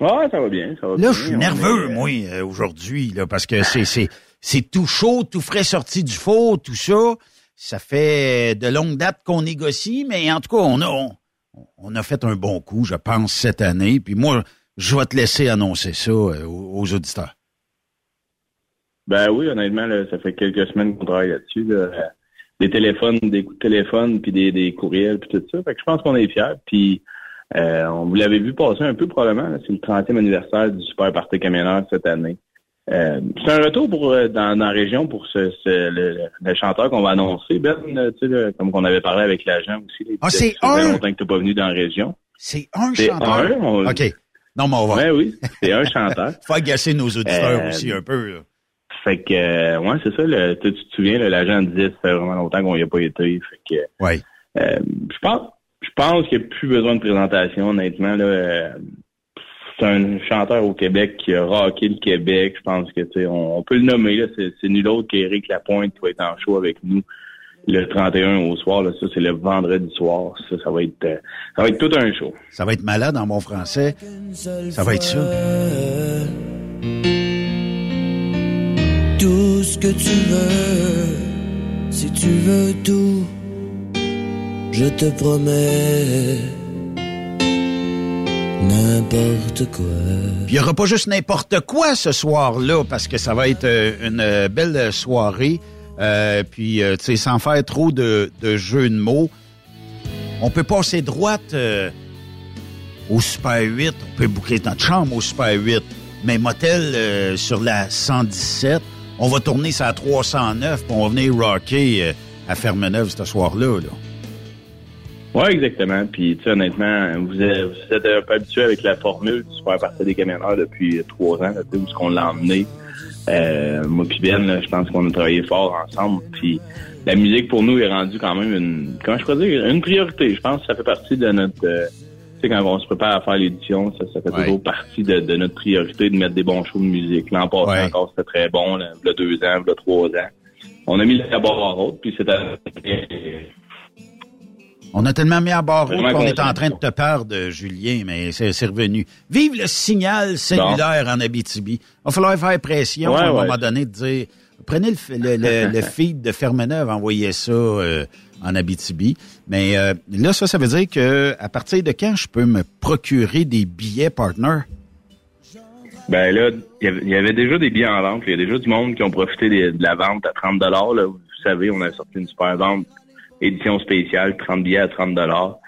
Ouais, ça va bien, ça va Là, bien. je suis nerveux, est- moi, euh, aujourd'hui, là, parce que c'est, c'est, c'est tout chaud, tout frais sorti du four, tout ça. Ça fait de longue date qu'on négocie, mais en tout cas, on a, on, on a fait un bon coup, je pense, cette année. Puis moi, je vais te laisser annoncer ça euh, aux, auditeurs. Ben oui, honnêtement, là, ça fait quelques semaines qu'on travaille là-dessus. là. Des téléphones, des coups de téléphone, puis des, des courriels, puis tout ça. Fait que je pense qu'on est fiers. Puis euh, on vous l'avez vu passer un peu probablement. C'est le 30e anniversaire du Super Party Camionneur cette année. Euh, c'est un retour pour euh, dans, dans la région pour ce, ce- le, le chanteur qu'on va annoncer, Ben, là, tu comme on avait parlé avec l'agent aussi. Ah, ça c'est fait un? longtemps que t'es pas venu dans la région. C'est un chanteur? un, on- OK. Non, mais on va. Ouais, oui, c'est un chanteur. Faut agacer nos auditeurs Euh, aussi un peu, là. Fait que, euh, ouais, c'est ça. Le, tu, te souviens, l'agent disait ça fait vraiment longtemps qu'on y a pas été. Fait que, ouais. euh, je pense, je pense qu'il n'y a plus besoin de présentation, honnêtement. Là, c'est un chanteur au Québec qui a rocké le Québec. Je pense que, tu sais, on, on peut le nommer. Là, c'est, c'est nul autre qu'Éric Lapointe qui va être en show avec nous le 31 au soir. Là, ça, c'est le vendredi soir. Ça, ça va être, euh, ça va être tout un show. Ça va être malade en bon français. Ça va être ça. Tout ce que tu veux, si tu veux tout, je te promets n'importe quoi. Puis il n'y aura pas juste n'importe quoi ce soir-là, parce que ça va être euh, une euh, belle soirée. Euh, puis, euh, tu sais, sans faire trop de, jeux de mots, on peut passer droite euh, au Super 8. On peut boucler notre chambre au Super 8. Mais motel sur la 117, on va tourner sur la 309, puis on va venir rocker à Fermeneuve ce soir-là. Là. Oui, exactement. Puis, tu sais, honnêtement, vous êtes, un peu habitué avec la formule du Super Parti des camionneurs depuis trois ans, là, où est-ce qu'on l'a emmené. Euh, moi puis Ben, là, je pense qu'on a travaillé fort ensemble. Puis, la musique, pour nous, est rendue quand même une, comment je pourrais dire, une priorité. Je pense que ça fait partie de notre... euh, tu sais, quand on se prépare à faire l'édition, ça, ça fait toujours partie de, de notre priorité de mettre des bons shows de musique. L'an passé encore, c'était très bon. Là, a deux ans, a trois ans. On a mis la barre en haute, puis c'était... On a tellement mis à barre haute Vraiment qu'on est en train de te perdre, Julien, mais c'est revenu. Vive le signal cellulaire en Abitibi. Il va falloir faire pression Ouais, à un ouais. moment donné de dire prenez le, f- le, le- le feed de Fermeneuve, envoyez ça euh, en Abitibi. Mais euh, là, ça, ça veut dire que à partir de quand je peux me procurer des billets partner? Ben là, il y avait- déjà des billets en vente. Il y a déjà du monde qui ont profité de la vente à 30 là. Vous savez, on a sorti une super vente édition spéciale, 30 billets à 30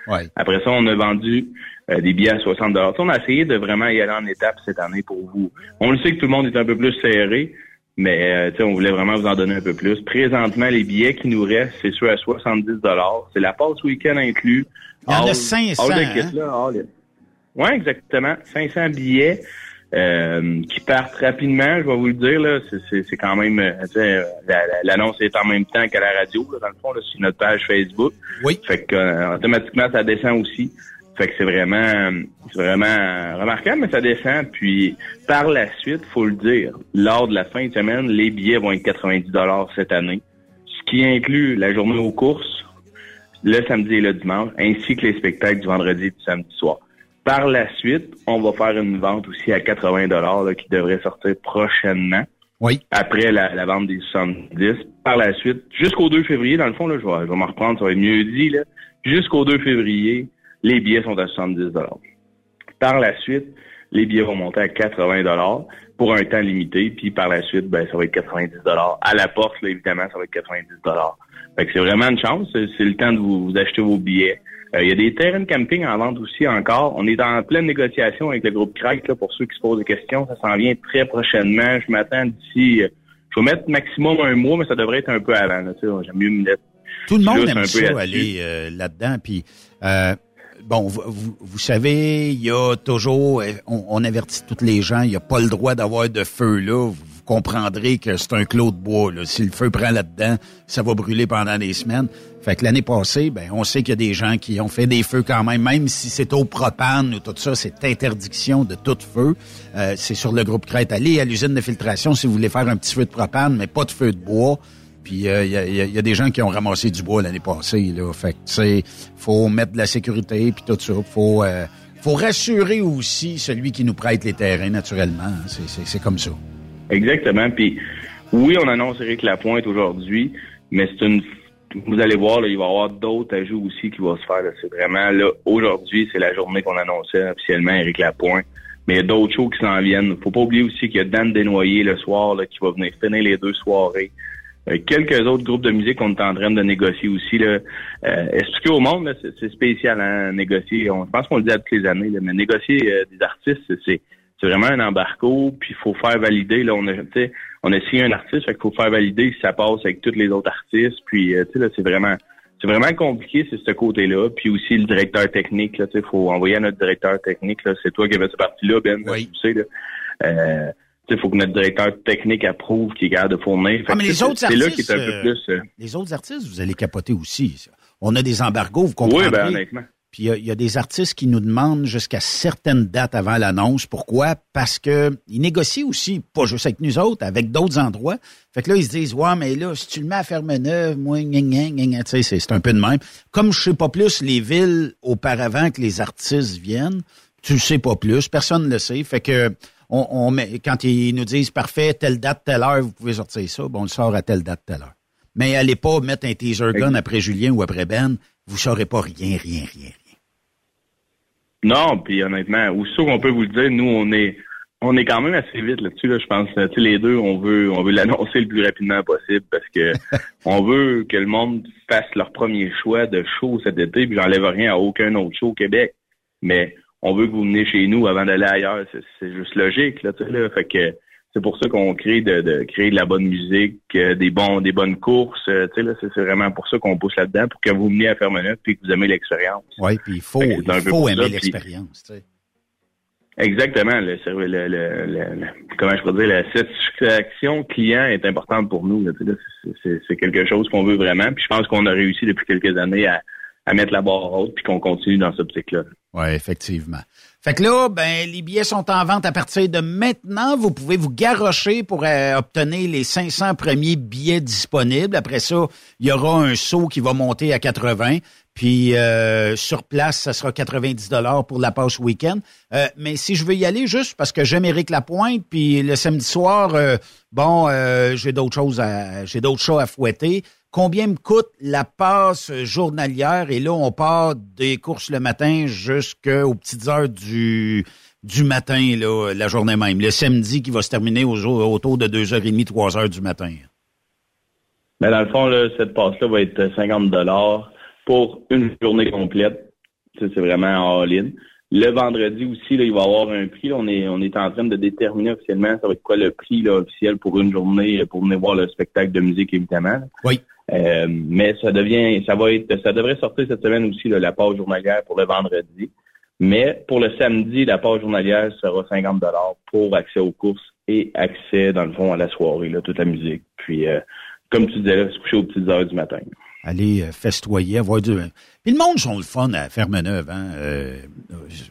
Ouais. Après ça, on a vendu euh, des billets à 60 Tu sais, On a essayé de vraiment y aller en étapes cette année pour vous. On le sait que tout le monde est un peu plus serré, mais euh, on voulait vraiment vous en donner un peu plus. Présentement, les billets qui nous restent, c'est ceux à 70 C'est la passe week-end inclus. Il y en a All- 500, all the hein? kit, là, all in. Ouais, exactement. 500 billets euh, qui partent rapidement, je vais vous le dire. là. C'est- C'est c'est quand même... euh, L'annonce est en même temps qu'à la radio, là, dans le fond, là, sur notre page Facebook. Oui. Fait que euh, automatiquement, ça descend aussi. Fait que c'est vraiment c'est vraiment remarquable, mais ça descend. Puis par la suite, faut le dire, lors de la fin de semaine, les billets vont être 90 cette année. Ce qui inclut la journée aux courses, le samedi et le dimanche, ainsi que les spectacles du vendredi et du samedi soir. Par la suite, on va faire une vente aussi à 80 là, qui devrait sortir prochainement. Oui. Après la, la vente des 70. Par la suite, jusqu'au 2 février, dans le fond, là, je vais, je vais m'en reprendre, ça va être mieux dit. Là. Jusqu'au 2 février, les billets sont à 70 Par la suite, les billets vont monter à 80 pour un temps limité, puis par la suite, ben, ça va être 90 À la porte, là, évidemment, ça va être 90 Fait que c'est vraiment une chance. C'est c'est le temps de vous, vous acheter vos billets. Euh, Il y a des terrains de camping en vente aussi encore. On est en pleine négociation avec le groupe Crack, là, pour ceux qui se posent des questions. Ça s'en vient très prochainement. Je m'attends d'ici... euh, je vais mettre maximum un mois, mais ça devrait être un peu avant. là. J'aime mieux me mettre Tout le monde aime un peu ça, aller euh, là-dedans. Puis, euh, bon, vous, vous- vous savez, il y a toujours, euh, on, on avertit tous les gens, il n'y a pas le droit d'avoir de feu là. Vous comprendrez que c'est un clos de bois. Là. Si le feu prend là-dedans, ça va brûler pendant des semaines. Fait que l'année passée, ben, on sait qu'il y a des gens qui ont fait des feux quand même, même si c'est au propane ou tout ça, c'est interdiction de tout feu. Euh, c'est sur le groupe Crête. Allez à l'usine de filtration si vous voulez faire un petit feu de propane, mais pas de feu de bois. Puis il y, a, des gens qui ont ramassé du bois l'année passée. Là. Fait que tu sais, faut mettre de la sécurité puis tout ça. Faut euh, faut rassurer aussi celui qui nous prête les terrains, naturellement. C'est comme ça. Exactement. Puis oui, on annonce Eric Lapointe aujourd'hui, mais c'est une vous allez voir, là, il va y avoir d'autres ajouts aussi qui vont se faire. C'est vraiment là, aujourd'hui, c'est la journée qu'on annonçait officiellement Eric Lapointe. Mais il y a d'autres shows qui s'en viennent. Faut pas oublier aussi qu'il y a Dan Desnoyers le soir là, qui va venir finir les deux soirées. Euh, quelques autres groupes de musique qu'on est en train de négocier aussi. Là. Euh, expliquer au monde, c'est spécial, hein, négocier? Je pense qu'on le dit à toutes les années, mais négocier euh, des artistes, c'est c'est vraiment un embargo, puis il faut faire valider. Là, on a, on a signé un artiste, fait qu'il faut faire valider si ça passe avec tous les autres artistes. Puis, euh, tu sais, là, c'est vraiment, c'est vraiment compliqué, c'est ce côté-là. Puis aussi le directeur technique, là, tu sais, faut envoyer à notre directeur technique. Là, c'est toi qui avais cette partie-là, Ben. Tu sais, là. Euh, il faut que notre directeur technique approuve qu'il est capable de fournir. Ah, mais les autres artistes, euh, les autres artistes, vous allez capoter aussi. On a des embargos, vous comprenez? Oui, ben honnêtement. Puis il y, a des artistes qui nous demandent jusqu'à certaines dates avant l'annonce. Pourquoi? Parce que ils négocient aussi, pas juste avec nous autres, avec d'autres endroits. Fait que là, ils se disent, ouais, mais là, si tu le mets à Ferme-Neuve, moi, tu sais, c'est un peu de même. Comme je sais pas plus les villes auparavant que les artistes viennent, tu le sais pas plus, personne ne le sait. Fait que on, met, quand ils nous disent, parfait, telle date, telle heure, vous pouvez sortir ça, bon, on le sort à telle date, telle heure. Mais allez pas mettre un teaser gun après Julien ou après Ben, vous saurez pas rien, rien, rien. Non, puis honnêtement, ou qu'on peut vous le dire, nous, on est on est quand même assez vite là-dessus, là, je pense. Tu les deux, on veut on veut l'annoncer le plus rapidement possible parce que on veut que le monde fasse leur premier choix de show cet été, puis j'enlève rien à aucun autre show au Québec. Mais on veut que vous venez chez nous avant d'aller ailleurs. C'est juste logique, là, tu sais, là. Fait que c'est pour ça qu'on crée de, de, créer de la bonne musique, euh, des bons, des bonnes courses. Euh, tu sais, c'est vraiment pour ça qu'on pousse là-dedans, pour que vous veniez à Fermeneuve puis que vous aimez l'expérience. Oui, puis il faut, il faut aimer l'expérience. Exactement. Le, le, le, comment je pourrais dire, la satisfaction client est importante pour nous. C'est quelque chose qu'on veut vraiment. Puis je pense qu'on a réussi depuis quelques années à, à mettre la barre haute puis qu'on continue dans ce optique-là. Oui, effectivement. Fait que là, ben, les billets sont en vente à partir de maintenant. Vous pouvez vous garrocher pour euh, obtenir les 500 premiers billets disponibles. Après ça, il y aura un saut qui va monter à 80. Puis euh, sur place, ça sera 90 dollars pour la passe week-end. Euh, mais si je veux y aller juste parce que j'aime Éric Lapointe, puis le samedi soir, bon, j'ai d'autres choses à, j'ai d'autres choses à fouetter combien me coûte la passe journalière? Et là, on part des courses le matin jusqu'aux petites heures du, du matin, là, la journée même. Le samedi qui va se terminer aux, autour de 2h30, 3h du matin. Mais dans le fond, là, cette passe-là va être 50 pour une journée complète. C'est vraiment all-in. Le vendredi aussi, là, il va y avoir un prix. On est, on est en train de déterminer officiellement ça va être quoi le prix là, officiel pour une journée pour venir voir le spectacle de musique, évidemment. Oui. Euh, mais ça devient, ça va être, ça devrait sortir cette semaine aussi la page journalière pour le vendredi. Mais pour le samedi, la page journalière sera 50 dollars pour accès aux courses et accès dans le fond à la soirée, là, toute la musique. Puis, euh, comme tu disais, se coucher aux petites heures du matin aller euh, festoyer, avoir du... Puis le monde sont le fun à Ferme-Neuve. Hein? Euh,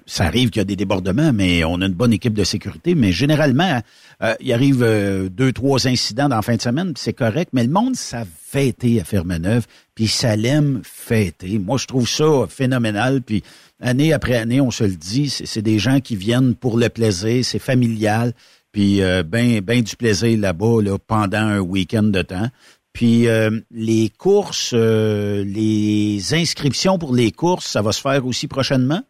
ça arrive qu'il y a des débordements, mais on a une bonne équipe de sécurité. Mais généralement, euh, il arrive deux, trois incidents dans la fin de semaine, c'est correct. Mais le monde, ça fêter à Ferme-Neuve, puis ça l'aime fêter. Moi, je trouve ça phénoménal. Puis année après année, on se le dit, c'est des gens qui viennent pour le plaisir, c'est familial. Puis ben, ben du plaisir là-bas là, pendant un week-end de temps. Puis euh, les courses, euh, les inscriptions pour les courses, ça va se faire aussi prochainement?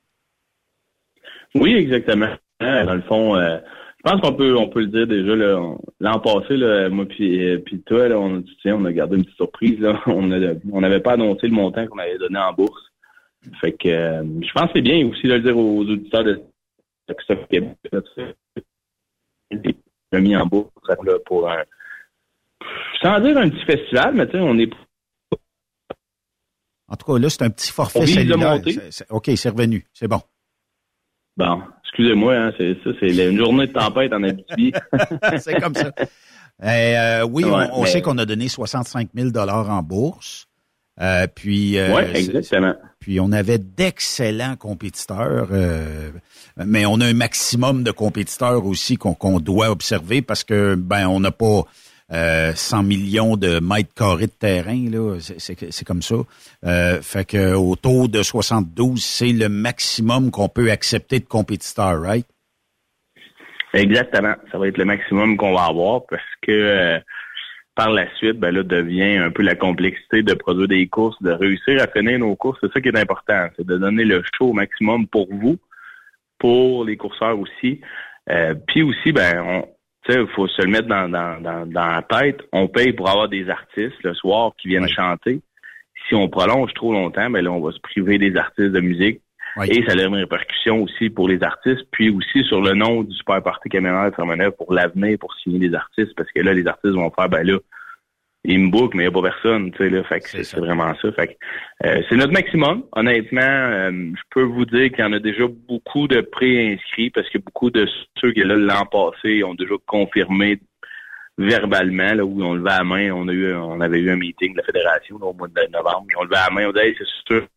Oui, exactement. Hein, dans le fond, euh, je pense qu'on peut on peut le dire déjà l'an passé, moi puis, toi, on, on a gardé une petite surprise. On n'avait pas annoncé le montant qu'on avait donné en bourse. Fait que je pense que c'est bien aussi de le dire aux auditeurs de Québec. mis en bourse pour un sans dire un petit festival, mais tu sais, on est. En tout cas, là, c'est un petit forfait cellulaire. OK, c'est revenu. C'est bon. Bon, excusez-moi, hein, c'est ça, c'est une journée de tempête en Abitibi. c'est comme ça. Eh, euh, oui, on, sait qu'on a donné 65 000 en bourse. Euh, puis, euh, oui, exactement. Puis on avait d'excellents compétiteurs, euh, mais on a un maximum de compétiteurs aussi qu'on doit observer parce que ben on n'a pas euh, 100 millions de mètres carrés de terrain, c'est- comme ça. Euh, fait que au taux de 72, c'est le maximum qu'on peut accepter de compétiteurs, right? Exactement. Ça va être le maximum qu'on va avoir parce que euh, par la suite, ben là, devient un peu la complexité de produire des courses, de réussir à finir nos courses. C'est ça qui est important. C'est de donner le show au maximum pour vous, pour les courseurs aussi. Euh, Puis aussi, ben, on, tu sais, il faut se le mettre dans, dans, dans, dans la tête. On paye pour avoir des artistes le soir qui viennent chanter. Si on prolonge trop longtemps, ben là, on va se priver des artistes de musique. Et ça a une répercussion aussi pour les artistes, puis aussi sur le nom du Super Party Camionneur de pour l'avenir, pour signer des artistes, parce que là, les artistes vont faire, ben là, ils me bookent, mais il n'y a pas personne, tu sais, là, fait que c'est vraiment ça. Fait que, euh, c'est notre maximum. Honnêtement, euh, je peux vous dire qu'il y en a déjà beaucoup de pré-inscrits, parce que beaucoup de ceux qui, là, l'an passé, ont déjà confirmé verbalement, là, où on levait la main, on a eu, on avait eu un meeting de la fédération là, au mois de novembre, puis on levait la main, on disait, Hey, c'est sûr,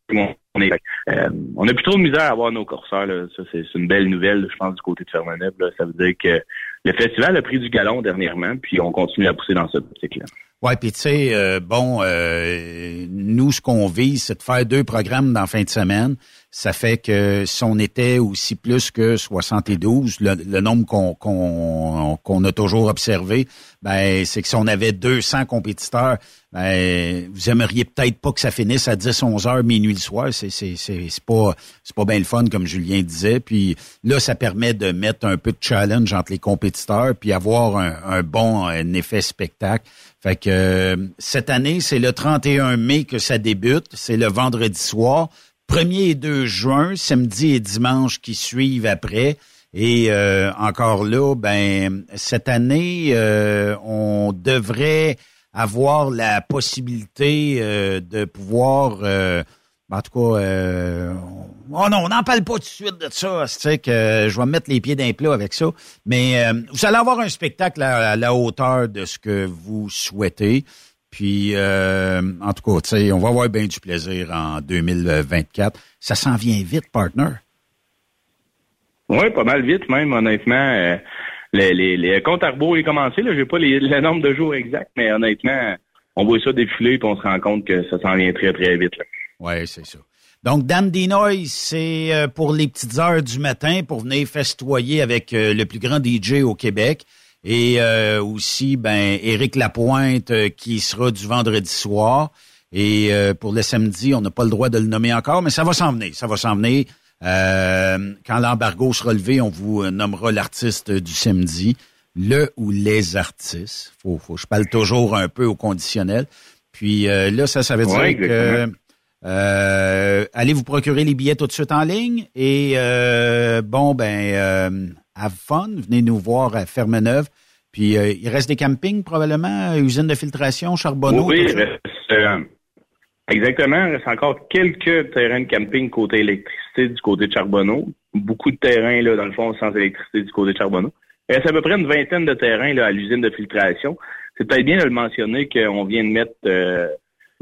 on, est, euh, on a plus trop de misère à avoir nos corseurs, là. ça c'est une belle nouvelle, je pense, du côté de Fermaneuve, là. ça veut dire que le festival a pris du galon dernièrement, puis on continue à pousser dans cette optique-là. Ouais, puis tu sais, euh, bon, euh, nous, ce qu'on vise, c'est de faire deux programmes dans la fin de semaine. Ça fait que si on était aussi plus que 72, le, le nombre qu'on qu'on qu'on a toujours observé, ben c'est que si on avait 200 compétiteurs, ben vous aimeriez peut-être pas que ça finisse à 10, 11 heures, minuit le soir. C'est c'est c'est c'est pas c'est pas bien le fun comme Julien disait. Puis là, ça permet de mettre un peu de challenge entre les compétiteurs, puis avoir un, un bon un effet spectacle. Fait que euh, cette année, c'est le 31 mai que ça débute. C'est le vendredi soir. 1er et 2 juin, samedi et dimanche qui suivent après. Et euh, encore là, ben cette année, euh, on devrait avoir la possibilité euh, de pouvoir euh, en tout cas, euh, oh non, on n'en parle pas tout de suite de ça. C'est que je vais me mettre les pieds d'un plat avec ça. Mais euh, vous allez avoir un spectacle à la hauteur de ce que vous souhaitez. Puis, euh, en tout cas, tu sais, on va avoir bien du plaisir en 2024. Ça s'en vient vite, partner. Oui, pas mal vite même, honnêtement. Euh, les, les, les comptes à rebours est commencé, là, j'ai pas les, le nombre de jours exact, mais honnêtement, on voit ça défiler puis on se rend compte que ça s'en vient très, très vite. Oui, c'est ça. Donc, Dan Dinoy, c'est euh, pour les petites heures du matin pour venir festoyer avec le plus grand DJ au Québec. Et euh, aussi, ben, Éric Lapointe euh, qui sera du vendredi soir. Et euh, pour le samedi, on n'a pas le droit de le nommer encore, mais ça va s'en venir. Ça va s'en venir. Euh, quand l'embargo sera levé, on vous euh, nommera l'artiste du samedi, le ou les artistes. Faut, faut, je parle toujours un peu au conditionnel. Puis euh, là, ça, ça veut dire Ouais, que euh, allez vous procurer les billets tout de suite en ligne. Et euh, bon, ben, euh, have fun. Venez nous voir à Fermeneuve. Puis euh, il reste des campings probablement, usine de filtration, Charbonneau. oui, il reste, euh, exactement. Il reste encore quelques terrains de camping côté électricité du côté de Charbonneau. Beaucoup de terrains, là, dans le fond, sans électricité du côté de Charbonneau. Il reste à peu près une vingtaine de terrains là, à l'usine de filtration. C'est peut-être bien de le mentionner qu'on vient de mettre euh,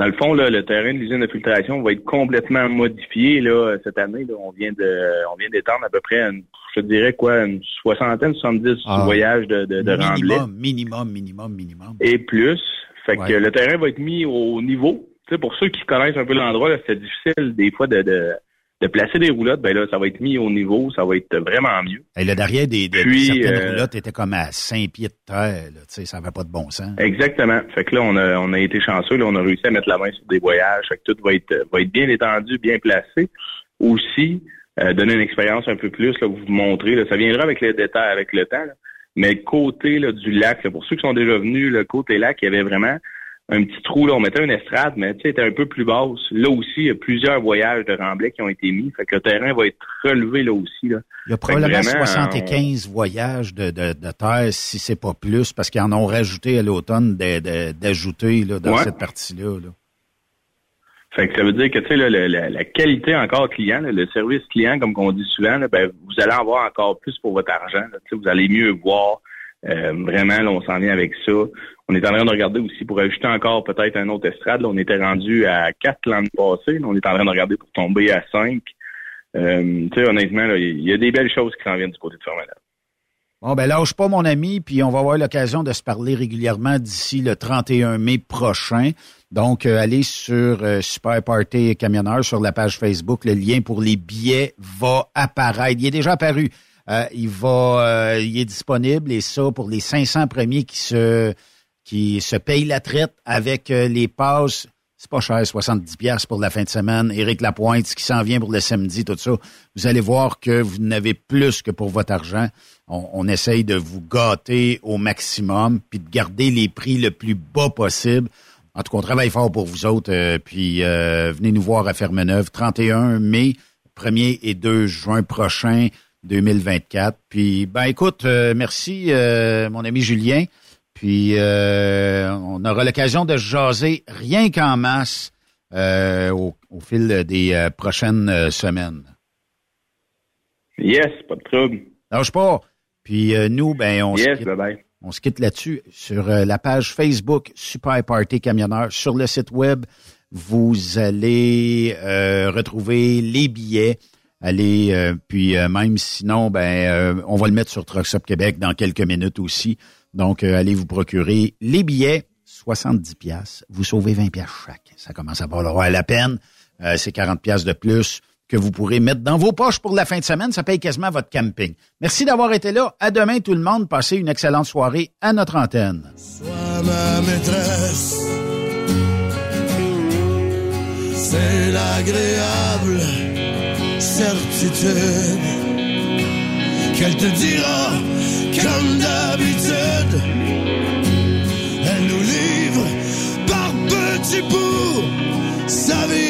dans le fond, là, le terrain de l'usine de filtration va être complètement modifié là, cette année. Là. On vient de on vient d'étendre à peu près une, je dirais quoi, une soixantaine, 70 Ah. voyages de, de, de remblais minimum, minimum, minimum, minimum. et plus. Fait que le terrain va être mis au niveau. Pour ceux qui connaissent un peu l'endroit, c'est difficile des fois de, de, de placer des roulottes. Ben là, ça va être mis au niveau, ça va être vraiment mieux. Et le derrière des, des- Puis, certaines euh, roulottes était comme à 5 pieds de terre. Là, tu sais, ça n'avait pas de bon sens. Exactement. Fait que là, on a, on a été chanceux. Là, on a réussi à mettre la main sur des voyages. Fait que tout va être, va être bien étendu, bien placé. Aussi, euh, donner une expérience un peu plus, là, vous montrer. Là, ça viendra avec les détails, avec le temps. là. Mais le côté là, du lac, là, pour ceux qui sont déjà venus, le côté lac, il y avait vraiment un petit trou. Là, on mettait une estrade, mais tu sais, était un peu plus basse. Là aussi, il y a plusieurs voyages de remblais qui ont été mis. Fait que le terrain va être relevé là aussi. Là. Il y a probablement vraiment, 75 voyages de, de, de terre, si c'est pas plus, parce qu'ils en ont rajouté à l'automne d'ajouter dans Ouais. cette partie-là. là. Fait que ça veut dire que tu sais la, la qualité encore client, là, le service client, comme on dit souvent, là, ben, vous allez en avoir encore plus pour votre argent. là. Vous allez mieux voir. Euh, vraiment, là, on s'en vient avec ça. On est en train de regarder aussi pour ajouter encore peut-être un autre estrade. Là, on était rendu à quatre l'an passé. Là, on est en train de regarder pour tomber à cinq. Euh, honnêtement, il y a des belles choses qui s'en viennent du côté de Fermanagh. Bon, ben lâche pas, mon ami, puis on va avoir l'occasion de se parler régulièrement d'ici le 31 mai prochain. Donc, euh, allez sur euh, Super Party Camionneur, sur la page Facebook. Le lien pour les billets va apparaître. Il est déjà apparu. Euh, il va, il est disponible et ça pour les 500 premiers qui se qui se payent la traite avec les passes. C'est pas cher, 70 pièces pour la fin de semaine. Éric Lapointe, ce qui s'en vient pour le samedi, tout ça. Vous allez voir que vous n'avez plus que pour votre argent. On, essaye de vous gâter au maximum, puis de garder les prix le plus bas possible. En tout cas, on travaille fort pour vous autres. Euh, puis euh, venez nous voir à Fermeneuve, 31 mai, 1er et 2 juin prochain, 2024. Puis, ben écoute, euh, merci mon ami Julien. Puis, on aura l'occasion de jaser rien qu'en masse au, au, fil des prochaines semaines. Yes, pas de trouble. Lâche pas. Puis nous, ben on yes, bye bye. On se quitte là-dessus sur euh, la page Facebook Super Party Camionneur. Sur le site web, vous allez euh, retrouver les billets. Allez, euh, puis même sinon, ben, on va le mettre sur Trucks Québec dans quelques minutes aussi. Donc, allez vous procurer les billets, 70 pièces. Vous sauvez 20 pièces chaque. Ça commence à valoir la peine. C'est 40 pièces de plus que vous pourrez mettre dans vos poches pour la fin de semaine. Ça paye quasiment votre camping. Merci d'avoir été là. À demain, tout le monde. Passez une excellente soirée à notre antenne. Sois ma maîtresse. C'est l'agréable certitude qu'elle te dira comme d'habitude. Elle nous livre par petits bouts sa vie.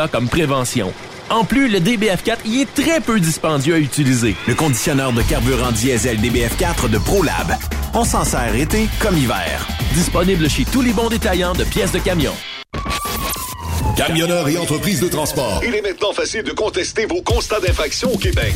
comme prévention. En plus, le DBF4 y est très peu dispendieux à utiliser. Le conditionneur de carburant diesel DBF4 de ProLab. On s'en sert été comme hiver. Disponible chez tous les bons détaillants de pièces de camion. Camionneurs et entreprises de transport. Il est maintenant facile de contester vos constats d'infraction au Québec.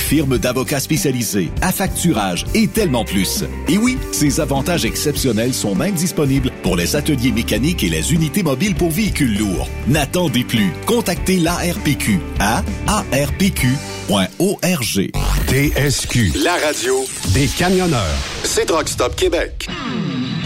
firme d'avocats spécialisés, affacturage et tellement plus. Et oui, ces avantages exceptionnels sont même disponibles pour les ateliers mécaniques et les unités mobiles pour véhicules lourds. N'attendez plus. Contactez l'ARPQ à arpq.org. TSQ. La radio des camionneurs. C'est Truck Stop Québec.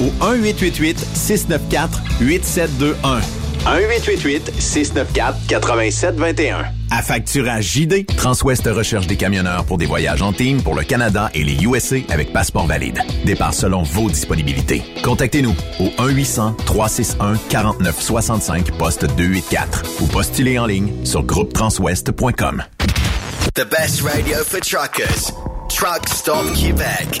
au 1-888-694-8721. 1-888-694-8721. À facturage JD. Transwest recherche des camionneurs pour des voyages en team pour le Canada et les USA avec passeport valide. Départ selon vos disponibilités. Contactez-nous au 1-800-361-4965 poste 284 ou postulez en ligne sur groupetranswest.com. The best radio for truckers. Truck Stop Québec.